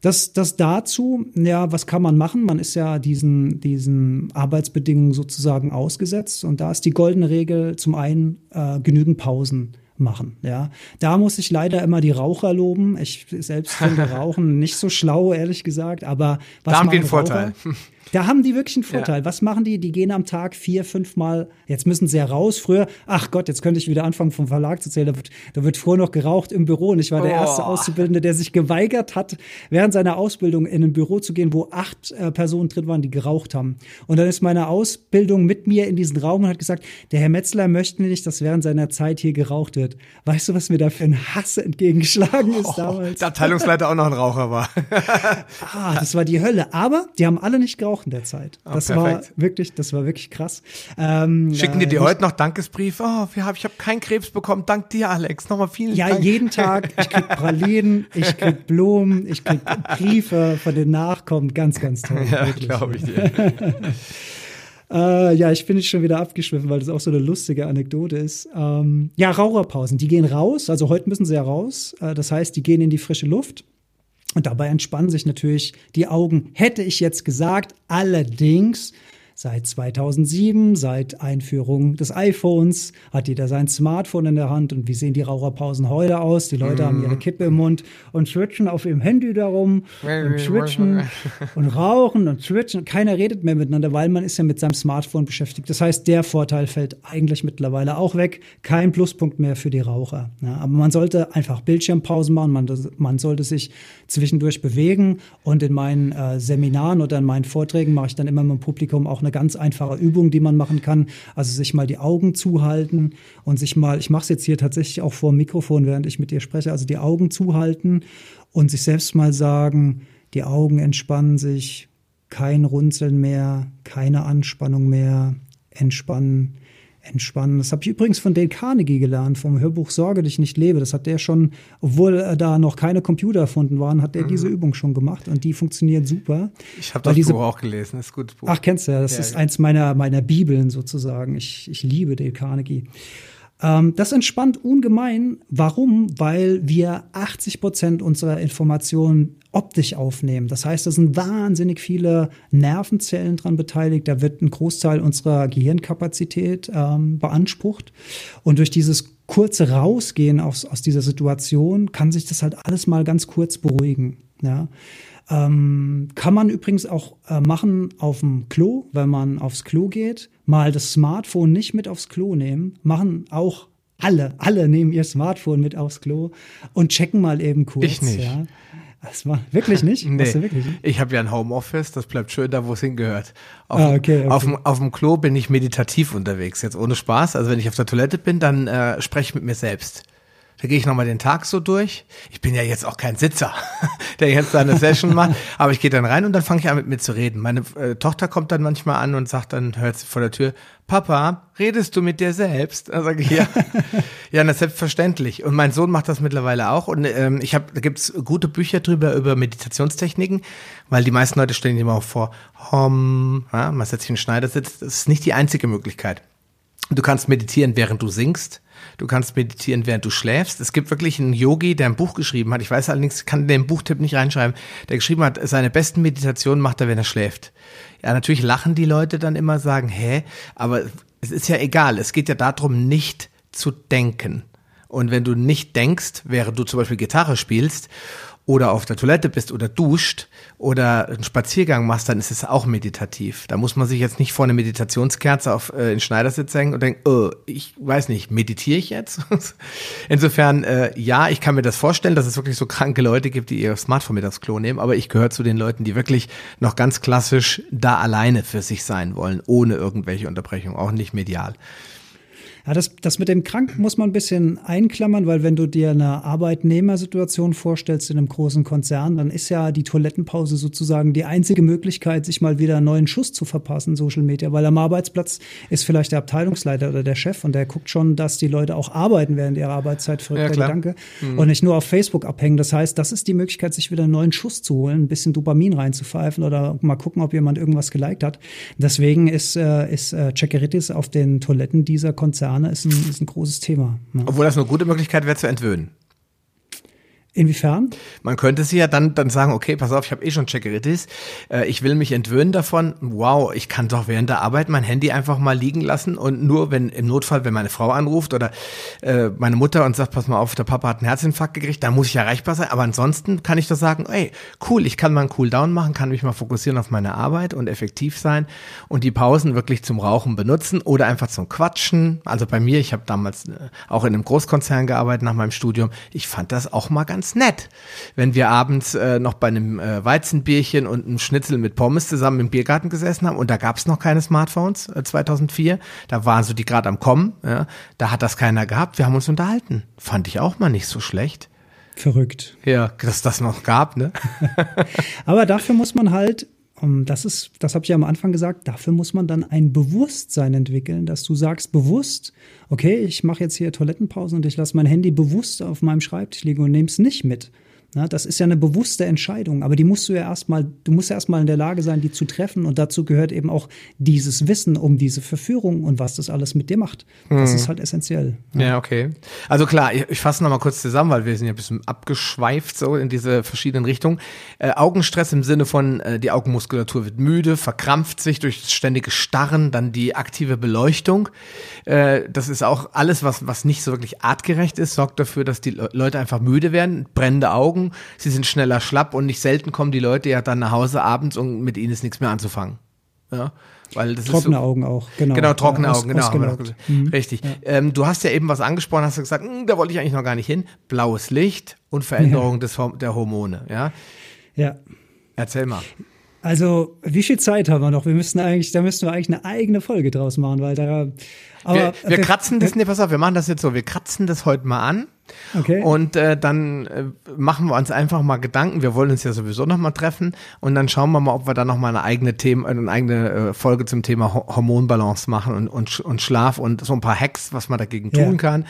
Das, das dazu, ja, was kann man machen? Man ist ja diesen, diesen Arbeitsbedingungen sozusagen ausgesetzt. Und da ist die goldene Regel zum einen äh, genügend Pausen machen. Ja, da muss ich leider immer die Raucher loben. Ich selbst finde Rauchen nicht so schlau, ehrlich gesagt. Aber was da haben wir einen Vorteil. Da haben die wirklich einen Vorteil. Ja. Was machen die? Die gehen am Tag vier, fünf Mal, jetzt müssen sie ja raus. Früher, ach Gott, jetzt könnte ich wieder anfangen vom Verlag zu zählen. Da wird, da wird früher noch geraucht im Büro und ich war oh. der erste Auszubildende, der sich geweigert hat, während seiner Ausbildung in ein Büro zu gehen, wo acht äh, Personen drin waren, die geraucht haben. Und dann ist meine Ausbildung mit mir in diesen Raum und hat gesagt, der Herr Metzler möchte nicht, dass während seiner Zeit hier geraucht wird. Weißt du, was mir da für ein Hass entgegengeschlagen ist oh, damals? Der Abteilungsleiter auch noch ein Raucher war. ah, das war die Hölle. Aber die haben alle nicht geraucht in der Zeit. Ah, das oh, war wirklich, das war wirklich krass. Ähm, Schicken die dir äh, heute noch Dankesbrief? Oh, ich habe keinen Krebs bekommen. Dank dir, Alex. Nochmal vielen ja, Dank. Ja, jeden Tag. Ich krieg Pralinen, ich krieg Blumen, ich krieg Briefe von den Nachkommen. Ganz, ganz toll. Ja, glaube ich dir. Äh, ja, ich bin jetzt schon wieder abgeschwiffen, weil das auch so eine lustige Anekdote ist. Ähm, ja, Raucherpausen, die gehen raus. Also heute müssen sie ja raus. Äh, das heißt, die gehen in die frische Luft. Und dabei entspannen sich natürlich die Augen. Hätte ich jetzt gesagt, allerdings Seit 2007, seit Einführung des iPhones, hat jeder sein Smartphone in der Hand. Und wie sehen die Raucherpausen heute aus? Die Leute mm. haben ihre Kippe im Mund und switchen auf ihrem Handy darum und switchen und rauchen und switchen. Keiner redet mehr miteinander, weil man ist ja mit seinem Smartphone beschäftigt. Das heißt, der Vorteil fällt eigentlich mittlerweile auch weg. Kein Pluspunkt mehr für die Raucher. Ja, aber man sollte einfach Bildschirmpausen machen. Man, man sollte sich zwischendurch bewegen. Und in meinen äh, Seminaren oder in meinen Vorträgen mache ich dann immer mit dem Publikum auch eine ganz einfache Übung, die man machen kann. Also sich mal die Augen zuhalten und sich mal, ich mache es jetzt hier tatsächlich auch vor dem Mikrofon, während ich mit dir spreche, also die Augen zuhalten und sich selbst mal sagen, die Augen entspannen sich, kein Runzeln mehr, keine Anspannung mehr, entspannen entspannen. Das habe ich übrigens von Dale Carnegie gelernt, vom Hörbuch Sorge dich nicht lebe. Das hat der schon, obwohl da noch keine Computer erfunden waren, hat der mhm. diese Übung schon gemacht und die funktioniert super. Ich habe das diese, Buch auch gelesen, das ist gut. Buch. Ach, kennst du ja, das ja, ist ja. eins meiner, meiner Bibeln sozusagen. Ich, ich liebe Dale Carnegie. Ähm, das entspannt ungemein. Warum? Weil wir 80 Prozent unserer Informationen optisch aufnehmen. Das heißt, da sind wahnsinnig viele Nervenzellen dran beteiligt. Da wird ein Großteil unserer Gehirnkapazität ähm, beansprucht. Und durch dieses kurze Rausgehen aus, aus dieser Situation kann sich das halt alles mal ganz kurz beruhigen. Ja. Ähm, kann man übrigens auch äh, machen auf dem Klo, wenn man aufs Klo geht. Mal das Smartphone nicht mit aufs Klo nehmen. Machen auch alle, alle nehmen ihr Smartphone mit aufs Klo und checken mal eben kurz. Ich nicht. Ja. Das war wirklich nicht? nee. Wirklich nicht? Ich habe ja ein Homeoffice, das bleibt schön da, wo es hingehört. Auf, ah, okay, okay. Auf, dem, auf dem Klo bin ich meditativ unterwegs, jetzt ohne Spaß. Also wenn ich auf der Toilette bin, dann äh, spreche ich mit mir selbst. Da gehe ich nochmal den Tag so durch. Ich bin ja jetzt auch kein Sitzer, der jetzt seine Session macht, aber ich gehe dann rein und dann fange ich an mit mir zu reden. Meine äh, Tochter kommt dann manchmal an und sagt dann, hört sie vor der Tür, Papa, redest du mit dir selbst? Dann sage ich, ja. ja, das ist selbstverständlich. Und mein Sohn macht das mittlerweile auch. Und ähm, ich habe, da gibt's gute Bücher drüber über Meditationstechniken, weil die meisten Leute stellen sich immer auch vor, hom, ja, man setzt sich in den Schneidersitz. Das ist nicht die einzige Möglichkeit. Du kannst meditieren, während du singst. Du kannst meditieren, während du schläfst. Es gibt wirklich einen Yogi, der ein Buch geschrieben hat. Ich weiß allerdings, kann den Buchtipp nicht reinschreiben. Der geschrieben hat, seine besten Meditationen macht er, wenn er schläft. Ja, natürlich lachen die Leute dann immer, sagen, hä? Aber es ist ja egal. Es geht ja darum, nicht zu denken. Und wenn du nicht denkst, während du zum Beispiel Gitarre spielst oder auf der Toilette bist oder duscht oder einen Spaziergang machst, dann ist es auch meditativ. Da muss man sich jetzt nicht vor eine Meditationskerze auf äh, den Schneidersitz hängen und denken, oh, ich weiß nicht, meditiere ich jetzt? Insofern, äh, ja, ich kann mir das vorstellen, dass es wirklich so kranke Leute gibt, die ihr Smartphone mit aufs Klo nehmen, aber ich gehöre zu den Leuten, die wirklich noch ganz klassisch da alleine für sich sein wollen, ohne irgendwelche Unterbrechung, auch nicht medial. Ja, das, das mit dem Krank muss man ein bisschen einklammern, weil wenn du dir eine Arbeitnehmersituation vorstellst in einem großen Konzern, dann ist ja die Toilettenpause sozusagen die einzige Möglichkeit, sich mal wieder einen neuen Schuss zu verpassen, Social Media, weil am Arbeitsplatz ist vielleicht der Abteilungsleiter oder der Chef und der guckt schon, dass die Leute auch arbeiten während ihrer Arbeitszeit, verrückter ja, Gedanke, mhm. und nicht nur auf Facebook abhängen. Das heißt, das ist die Möglichkeit, sich wieder einen neuen Schuss zu holen, ein bisschen Dopamin reinzupfeifen oder mal gucken, ob jemand irgendwas geliked hat. Deswegen ist, äh, ist äh, Checkeritis auf den Toiletten dieser Konzerne Veganer ist ein, ist ein großes Thema. Ne? Obwohl das eine gute Möglichkeit wäre zu entwöhnen. Inwiefern? Man könnte sie ja dann, dann sagen, okay, pass auf, ich habe eh schon Checkeritis, äh, ich will mich entwöhnen davon. Wow, ich kann doch während der Arbeit mein Handy einfach mal liegen lassen und nur wenn im Notfall, wenn meine Frau anruft oder äh, meine Mutter und sagt, pass mal auf, der Papa hat einen Herzinfarkt gekriegt, da muss ich erreichbar sein. Aber ansonsten kann ich doch sagen, ey, cool, ich kann mal einen Cooldown machen, kann mich mal fokussieren auf meine Arbeit und effektiv sein und die Pausen wirklich zum Rauchen benutzen oder einfach zum Quatschen. Also bei mir, ich habe damals äh, auch in einem Großkonzern gearbeitet nach meinem Studium. Ich fand das auch mal ganz ganz nett, wenn wir abends äh, noch bei einem äh, Weizenbierchen und einem Schnitzel mit Pommes zusammen im Biergarten gesessen haben und da gab es noch keine Smartphones äh, 2004. Da waren so die gerade am Kommen. Ja. Da hat das keiner gehabt. Wir haben uns unterhalten. Fand ich auch mal nicht so schlecht. Verrückt. Ja, dass das noch gab, ne? Aber dafür muss man halt um, das ist, das habe ich ja am Anfang gesagt, dafür muss man dann ein Bewusstsein entwickeln, dass du sagst bewusst, okay, ich mache jetzt hier Toilettenpause und ich lasse mein Handy bewusst auf meinem Schreibtisch liegen und nehme es nicht mit. Ne? Das ist ja eine bewusste Entscheidung, aber die musst du ja erstmal, du musst ja erstmal in der Lage sein, die zu treffen. Und dazu gehört eben auch dieses Wissen um diese Verführung und was das alles mit dir macht. Das hm. ist halt essentiell. Ja, ja okay. Also klar, ich, ich fasse nochmal kurz zusammen, weil wir sind ja ein bisschen abgeschweift so in diese verschiedenen Richtungen. Äh, Augenstress im Sinne von, äh, die Augenmuskulatur wird müde, verkrampft sich durch ständige Starren, dann die aktive Beleuchtung. Äh, das ist auch alles, was, was nicht so wirklich artgerecht ist, sorgt dafür, dass die Leute einfach müde werden, brennende Augen Augen, sie sind schneller schlapp und nicht selten kommen die Leute ja dann nach Hause abends und mit ihnen ist nichts mehr anzufangen. Ja, weil das trockene ist so, Augen auch, genau. Genau, trockene ja, Augen, genau. Mhm. Richtig. Ja. Ähm, du hast ja eben was angesprochen, hast du gesagt, hm, da wollte ich eigentlich noch gar nicht hin. Blaues Licht und Veränderung ja. des, der Hormone, ja? Ja. Erzähl mal. Also, wie viel Zeit haben wir noch? Wir müssen eigentlich, da müssten wir eigentlich eine eigene Folge draus machen, weil da. Aber wir, wir kratzen das, nee, pass auf, wir machen das jetzt so, wir kratzen das heute mal an. Okay. Und äh, dann äh, machen wir uns einfach mal Gedanken. Wir wollen uns ja sowieso noch mal treffen und dann schauen wir mal, ob wir da noch mal eine eigene Thema, eine eigene äh, Folge zum Thema Hormonbalance machen und, und, und Schlaf und so ein paar Hacks, was man dagegen tun ja. kann.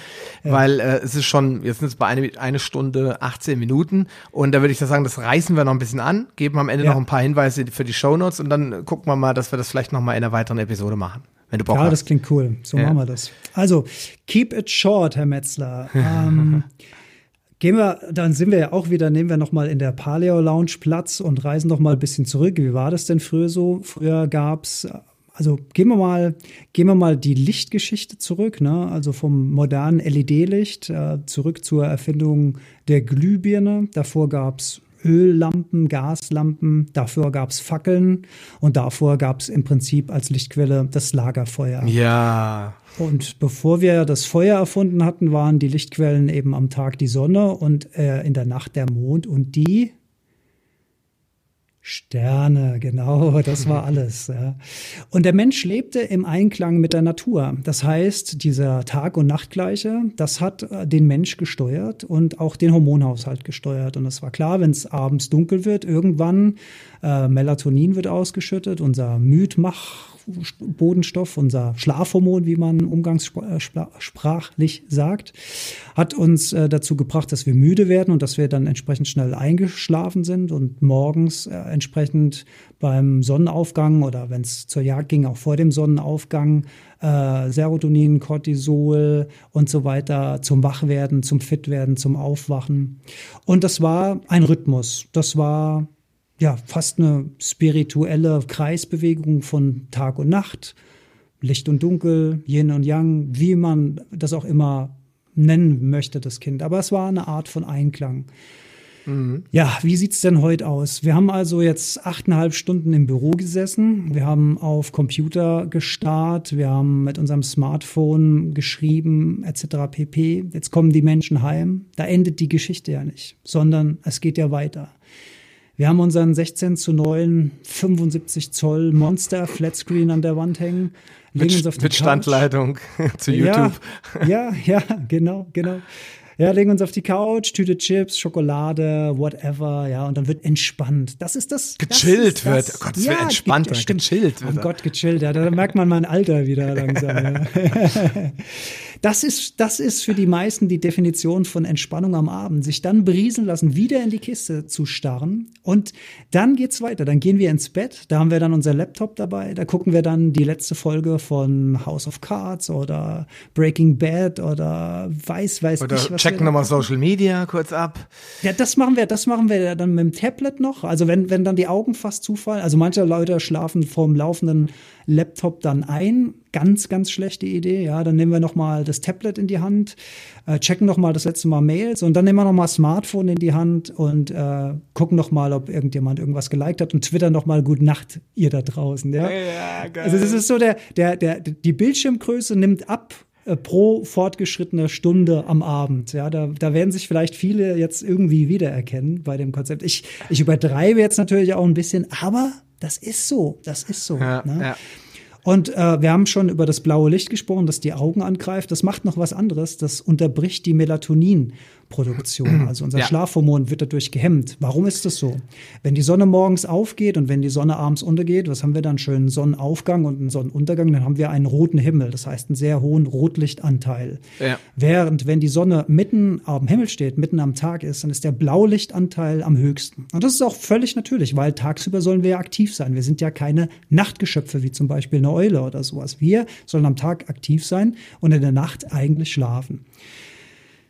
Ja. Weil äh, es ist schon, jetzt sind es bei eine, eine Stunde 18 Minuten und da würde ich sagen, das reißen wir noch ein bisschen an, geben am Ende ja. noch ein paar Hinweise für die Shownotes und dann gucken wir mal, dass wir das vielleicht noch mal in einer weiteren Episode machen wenn du Bock ja, hast. das klingt cool. So ja. machen wir das. Also, keep it short, Herr Metzler. Ähm, gehen wir, dann sind wir ja auch wieder, nehmen wir nochmal in der Paleo Lounge Platz und reisen noch mal ein bisschen zurück. Wie war das denn früher so? Früher gab's also gehen wir mal, gehen wir mal die Lichtgeschichte zurück, ne? also vom modernen LED-Licht äh, zurück zur Erfindung der Glühbirne. Davor gab's Öllampen, Gaslampen, dafür gab es Fackeln und davor gab es im Prinzip als Lichtquelle das Lagerfeuer. Ja. Und bevor wir das Feuer erfunden hatten, waren die Lichtquellen eben am Tag die Sonne und äh, in der Nacht der Mond und die Sterne, genau, das war alles. Ja. Und der Mensch lebte im Einklang mit der Natur. Das heißt, dieser Tag- und Nachtgleiche, das hat äh, den Mensch gesteuert und auch den Hormonhaushalt gesteuert. Und es war klar, wenn es abends dunkel wird, irgendwann äh, Melatonin wird ausgeschüttet, unser Müdmach Bodenstoff, unser Schlafhormon, wie man umgangssprachlich sagt, hat uns äh, dazu gebracht, dass wir müde werden und dass wir dann entsprechend schnell eingeschlafen sind und morgens äh, entsprechend beim Sonnenaufgang oder wenn es zur Jagd ging, auch vor dem Sonnenaufgang, äh, Serotonin, Cortisol und so weiter zum Wachwerden, zum Fitwerden, zum Aufwachen. Und das war ein Rhythmus. Das war ja, fast eine spirituelle Kreisbewegung von Tag und Nacht, Licht und Dunkel, Yin und Yang, wie man das auch immer nennen möchte, das Kind. Aber es war eine Art von Einklang. Mhm. Ja, wie sieht es denn heute aus? Wir haben also jetzt achteinhalb Stunden im Büro gesessen. Wir haben auf Computer gestarrt. Wir haben mit unserem Smartphone geschrieben, etc. pp. Jetzt kommen die Menschen heim. Da endet die Geschichte ja nicht, sondern es geht ja weiter. Wir haben unseren 16 zu 9 75 Zoll Monster Flatscreen an der Wand hängen. Legen mit, uns auf die mit Standleitung zu YouTube. Ja, ja, ja, genau, genau. Ja, legen uns auf die Couch, Tüte Chips, Schokolade, whatever, ja, und dann wird entspannt. Das ist das. Gechillt das wird. Das, oh Gott, es ja, wird entspannt, ge stimmt. gechillt wird. Oh Gott, gechillt, ja, da merkt man mein Alter wieder langsam. ja. Das ist, das ist für die meisten die Definition von Entspannung am Abend. Sich dann berieseln lassen, wieder in die Kiste zu starren. Und dann geht's weiter. Dann gehen wir ins Bett. Da haben wir dann unser Laptop dabei. Da gucken wir dann die letzte Folge von House of Cards oder Breaking Bad oder weiß, weiß oder ich was. Checken nochmal Social Media kurz ab. Ja, das machen wir, das machen wir dann mit dem Tablet noch. Also wenn, wenn dann die Augen fast zufallen. Also manche Leute schlafen vorm laufenden Laptop dann ein. Ganz, ganz schlechte Idee. Ja, dann nehmen wir noch mal das Tablet in die Hand, äh, checken noch mal das letzte Mal Mails und dann nehmen wir noch mal Smartphone in die Hand und äh, gucken noch mal, ob irgendjemand irgendwas geliked hat und twittern noch mal Gute Nacht, ihr da draußen. Ja, ja geil. Also das ist so der, der, der, die Bildschirmgröße nimmt ab äh, pro fortgeschrittener Stunde am Abend. Ja, da, da werden sich vielleicht viele jetzt irgendwie wiedererkennen bei dem Konzept. Ich, ich übertreibe jetzt natürlich auch ein bisschen, aber das ist so, das ist so. Ja, ne? ja. Und äh, wir haben schon über das blaue Licht gesprochen, das die Augen angreift. Das macht noch was anderes. Das unterbricht die Melatonin Schlafproduktion. Also unser ja. Schlafhormon wird dadurch gehemmt. Warum ist das so? Wenn die Sonne morgens aufgeht und wenn die Sonne abends untergeht, was haben wir dann? Schönen Sonnenaufgang und einen Sonnenuntergang, dann haben wir einen roten Himmel. Das heißt einen sehr hohen Rotlichtanteil. Ja. Während wenn die Sonne mitten am Himmel steht, mitten am Tag ist, dann ist der Blaulichtanteil am höchsten. Und das ist auch völlig natürlich, weil tagsüber sollen wir ja aktiv sein. Wir sind ja keine Nachtgeschöpfe wie zum Beispiel eine Eule oder sowas. Wir sollen am Tag aktiv sein und in der Nacht eigentlich schlafen.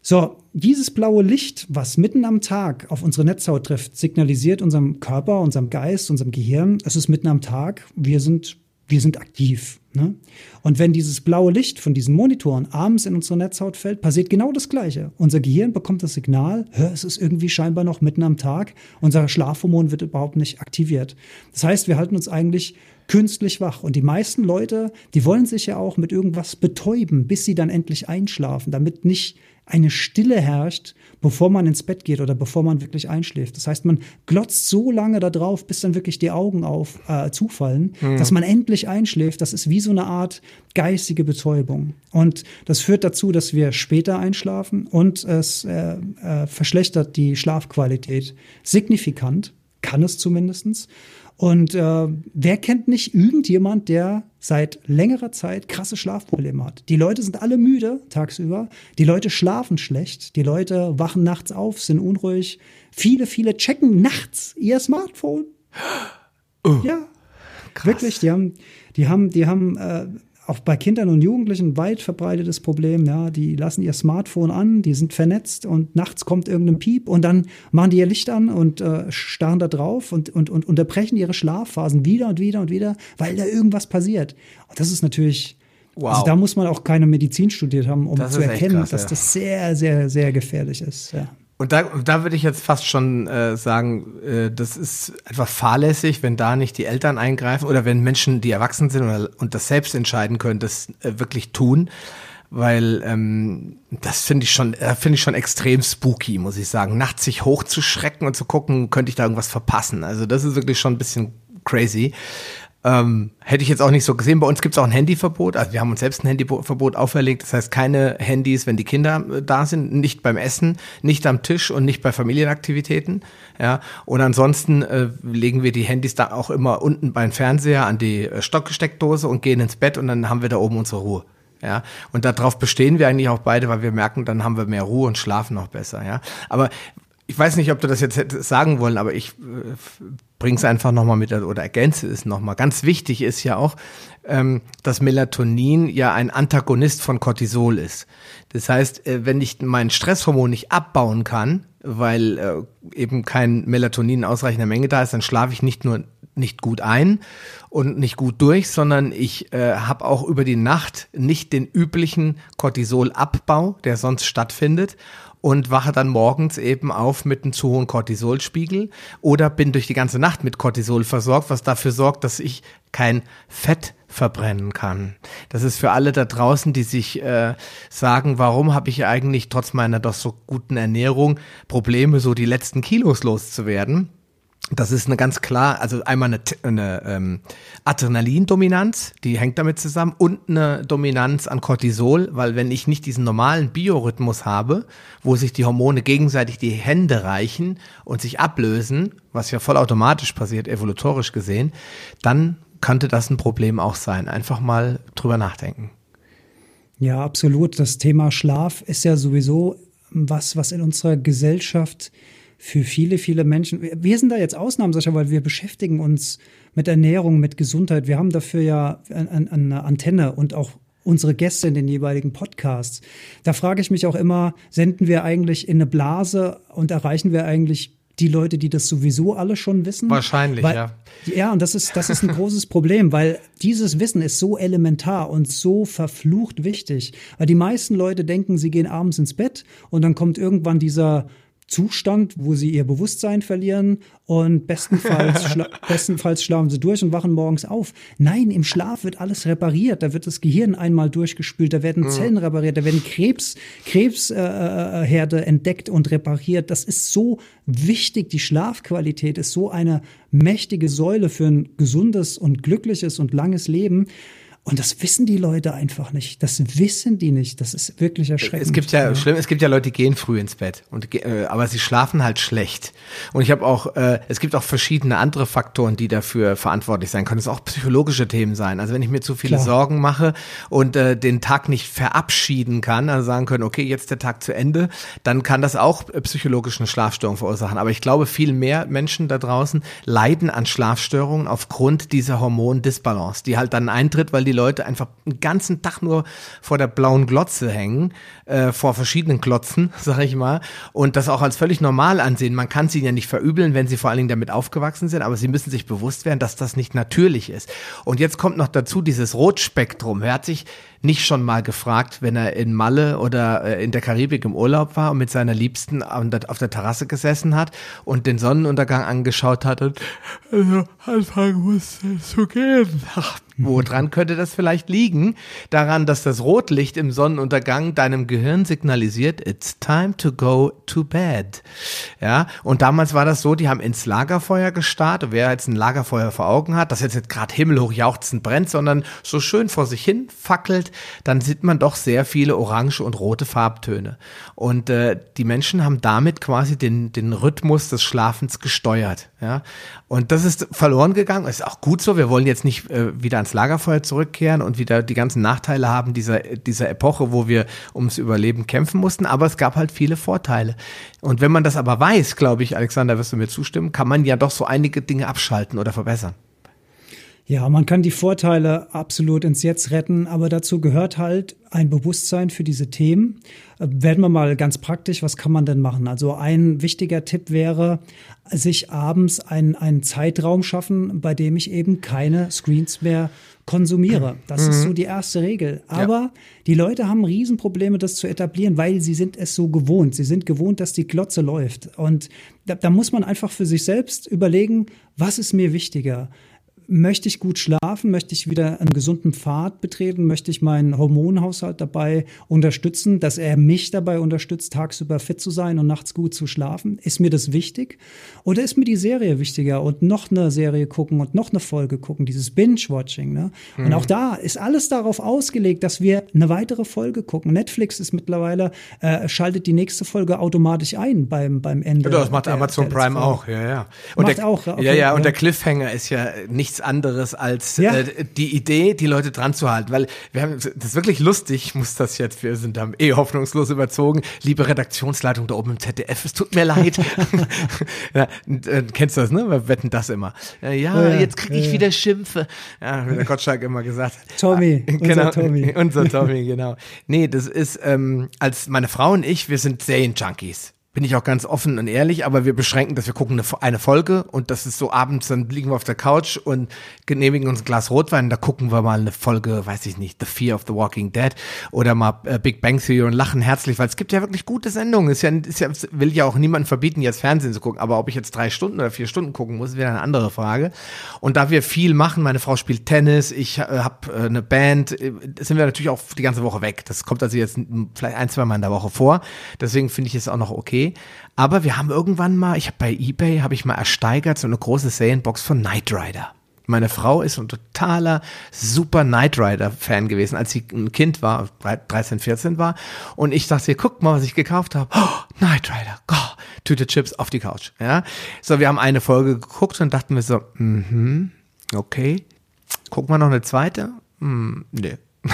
So, dieses blaue Licht, was mitten am Tag auf unsere Netzhaut trifft, signalisiert unserem Körper, unserem Geist, unserem Gehirn, es ist mitten am Tag, wir sind, wir sind aktiv. Ne? Und wenn dieses blaue Licht von diesen Monitoren abends in unsere Netzhaut fällt, passiert genau das Gleiche. Unser Gehirn bekommt das Signal, es ist irgendwie scheinbar noch mitten am Tag, unser Schlafhormon wird überhaupt nicht aktiviert. Das heißt, wir halten uns eigentlich künstlich wach. Und die meisten Leute, die wollen sich ja auch mit irgendwas betäuben, bis sie dann endlich einschlafen, damit nicht eine Stille herrscht, bevor man ins Bett geht oder bevor man wirklich einschläft. Das heißt, man glotzt so lange da drauf, bis dann wirklich die Augen auf äh, zufallen, mhm. dass man endlich einschläft. Das ist wie so eine Art geistige Betäubung. Und das führt dazu, dass wir später einschlafen und es äh, äh, verschlechtert die Schlafqualität signifikant, kann es zumindestens. Und äh, wer kennt nicht irgendjemand, der seit längerer Zeit krasse Schlafprobleme hat? Die Leute sind alle müde tagsüber, die Leute schlafen schlecht, die Leute wachen nachts auf, sind unruhig. Viele, viele checken nachts ihr Smartphone. Oh, ja, krass. wirklich. Die haben, die haben, die haben äh, auch bei Kindern und Jugendlichen weit verbreitetes Problem. Ja, die lassen ihr Smartphone an, die sind vernetzt und nachts kommt irgendein Piep und dann machen die ihr Licht an und äh, starren da drauf und, und, und unterbrechen ihre Schlafphasen wieder und wieder und wieder, weil da irgendwas passiert. Und das ist natürlich, wow. also da muss man auch keine Medizin studiert haben, um das zu erkennen, krass, dass ja. das sehr, sehr, sehr gefährlich ist. Ja. Und da, da würde ich jetzt fast schon äh, sagen, äh, das ist einfach fahrlässig, wenn da nicht die Eltern eingreifen oder wenn Menschen, die erwachsen sind oder, und das selbst entscheiden können, das äh, wirklich tun. Weil ähm, das finde ich schon, äh, finde ich schon extrem spooky, muss ich sagen. Nachts sich hochzuschrecken und zu gucken, könnte ich da irgendwas verpassen. Also das ist wirklich schon ein bisschen crazy. Ähm, hätte ich jetzt auch nicht so gesehen. Bei uns gibt es auch ein Handyverbot. Also wir haben uns selbst ein Handyverbot auferlegt. Das heißt, keine Handys, wenn die Kinder äh, da sind, nicht beim Essen, nicht am Tisch und nicht bei Familienaktivitäten. Ja. Und ansonsten äh, legen wir die Handys da auch immer unten beim Fernseher an die äh, Stockgesteckdose und gehen ins Bett und dann haben wir da oben unsere Ruhe. Ja, und darauf bestehen wir eigentlich auch beide, weil wir merken, dann haben wir mehr Ruhe und schlafen noch besser. Ja, aber ich weiß nicht, ob du das jetzt sagen wollen, aber ich bringe es einfach nochmal mit oder ergänze es nochmal. Ganz wichtig ist ja auch, ähm, dass Melatonin ja ein Antagonist von Cortisol ist. Das heißt, äh, wenn ich mein Stresshormon nicht abbauen kann, weil äh, eben kein Melatonin in ausreichender Menge da ist, dann schlafe ich nicht nur nicht gut ein und nicht gut durch, sondern ich äh, habe auch über die Nacht nicht den üblichen Cortisolabbau, der sonst stattfindet und wache dann morgens eben auf mit einem zu hohen Cortisolspiegel oder bin durch die ganze Nacht mit Cortisol versorgt, was dafür sorgt, dass ich kein Fett verbrennen kann. Das ist für alle da draußen, die sich äh, sagen, warum habe ich eigentlich trotz meiner doch so guten Ernährung Probleme, so die letzten Kilos loszuwerden das ist eine ganz klar, also einmal eine, eine ähm, Adrenalindominanz, die hängt damit zusammen, und eine Dominanz an Cortisol, weil wenn ich nicht diesen normalen Biorhythmus habe, wo sich die Hormone gegenseitig die Hände reichen und sich ablösen, was ja vollautomatisch passiert, evolutorisch gesehen, dann könnte das ein Problem auch sein. Einfach mal drüber nachdenken. Ja, absolut. Das Thema Schlaf ist ja sowieso was, was in unserer Gesellschaft für viele, viele Menschen. Wir sind da jetzt Ausnahmen, Sascha, weil wir beschäftigen uns mit Ernährung, mit Gesundheit. Wir haben dafür ja eine Antenne und auch unsere Gäste in den jeweiligen Podcasts. Da frage ich mich auch immer, senden wir eigentlich in eine Blase und erreichen wir eigentlich die Leute, die das sowieso alle schon wissen? Wahrscheinlich, weil, ja. Ja, und das ist, das ist ein großes Problem, weil dieses Wissen ist so elementar und so verflucht wichtig. Weil die meisten Leute denken, sie gehen abends ins Bett und dann kommt irgendwann dieser Zustand, wo sie ihr Bewusstsein verlieren und bestenfalls, schla bestenfalls schlafen sie durch und wachen morgens auf. Nein, im Schlaf wird alles repariert. Da wird das Gehirn einmal durchgespült, da werden Zellen repariert, da werden Krebs, Krebsherde äh, entdeckt und repariert. Das ist so wichtig. Die Schlafqualität ist so eine mächtige Säule für ein gesundes und glückliches und langes Leben. Und das wissen die Leute einfach nicht. Das wissen die nicht. Das ist wirklich erschreckend. Es gibt ja, ja. schlimm, es gibt ja Leute, die gehen früh ins Bett und äh, aber sie schlafen halt schlecht. Und ich habe auch, äh, es gibt auch verschiedene andere Faktoren, die dafür verantwortlich sein können. Es auch psychologische Themen sein. Also wenn ich mir zu viele Klar. Sorgen mache und äh, den Tag nicht verabschieden kann, also sagen können, okay, jetzt der Tag zu Ende, dann kann das auch äh, psychologische Schlafstörungen verursachen. Aber ich glaube, viel mehr Menschen da draußen leiden an Schlafstörungen aufgrund dieser Hormondisbalance, die halt dann eintritt, weil die Leute einfach einen ganzen Tag nur vor der blauen Glotze hängen, äh, vor verschiedenen Glotzen, sag ich mal, und das auch als völlig normal ansehen. Man kann sie ja nicht verübeln, wenn sie vor allen Dingen damit aufgewachsen sind, aber sie müssen sich bewusst werden, dass das nicht natürlich ist. Und jetzt kommt noch dazu dieses Rotspektrum. Hört sich nicht schon mal gefragt, wenn er in Malle oder äh, in der Karibik im Urlaub war und mit seiner Liebsten auf der Terrasse gesessen hat und den Sonnenuntergang angeschaut hat und also anfangen musste zu gehen. Ach, woran könnte das vielleicht liegen? Daran, dass das Rotlicht im Sonnenuntergang deinem Gehirn signalisiert, it's time to go to bed. Ja, und damals war das so, die haben ins Lagerfeuer gestarrt. Wer jetzt ein Lagerfeuer vor Augen hat, das jetzt nicht gerade himmelhoch jauchzend brennt, sondern so schön vor sich hin fackelt, dann sieht man doch sehr viele orange und rote Farbtöne. Und äh, die Menschen haben damit quasi den, den Rhythmus des Schlafens gesteuert. Ja? Und das ist verloren gegangen. Ist auch gut so. Wir wollen jetzt nicht äh, wieder ans Lagerfeuer zurückkehren und wieder die ganzen Nachteile haben dieser, dieser Epoche, wo wir ums Überleben kämpfen mussten. Aber es gab halt viele Vorteile. Und wenn man das aber weiß, glaube ich, Alexander, wirst du mir zustimmen, kann man ja doch so einige Dinge abschalten oder verbessern. Ja, man kann die Vorteile absolut ins Jetzt retten, aber dazu gehört halt ein Bewusstsein für diese Themen. Äh, werden wir mal ganz praktisch, was kann man denn machen? Also ein wichtiger Tipp wäre, sich abends einen, einen Zeitraum schaffen, bei dem ich eben keine Screens mehr konsumiere. Das mhm. ist so die erste Regel. Aber ja. die Leute haben Riesenprobleme, das zu etablieren, weil sie sind es so gewohnt. Sie sind gewohnt, dass die Glotze läuft. Und da, da muss man einfach für sich selbst überlegen, was ist mir wichtiger? Möchte ich gut schlafen, möchte ich wieder einen gesunden Pfad betreten, möchte ich meinen Hormonhaushalt dabei unterstützen, dass er mich dabei unterstützt, tagsüber fit zu sein und nachts gut zu schlafen? Ist mir das wichtig? Oder ist mir die Serie wichtiger und noch eine Serie gucken und noch eine Folge gucken, dieses Binge-Watching? Ne? Mhm. Und auch da ist alles darauf ausgelegt, dass wir eine weitere Folge gucken. Netflix ist mittlerweile, äh, schaltet die nächste Folge automatisch ein beim, beim Ende. Ja, das macht der, Amazon der Prime auch, ja, ja. Und macht der, auch. Okay, ja, ja, und der Cliffhanger ist ja nichts anderes als ja. äh, die Idee, die Leute dran zu halten. Weil wir haben, das ist wirklich lustig, muss das jetzt, wir sind da eh hoffnungslos überzogen. Liebe Redaktionsleitung da oben im ZDF, es tut mir leid. ja, äh, kennst du das, ne? Wir wetten das immer. Ja, ja jetzt kriege ich wieder Schimpfe. Ja, wie der Gottschalk immer gesagt. Tommy, ah, genau, unser Tommy. Unser Tommy, genau. Nee, das ist, ähm, als meine Frau und ich, wir sind Serien-Junkies bin ich auch ganz offen und ehrlich, aber wir beschränken dass wir gucken eine, eine, Folge und das ist so abends, dann liegen wir auf der Couch und genehmigen uns ein Glas Rotwein, da gucken wir mal eine Folge, weiß ich nicht, The Fear of the Walking Dead oder mal äh, Big Bang Theory und lachen herzlich, weil es gibt ja wirklich gute Sendungen. Ist ja, ist ja, will ja auch niemanden verbieten, jetzt Fernsehen zu gucken, aber ob ich jetzt drei Stunden oder vier Stunden gucken muss, wäre eine andere Frage. Und da wir viel machen, meine Frau spielt Tennis, ich äh, habe äh, eine Band, äh, sind wir natürlich auch die ganze Woche weg. Das kommt also jetzt vielleicht ein, zwei Mal in der Woche vor. Deswegen finde ich es auch noch okay Aber wir haben irgendwann mal, ich habe bei eBay, habe ich mal ersteigert so eine große Serienbox von Knight Rider. Meine Frau ist ein totaler super Knight Rider Fan gewesen, als sie ein Kind war, 13, 14 war. Und ich dachte, guck mal, was ich gekauft habe. Oh, Knight Rider, oh, Tüte Chips auf die Couch. Ja, so wir haben eine Folge geguckt und dachten wir so, mhm, okay, gucken wir noch eine zweite? Hm, nee.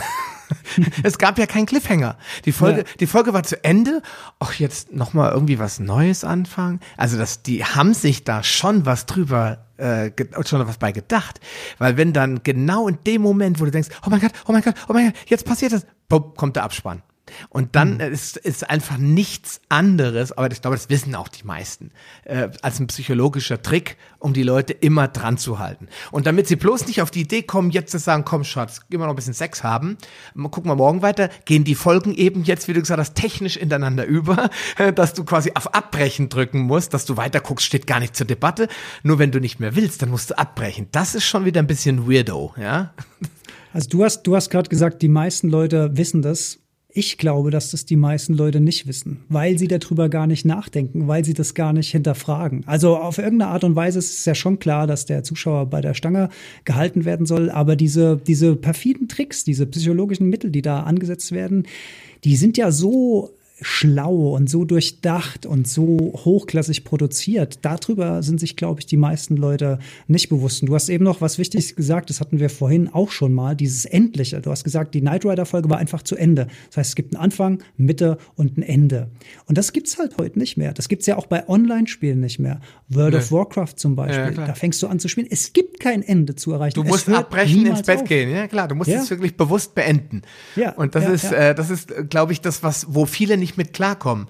es gab ja keinen Cliffhanger. Die Folge, ja. die Folge war zu Ende. Ach, jetzt nochmal irgendwie was Neues anfangen. Also das, die haben sich da schon was drüber äh, schon was bei gedacht. Weil wenn dann genau in dem Moment, wo du denkst, oh mein Gott, oh mein Gott, oh mein Gott, jetzt passiert das, bumm, kommt der Abspann. Und dann mhm. ist, ist einfach nichts anderes, aber ich glaube, das wissen auch die meisten, äh, als ein psychologischer Trick, um die Leute immer dran zu halten. Und damit sie bloß nicht auf die Idee kommen, jetzt zu sagen, komm Schatz, gehen wir noch ein bisschen Sex haben, gucken wir morgen weiter, gehen die Folgen eben jetzt, wie du gesagt hast, technisch ineinander über, dass du quasi auf Abbrechen drücken musst, dass du weiter guckst, steht gar nicht zur Debatte. Nur wenn du nicht mehr willst, dann musst du abbrechen. Das ist schon wieder ein bisschen weirdo, ja. Also du hast, du hast gerade gesagt, die meisten Leute wissen das Ich glaube, dass das die meisten Leute nicht wissen, weil sie darüber gar nicht nachdenken, weil sie das gar nicht hinterfragen. Also auf irgendeine Art und Weise ist es ja schon klar, dass der Zuschauer bei der Stange gehalten werden soll, aber diese, diese perfiden Tricks, diese psychologischen Mittel, die da angesetzt werden, die sind ja so schlau und so durchdacht und so hochklassig produziert. Darüber sind sich, glaube ich, die meisten Leute nicht bewusst. Und du hast eben noch was Wichtiges gesagt, das hatten wir vorhin auch schon mal, dieses Endliche. Du hast gesagt, die Knight Rider-Folge war einfach zu Ende. Das heißt, es gibt einen Anfang, Mitte und ein Ende. Und das gibt's halt heute nicht mehr. Das gibt's ja auch bei Online-Spielen nicht mehr. World nee. of Warcraft zum Beispiel. Ja, da fängst du an zu spielen. Es gibt kein Ende zu erreichen. Du musst abbrechen, ins Bett auf. gehen. Ja, klar. Du musst ja. es wirklich bewusst beenden. Ja. Und das ja, ist, äh, das ist, glaube ich, das, was, wo viele nicht nicht mit klarkommen,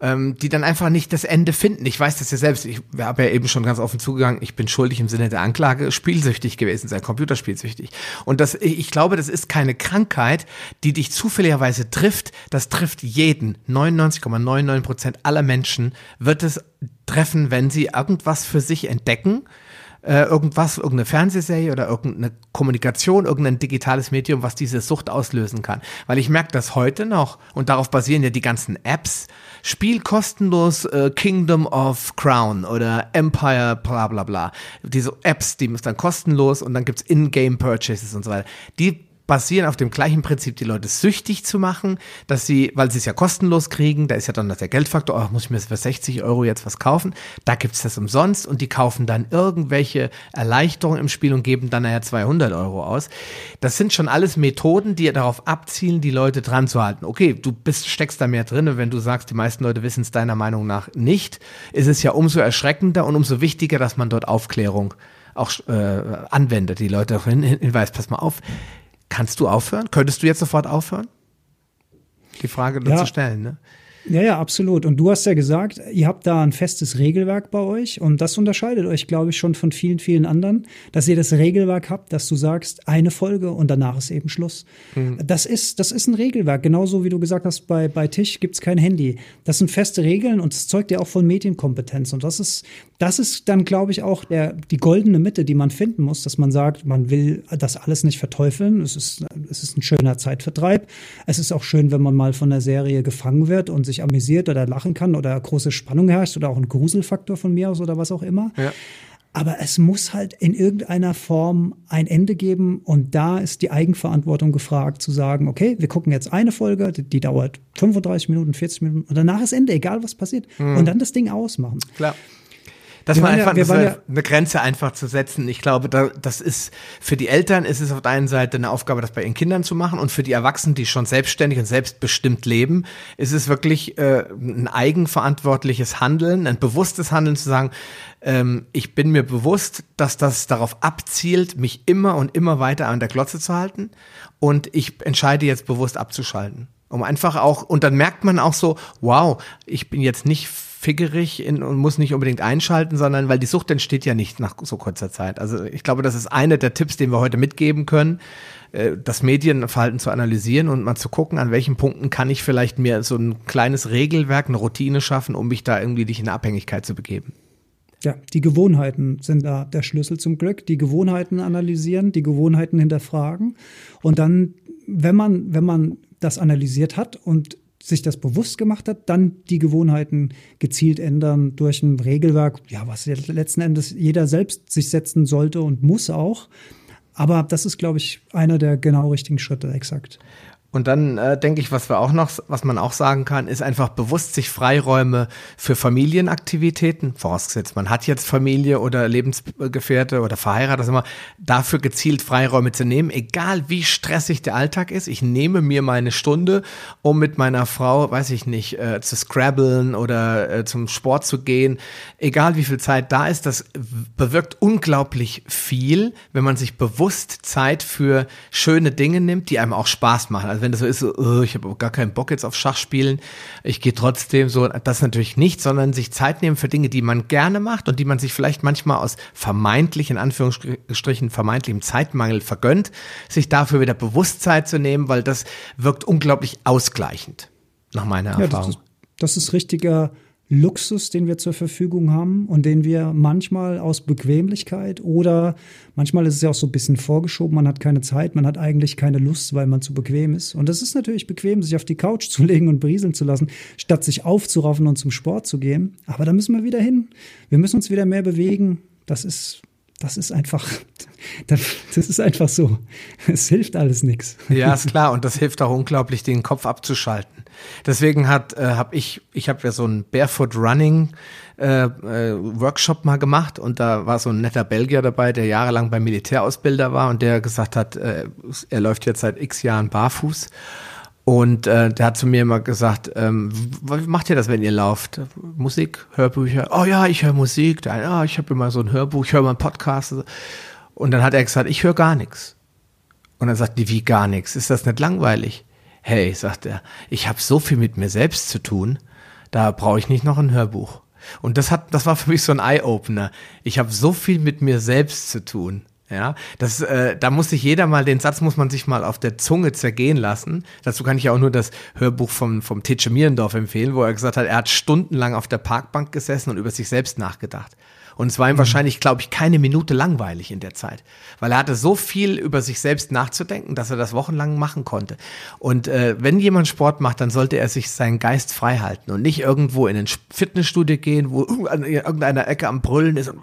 ähm, die dann einfach nicht das Ende finden. Ich weiß das ja selbst. Ich habe ja eben schon ganz offen zugegangen. Ich bin schuldig im Sinne der Anklage, spielsüchtig gewesen sein, computerspielsüchtig. Und das, ich glaube, das ist keine Krankheit, die dich zufälligerweise trifft. Das trifft jeden. 99,99 Prozent aller Menschen wird es treffen, wenn sie irgendwas für sich entdecken äh, irgendwas, irgendeine Fernsehserie oder irgendeine Kommunikation, irgendein digitales Medium, was diese Sucht auslösen kann. Weil ich merke das heute noch und darauf basieren ja die ganzen Apps. Spiel kostenlos äh, Kingdom of Crown oder Empire, bla bla bla. Diese Apps, die ist dann kostenlos und dann gibt's In-Game Purchases und so weiter. Die basieren auf dem gleichen Prinzip, die Leute süchtig zu machen, dass sie, weil sie es ja kostenlos kriegen, da ist ja dann der Geldfaktor, oh, muss ich mir für 60 Euro jetzt was kaufen, da gibt's das umsonst und die kaufen dann irgendwelche Erleichterungen im Spiel und geben dann nachher 200 Euro aus. Das sind schon alles Methoden, die darauf abzielen, die Leute dran zu halten. Okay, du bist, steckst da mehr drin und wenn du sagst, die meisten Leute wissen es deiner Meinung nach nicht, ist es ja umso erschreckender und umso wichtiger, dass man dort Aufklärung auch äh, anwendet, die Leute darauf hin, hinweist, pass mal auf, Kannst du aufhören? Könntest du jetzt sofort aufhören? Die Frage ja. zu stellen, ne? Ja, ja, absolut. Und du hast ja gesagt, ihr habt da ein festes Regelwerk bei euch und das unterscheidet euch, glaube ich, schon von vielen, vielen anderen, dass ihr das Regelwerk habt, dass du sagst, eine Folge und danach ist eben Schluss. Mhm. Das ist, das ist ein Regelwerk. Genauso wie du gesagt hast, bei, bei Tisch gibt's kein Handy. Das sind feste Regeln und es zeugt ja auch von Medienkompetenz. Und das ist, das ist dann, glaube ich, auch der, die goldene Mitte, die man finden muss, dass man sagt, man will das alles nicht verteufeln. Es ist, es ist ein schöner Zeitvertreib. Es ist auch schön, wenn man mal von der Serie gefangen wird und sich amüsiert oder lachen kann oder große Spannung herrscht oder auch ein Gruselfaktor von mir aus oder was auch immer. Ja. Aber es muss halt in irgendeiner Form ein Ende geben und da ist die Eigenverantwortung gefragt, zu sagen, okay, wir gucken jetzt eine Folge, die, die dauert 35 Minuten, 40 Minuten und danach ist Ende, egal was passiert. Mhm. Und dann das Ding ausmachen. Klar. Dass wir man einfach ja, eine, ja eine Grenze einfach zu setzen. Ich glaube, da, das ist für die Eltern ist es auf der einen Seite eine Aufgabe, das bei ihren Kindern zu machen und für die Erwachsenen, die schon selbstständig und selbstbestimmt leben, ist es wirklich äh, ein eigenverantwortliches Handeln, ein bewusstes Handeln zu sagen, ähm, ich bin mir bewusst, dass das darauf abzielt, mich immer und immer weiter an der Glotze zu halten und ich entscheide jetzt bewusst abzuschalten. Um einfach auch, und dann merkt man auch so, wow, ich bin jetzt nicht figgerig in, und muss nicht unbedingt einschalten, sondern weil die Sucht entsteht ja nicht nach so kurzer Zeit. Also ich glaube, das ist einer der Tipps, den wir heute mitgeben können, äh, das Medienverhalten zu analysieren und mal zu gucken, an welchen Punkten kann ich vielleicht mir so ein kleines Regelwerk, eine Routine schaffen, um mich da irgendwie nicht in Abhängigkeit zu begeben. Ja, die Gewohnheiten sind da der Schlüssel zum Glück. Die Gewohnheiten analysieren, die Gewohnheiten hinterfragen und dann, wenn man, wenn man das analysiert hat und sich das bewusst gemacht hat, dann die Gewohnheiten gezielt ändern durch ein Regelwerk, ja, was letzten Endes jeder selbst sich setzen sollte und muss auch. Aber das ist, glaube ich, einer der genau richtigen Schritte, exakt. Und dann äh, denke ich, was wir auch noch, was man auch sagen kann, ist einfach bewusst sich Freiräume für Familienaktivitäten, vorausgesetzt, man hat jetzt Familie oder Lebensgefährte oder verheiratet, was immer, dafür gezielt Freiräume zu nehmen, egal wie stressig der Alltag ist. Ich nehme mir meine Stunde, um mit meiner Frau, weiß ich nicht, äh, zu scrabbeln oder äh, zum Sport zu gehen. Egal wie viel Zeit da ist, das bewirkt unglaublich viel, wenn man sich bewusst Zeit für schöne Dinge nimmt, die einem auch Spaß machen. Also also wenn das so ist, so, oh, ich habe gar keinen Bock jetzt auf Schachspielen, ich gehe trotzdem so, das natürlich nicht, sondern sich Zeit nehmen für Dinge, die man gerne macht und die man sich vielleicht manchmal aus vermeintlich, in Anführungsstrichen, vermeintlichem Zeitmangel vergönnt, sich dafür wieder Bewusstsein zu nehmen, weil das wirkt unglaublich ausgleichend, nach meiner Erfahrung. Ja, das, ist, das ist richtiger Luxus, den wir zur Verfügung haben und den wir manchmal aus Bequemlichkeit oder manchmal ist es ja auch so ein bisschen vorgeschoben, man hat keine Zeit, man hat eigentlich keine Lust, weil man zu bequem ist. Und das ist natürlich bequem, sich auf die Couch zu legen und berieseln zu lassen, statt sich aufzuraffen und zum Sport zu gehen. Aber da müssen wir wieder hin. Wir müssen uns wieder mehr bewegen. Das ist das ist einfach, das ist einfach so. Es hilft alles nichts. Ja, ist klar. Und das hilft auch unglaublich, den Kopf abzuschalten. Deswegen hat, äh, habe ich, ich habe ja so ein Barefoot Running äh, äh, Workshop mal gemacht und da war so ein netter Belgier dabei, der jahrelang beim Militärausbilder war und der gesagt hat, äh, er läuft jetzt seit x Jahren barfuß und äh, der hat zu mir immer gesagt, ähm, wie macht ihr das, wenn ihr lauft? Musik, Hörbücher? Oh ja, ich höre Musik. Ja, ah, ich habe immer so ein Hörbuch, ich höre mal einen Podcast. Und dann hat er gesagt, ich höre gar nichts. Und dann sagt die, wie gar nichts? Ist das nicht langweilig? Hey, sagt er, ich habe so viel mit mir selbst zu tun, da brauche ich nicht noch ein Hörbuch. Und das hat, das war für mich so ein Eye-Opener. Ich habe so viel mit mir selbst zu tun. Ja, das, äh, da muss sich jeder mal, den Satz muss man sich mal auf der Zunge zergehen lassen. Dazu kann ich ja auch nur das Hörbuch vom, vom Tetsche Mierendorf empfehlen, wo er gesagt hat, er hat stundenlang auf der Parkbank gesessen und über sich selbst nachgedacht. Und es war ihm mhm. wahrscheinlich, glaube ich, keine Minute langweilig in der Zeit, weil er hatte so viel über sich selbst nachzudenken, dass er das wochenlang machen konnte. Und äh, wenn jemand Sport macht, dann sollte er sich seinen Geist frei halten und nicht irgendwo in ein Fitnessstudio gehen, wo an irgendeiner Ecke am Brüllen ist und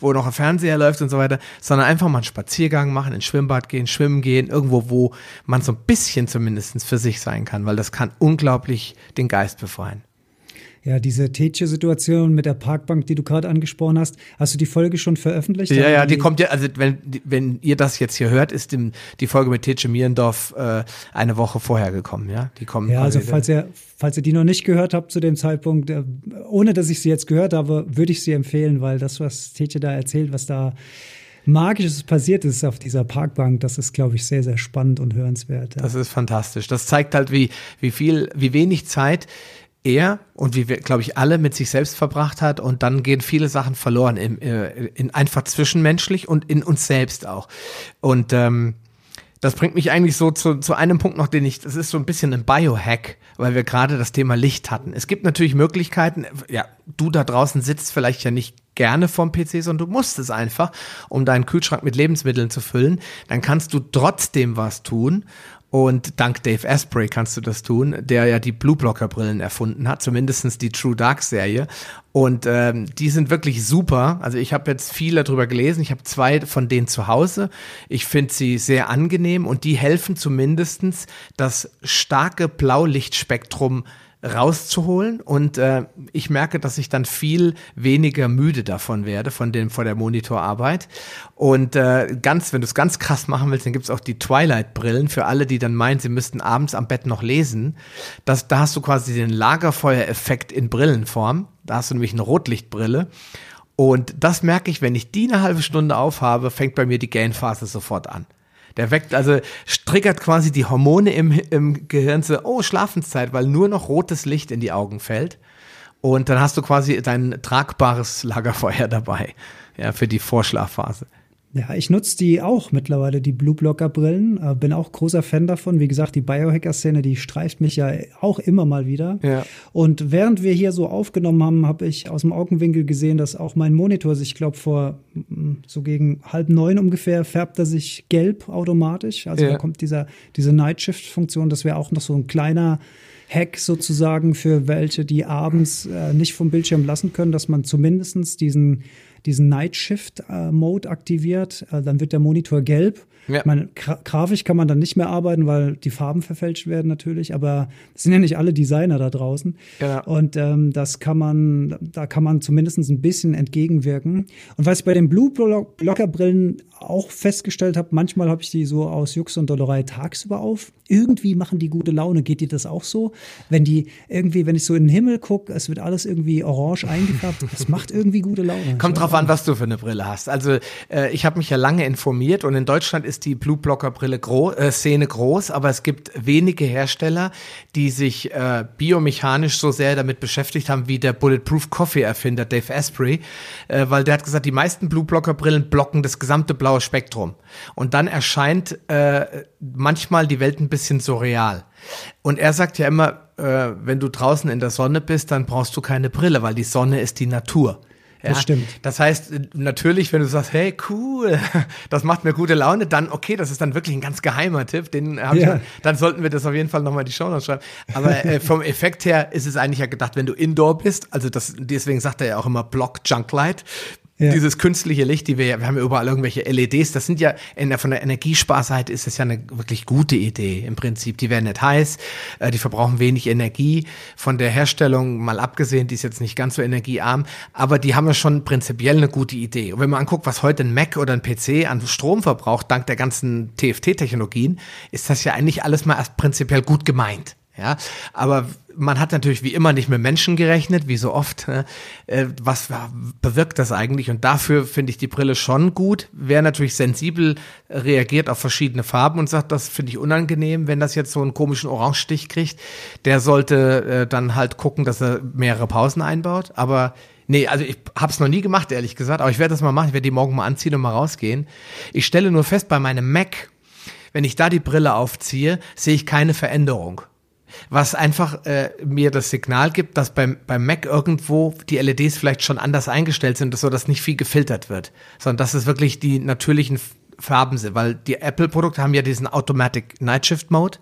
wo noch ein Fernseher läuft und so weiter, sondern einfach mal einen Spaziergang machen, ins Schwimmbad gehen, schwimmen gehen, irgendwo, wo man so ein bisschen zumindest für sich sein kann, weil das kann unglaublich den Geist befreien. Ja, diese Tetje-Situation mit der Parkbank, die du gerade angesprochen hast, hast du die Folge schon veröffentlicht? Ja, ja, die, die kommt ja, also wenn, wenn ihr das jetzt hier hört, ist dem, die Folge mit Tetje Mierendorf äh, eine Woche vorher gekommen, ja? Die kommen. Ja, also falls ihr, falls ihr die noch nicht gehört habt zu dem Zeitpunkt, äh, ohne dass ich sie jetzt gehört habe, würde ich sie empfehlen, weil das, was Tetje da erzählt, was da Magisches passiert ist auf dieser Parkbank, das ist, glaube ich, sehr, sehr spannend und hörenswert. Ja. Das ist fantastisch. Das zeigt halt, wie, wie viel, wie wenig Zeit er und wie wir, glaube ich, alle mit sich selbst verbracht hat und dann gehen viele Sachen verloren, im, äh, in einfach zwischenmenschlich und in uns selbst auch. Und ähm, das bringt mich eigentlich so zu, zu einem Punkt noch, den ich, das ist so ein bisschen ein Biohack, weil wir gerade das Thema Licht hatten. Es gibt natürlich Möglichkeiten, ja, du da draußen sitzt vielleicht ja nicht gerne vom PC, sondern du musst es einfach, um deinen Kühlschrank mit Lebensmitteln zu füllen. Dann kannst du trotzdem was tun. Und dank Dave Asprey kannst du das tun, der ja die Blue Blocker Brillen erfunden hat, zumindestens die True Dark Serie. Und ähm, die sind wirklich super. Also ich habe jetzt viele darüber gelesen. Ich habe zwei von denen zu Hause. Ich finde sie sehr angenehm und die helfen zumindestens das starke Blaulichtspektrum rauszuholen und äh, ich merke, dass ich dann viel weniger müde davon werde, von dem vor der Monitorarbeit. Und äh, ganz, wenn du es ganz krass machen willst, dann gibt's auch die Twilight-Brillen für alle, die dann meinen, sie müssten abends am Bett noch lesen. Das, da hast du quasi den Lagerfeuereffekt in Brillenform. Da hast du nämlich eine Rotlichtbrille. Und das merke ich, wenn ich die eine halbe Stunde aufhabe, fängt bei mir die Gain-Phase sofort an. Der weckt, also triggert quasi die Hormone im, im Gehirn zu, oh, Schlafenszeit, weil nur noch rotes Licht in die Augen fällt. Und dann hast du quasi dein tragbares Lagerfeuer dabei, ja, für die Vorschlafphase. Ja, ich nutze die auch mittlerweile, die Blue Blocker Brillen. Äh, bin auch großer Fan davon. Wie gesagt, die Biohacker-Szene, die streift mich ja auch immer mal wieder. Ja. Und während wir hier so aufgenommen haben, habe ich aus dem Augenwinkel gesehen, dass auch mein Monitor sich, ich glaube, vor mm, so gegen halb neun ungefähr färbt er sich gelb automatisch. Also ja. da kommt dieser, diese Night Shift-Funktion. Das wäre auch noch so ein kleiner Hack sozusagen für welche, die abends äh, nicht vom Bildschirm lassen können, dass man zumindestens diesen diesen Night Shift äh, Mode aktiviert, äh, dann wird der Monitor gelb. Ja. Meine, grafisch kann man dann nicht mehr arbeiten, weil die Farben verfälscht werden natürlich, aber es sind ja nicht alle Designer da draußen. Ja. Und ähm, das kann man, da kann man zumindest ein bisschen entgegenwirken. Und was ich bei den Blue Blocker Brillen auch festgestellt habe, manchmal habe ich die so aus Jux und Dollerei tagsüber auf. Irgendwie machen die gute Laune. Geht dir das auch so? Wenn die irgendwie, wenn ich so in den Himmel gucke, es wird alles irgendwie orange eingefärbt, das macht irgendwie gute Laune. Kommt drauf drauf an, was du für eine Brille hast. Also äh, ich habe mich ja lange informiert und in Deutschland ist die Blue Blocker Brille gro äh, Szene groß, aber es gibt wenige Hersteller, die sich äh, biomechanisch so sehr damit beschäftigt haben wie der Bulletproof Coffee Erfinder Dave Asprey, äh, weil der hat gesagt, die meisten Blue Blocker Brillen blocken das gesamte blaue Spektrum und dann erscheint äh, manchmal die Welt ein bisschen surreal. Und er sagt ja immer, äh, wenn du draußen in der Sonne bist, dann brauchst du keine Brille, weil die Sonne ist die Natur. Ja, das stimmt. Das heißt, natürlich, wenn du sagst, hey, cool, das macht mir gute Laune, dann, okay, das ist dann wirklich ein ganz geheimer Tipp, den hab ja. ich, dann sollten wir das auf jeden Fall nochmal in die Show schreiben. Aber äh, vom Effekt her ist es eigentlich ja gedacht, wenn du indoor bist, also das, deswegen sagt er ja auch immer Block Junk Light, ja. Dieses künstliche Licht, die wir, wir haben ja überall irgendwelche LEDs, das sind ja in der, von der Energiesparseite ist das ja eine wirklich gute Idee im Prinzip. Die werden nicht heiß, äh, die verbrauchen wenig Energie. Von der Herstellung mal abgesehen, die ist jetzt nicht ganz so energiearm, aber die haben ja schon prinzipiell eine gute Idee. Und wenn man anguckt, was heute ein Mac oder ein PC an Strom verbraucht, dank der ganzen TFT-Technologien, ist das ja eigentlich alles mal erst prinzipiell gut gemeint. Ja, aber man hat natürlich wie immer nicht mit Menschen gerechnet, wie so oft. Äh, was bewirkt das eigentlich? Und dafür finde ich die Brille schon gut. Wer natürlich sensibel reagiert auf verschiedene Farben und sagt, das finde ich unangenehm, wenn das jetzt so einen komischen Orangestich kriegt, der sollte äh, dann halt gucken, dass er mehrere Pausen einbaut. Aber Nee, also ich habe es noch nie gemacht, ehrlich gesagt, aber ich werde das mal machen. Ich werde die morgen mal anziehen und mal rausgehen. Ich stelle nur fest, bei meinem Mac, wenn ich da die Brille aufziehe, sehe ich keine Veränderung was einfach äh, mir das Signal gibt, dass beim, beim Mac irgendwo die LEDs vielleicht schon anders eingestellt sind, so dass nicht viel gefiltert wird, sondern dass es wirklich die natürlichen Farben sind, weil die Apple-Produkte haben ja diesen Automatic Night Shift Mode.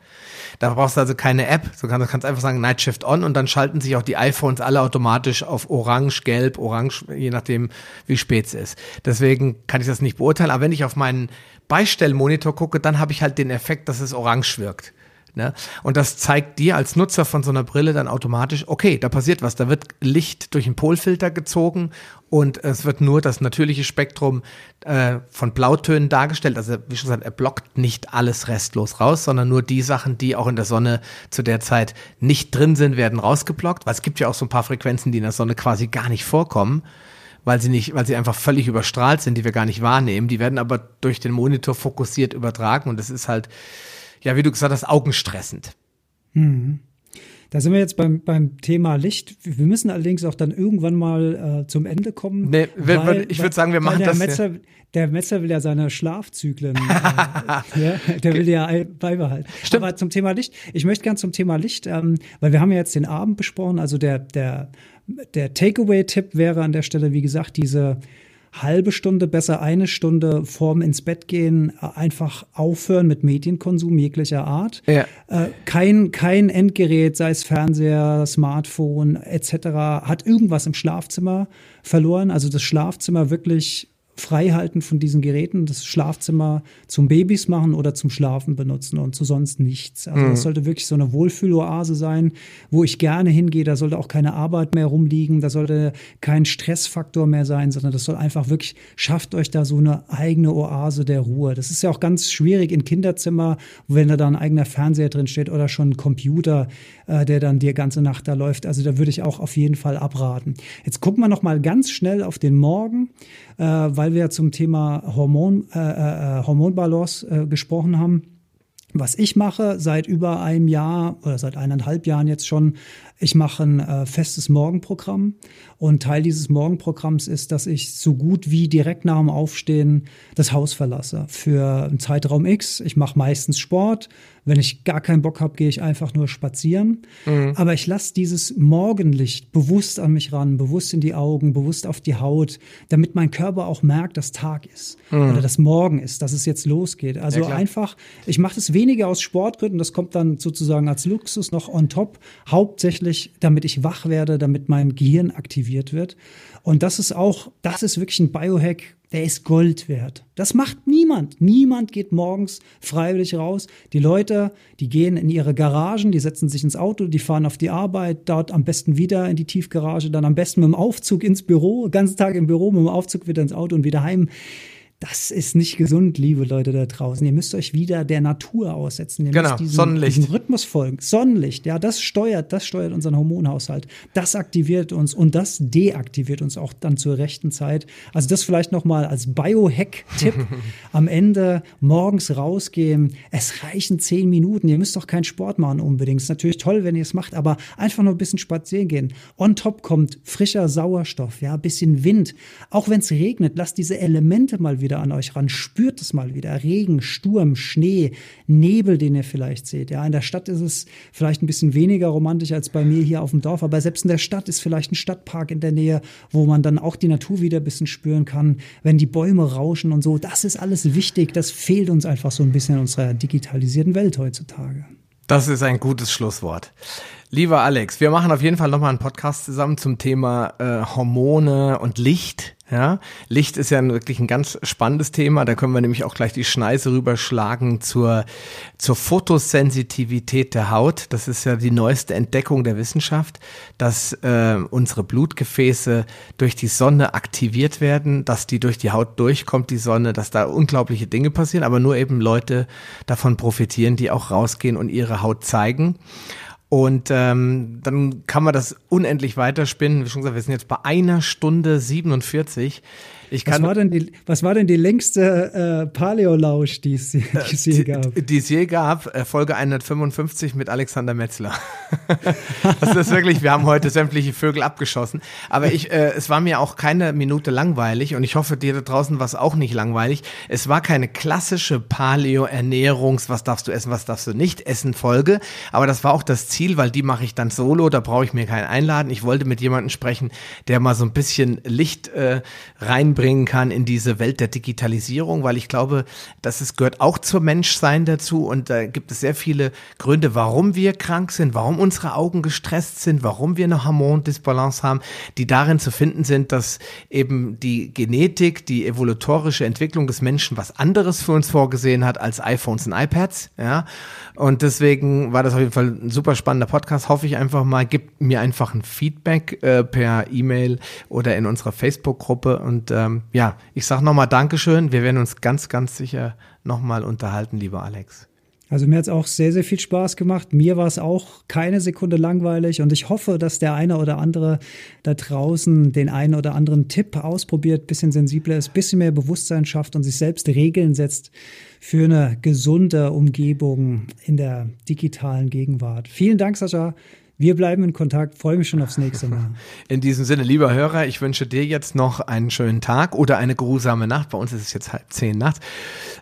Da brauchst du also keine App, du kannst, kannst einfach sagen Night Shift on und dann schalten sich auch die iPhones alle automatisch auf orange, gelb, orange, je nachdem, wie spät es ist. Deswegen kann ich das nicht beurteilen, aber wenn ich auf meinen Beistellmonitor gucke, dann habe ich halt den Effekt, dass es orange wirkt. Ne? Und das zeigt dir als Nutzer von so einer Brille dann automatisch, okay, da passiert was, da wird Licht durch einen Polfilter gezogen und es wird nur das natürliche Spektrum äh, von Blautönen dargestellt. Also wie schon gesagt, er blockt nicht alles restlos raus, sondern nur die Sachen, die auch in der Sonne zu der Zeit nicht drin sind, werden rausgeblockt. Weil es gibt ja auch so ein paar Frequenzen, die in der Sonne quasi gar nicht vorkommen weil sie nicht, weil sie einfach völlig überstrahlt sind, die wir gar nicht wahrnehmen. Die werden aber durch den Monitor fokussiert übertragen und das ist halt ja, wie du gesagt hast, augenstressend. Mhm. Da sind wir jetzt beim, beim Thema Licht. Wir müssen allerdings auch dann irgendwann mal äh, zum Ende kommen. Nee, weil, ich würde sagen, wir machen der das. Metzer, ja. Der Metzer will ja seine Schlafzyklen, äh, ja, der will ja beibehalten. Stimmt. Aber zum Thema Licht, ich möchte gern zum Thema Licht, ähm, weil wir haben ja jetzt den Abend besprochen, also der, der, der Takeaway-Tipp wäre an der Stelle, wie gesagt, diese halbe Stunde, besser eine Stunde vorm ins Bett gehen, äh, einfach aufhören mit Medienkonsum jeglicher Art. Ja. Äh, kein, kein Endgerät, sei es Fernseher, Smartphone etc., hat irgendwas im Schlafzimmer verloren. Also das Schlafzimmer wirklich freihalten von diesen Geräten, das Schlafzimmer zum Babys machen oder zum Schlafen benutzen und zu sonst nichts. Also mhm. das sollte wirklich so eine Wohlfühloase sein, wo ich gerne hingehe. Da sollte auch keine Arbeit mehr rumliegen, da sollte kein Stressfaktor mehr sein, sondern das soll einfach wirklich, schafft euch da so eine eigene Oase der Ruhe. Das ist ja auch ganz schwierig in Kinderzimmer, wenn da dann ein eigener Fernseher drin steht oder schon ein Computer, äh, der dann die ganze Nacht da läuft. Also da würde ich auch auf jeden Fall abraten. Jetzt gucken wir noch mal ganz schnell auf den Morgen, äh, weil wir zum Thema Hormon, äh, äh, Hormonbalance äh, gesprochen haben. Was ich mache seit über einem Jahr oder seit eineinhalb Jahren jetzt schon, ich mache ein äh, festes Morgenprogramm und Teil dieses Morgenprogramms ist, dass ich so gut wie direkt nach dem Aufstehen das Haus verlasse für einen Zeitraum X. Ich mache meistens Sport, wenn ich gar keinen Bock habe, gehe ich einfach nur spazieren. Mhm. Aber ich lasse dieses Morgenlicht bewusst an mich ran, bewusst in die Augen, bewusst auf die Haut, damit mein Körper auch merkt, dass Tag ist mhm. oder dass Morgen ist, dass es jetzt losgeht. Also ja, einfach, ich mache das weniger aus Sportgründen, das kommt dann sozusagen als Luxus noch on top, hauptsächlich, damit ich wach werde, damit mein Gehirn aktiviert wird. Und das ist auch, das ist wirklich ein Biohack, der ist Gold wert. Das macht niemand. Niemand geht morgens freiwillig raus. Die Leute, die gehen in ihre Garagen, die setzen sich ins Auto, die fahren auf die Arbeit, dort am besten wieder in die Tiefgarage, dann am besten mit dem Aufzug ins Büro, ganzen Tag im Büro, mit dem Aufzug wieder ins Auto und wieder heim. Das ist nicht gesund, liebe Leute da draußen. Ihr müsst euch wieder der Natur aussetzen. Ihr genau, müsst diesem, Sonnenlicht. diesem Rhythmus folgen. Sonnenlicht, ja, das steuert, das steuert unseren Hormonhaushalt. Das aktiviert uns und das deaktiviert uns auch dann zur rechten Zeit. Also das vielleicht nochmal als Biohack-Tipp. Am Ende morgens rausgehen. Es reichen zehn Minuten. Ihr müsst doch keinen Sport machen unbedingt. Ist natürlich toll, wenn ihr es macht, aber einfach nur ein bisschen spazieren gehen. On top kommt frischer Sauerstoff, ja, bisschen Wind. Auch wenn es regnet, lasst diese Elemente mal wieder wieder an euch ran. Spürt es mal wieder. Regen, Sturm, Schnee, Nebel, den ihr vielleicht seht. Ja, in der Stadt ist es vielleicht ein bisschen weniger romantisch als bei mir hier auf dem Dorf, aber selbst in der Stadt ist vielleicht ein Stadtpark in der Nähe, wo man dann auch die Natur wieder ein bisschen spüren kann, wenn die Bäume rauschen und so. Das ist alles wichtig. Das fehlt uns einfach so ein bisschen in unserer digitalisierten Welt heutzutage. Das ist ein gutes Schlusswort. Lieber Alex, wir machen auf jeden Fall nochmal einen Podcast zusammen zum Thema äh, Hormone und Licht. Ja, Licht ist ja wirklich ein ganz spannendes Thema. Da können wir nämlich auch gleich die Schneise rüberschlagen zur, zur Fotosensitivität der Haut. Das ist ja die neueste Entdeckung der Wissenschaft, dass äh, unsere Blutgefäße durch die Sonne aktiviert werden, dass die durch die Haut durchkommt, die Sonne, dass da unglaubliche Dinge passieren, aber nur eben Leute davon profitieren, die auch rausgehen und ihre Haut zeigen. Und ähm, dann kann man das unendlich weiterspinnen. Wie schon gesagt, wir sind jetzt bei einer Stunde 47. Ich kann, was, war denn die, was war denn die längste äh, Paleo-Lausch, die es, die es je gab? Die, die es je gab, äh, Folge 155 mit Alexander Metzler. das ist wirklich, wir haben heute sämtliche Vögel abgeschossen. Aber ich, äh, es war mir auch keine Minute langweilig und ich hoffe, dir da draußen war es auch nicht langweilig. Es war keine klassische Paleo-Ernährungs-, was darfst du essen, was darfst du nicht essen Folge. Aber das war auch das Ziel, weil die mache ich dann solo, da brauche ich mir keinen einladen. Ich wollte mit jemandem sprechen, der mal so ein bisschen Licht äh, rein einbringen kann in diese Welt der Digitalisierung, weil ich glaube, das ist, gehört auch zum Menschsein dazu und da gibt es sehr viele Gründe, warum wir krank sind, warum unsere Augen gestresst sind, warum wir eine Hormondisbalance haben, die darin zu finden sind, dass eben die Genetik, die evolutorische Entwicklung des Menschen was anderes für uns vorgesehen hat als iPhones und iPads, ja. Und deswegen war das auf jeden Fall ein super spannender Podcast. Hoffe ich einfach mal, gibt mir einfach ein Feedback äh, per E-Mail oder in unserer Facebook-Gruppe und äh, ähm, ja, ich sage nochmal Dankeschön. Wir werden uns ganz, ganz sicher nochmal unterhalten, lieber Alex. Also mir hat es auch sehr, sehr viel Spaß gemacht. Mir war es auch keine Sekunde langweilig und ich hoffe, dass der eine oder andere da draußen den einen oder anderen Tipp ausprobiert, bisschen sensibler ist, bisschen mehr Bewusstsein schafft und sich selbst Regeln setzt für eine gesunde Umgebung in der digitalen Gegenwart. Vielen Dank, Sascha, wir bleiben in Kontakt, freue mich schon aufs nächste Mal. In diesem Sinne, lieber Hörer, ich wünsche dir jetzt noch einen schönen Tag oder eine geruhsame Nacht. Bei uns ist es jetzt halb zehn nachts.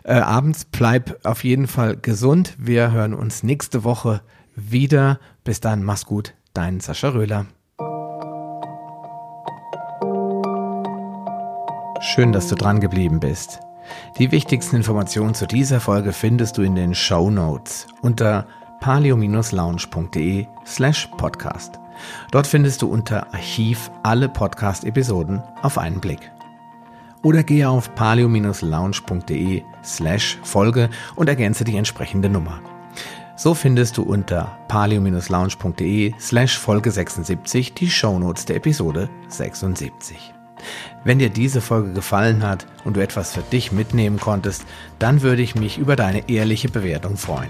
Äh, abends bleib auf jeden Fall gesund. Wir hören uns nächste Woche wieder. Bis dann, mach's gut. Dein Sascha Röhler. Schön, dass du dran geblieben bist. Die wichtigsten Informationen zu dieser Folge findest du in den Show Notes unter palio-lounge.de slash podcast. Dort findest du unter Archiv alle Podcast-Episoden auf einen Blick. Oder gehe auf palio-lounge.de slash Folge und ergänze die entsprechende Nummer. So findest du unter palio-lounge.de slash Folge 76 die Shownotes der Episode 76. Wenn dir diese Folge gefallen hat und du etwas für dich mitnehmen konntest, dann würde ich mich über deine ehrliche Bewertung freuen.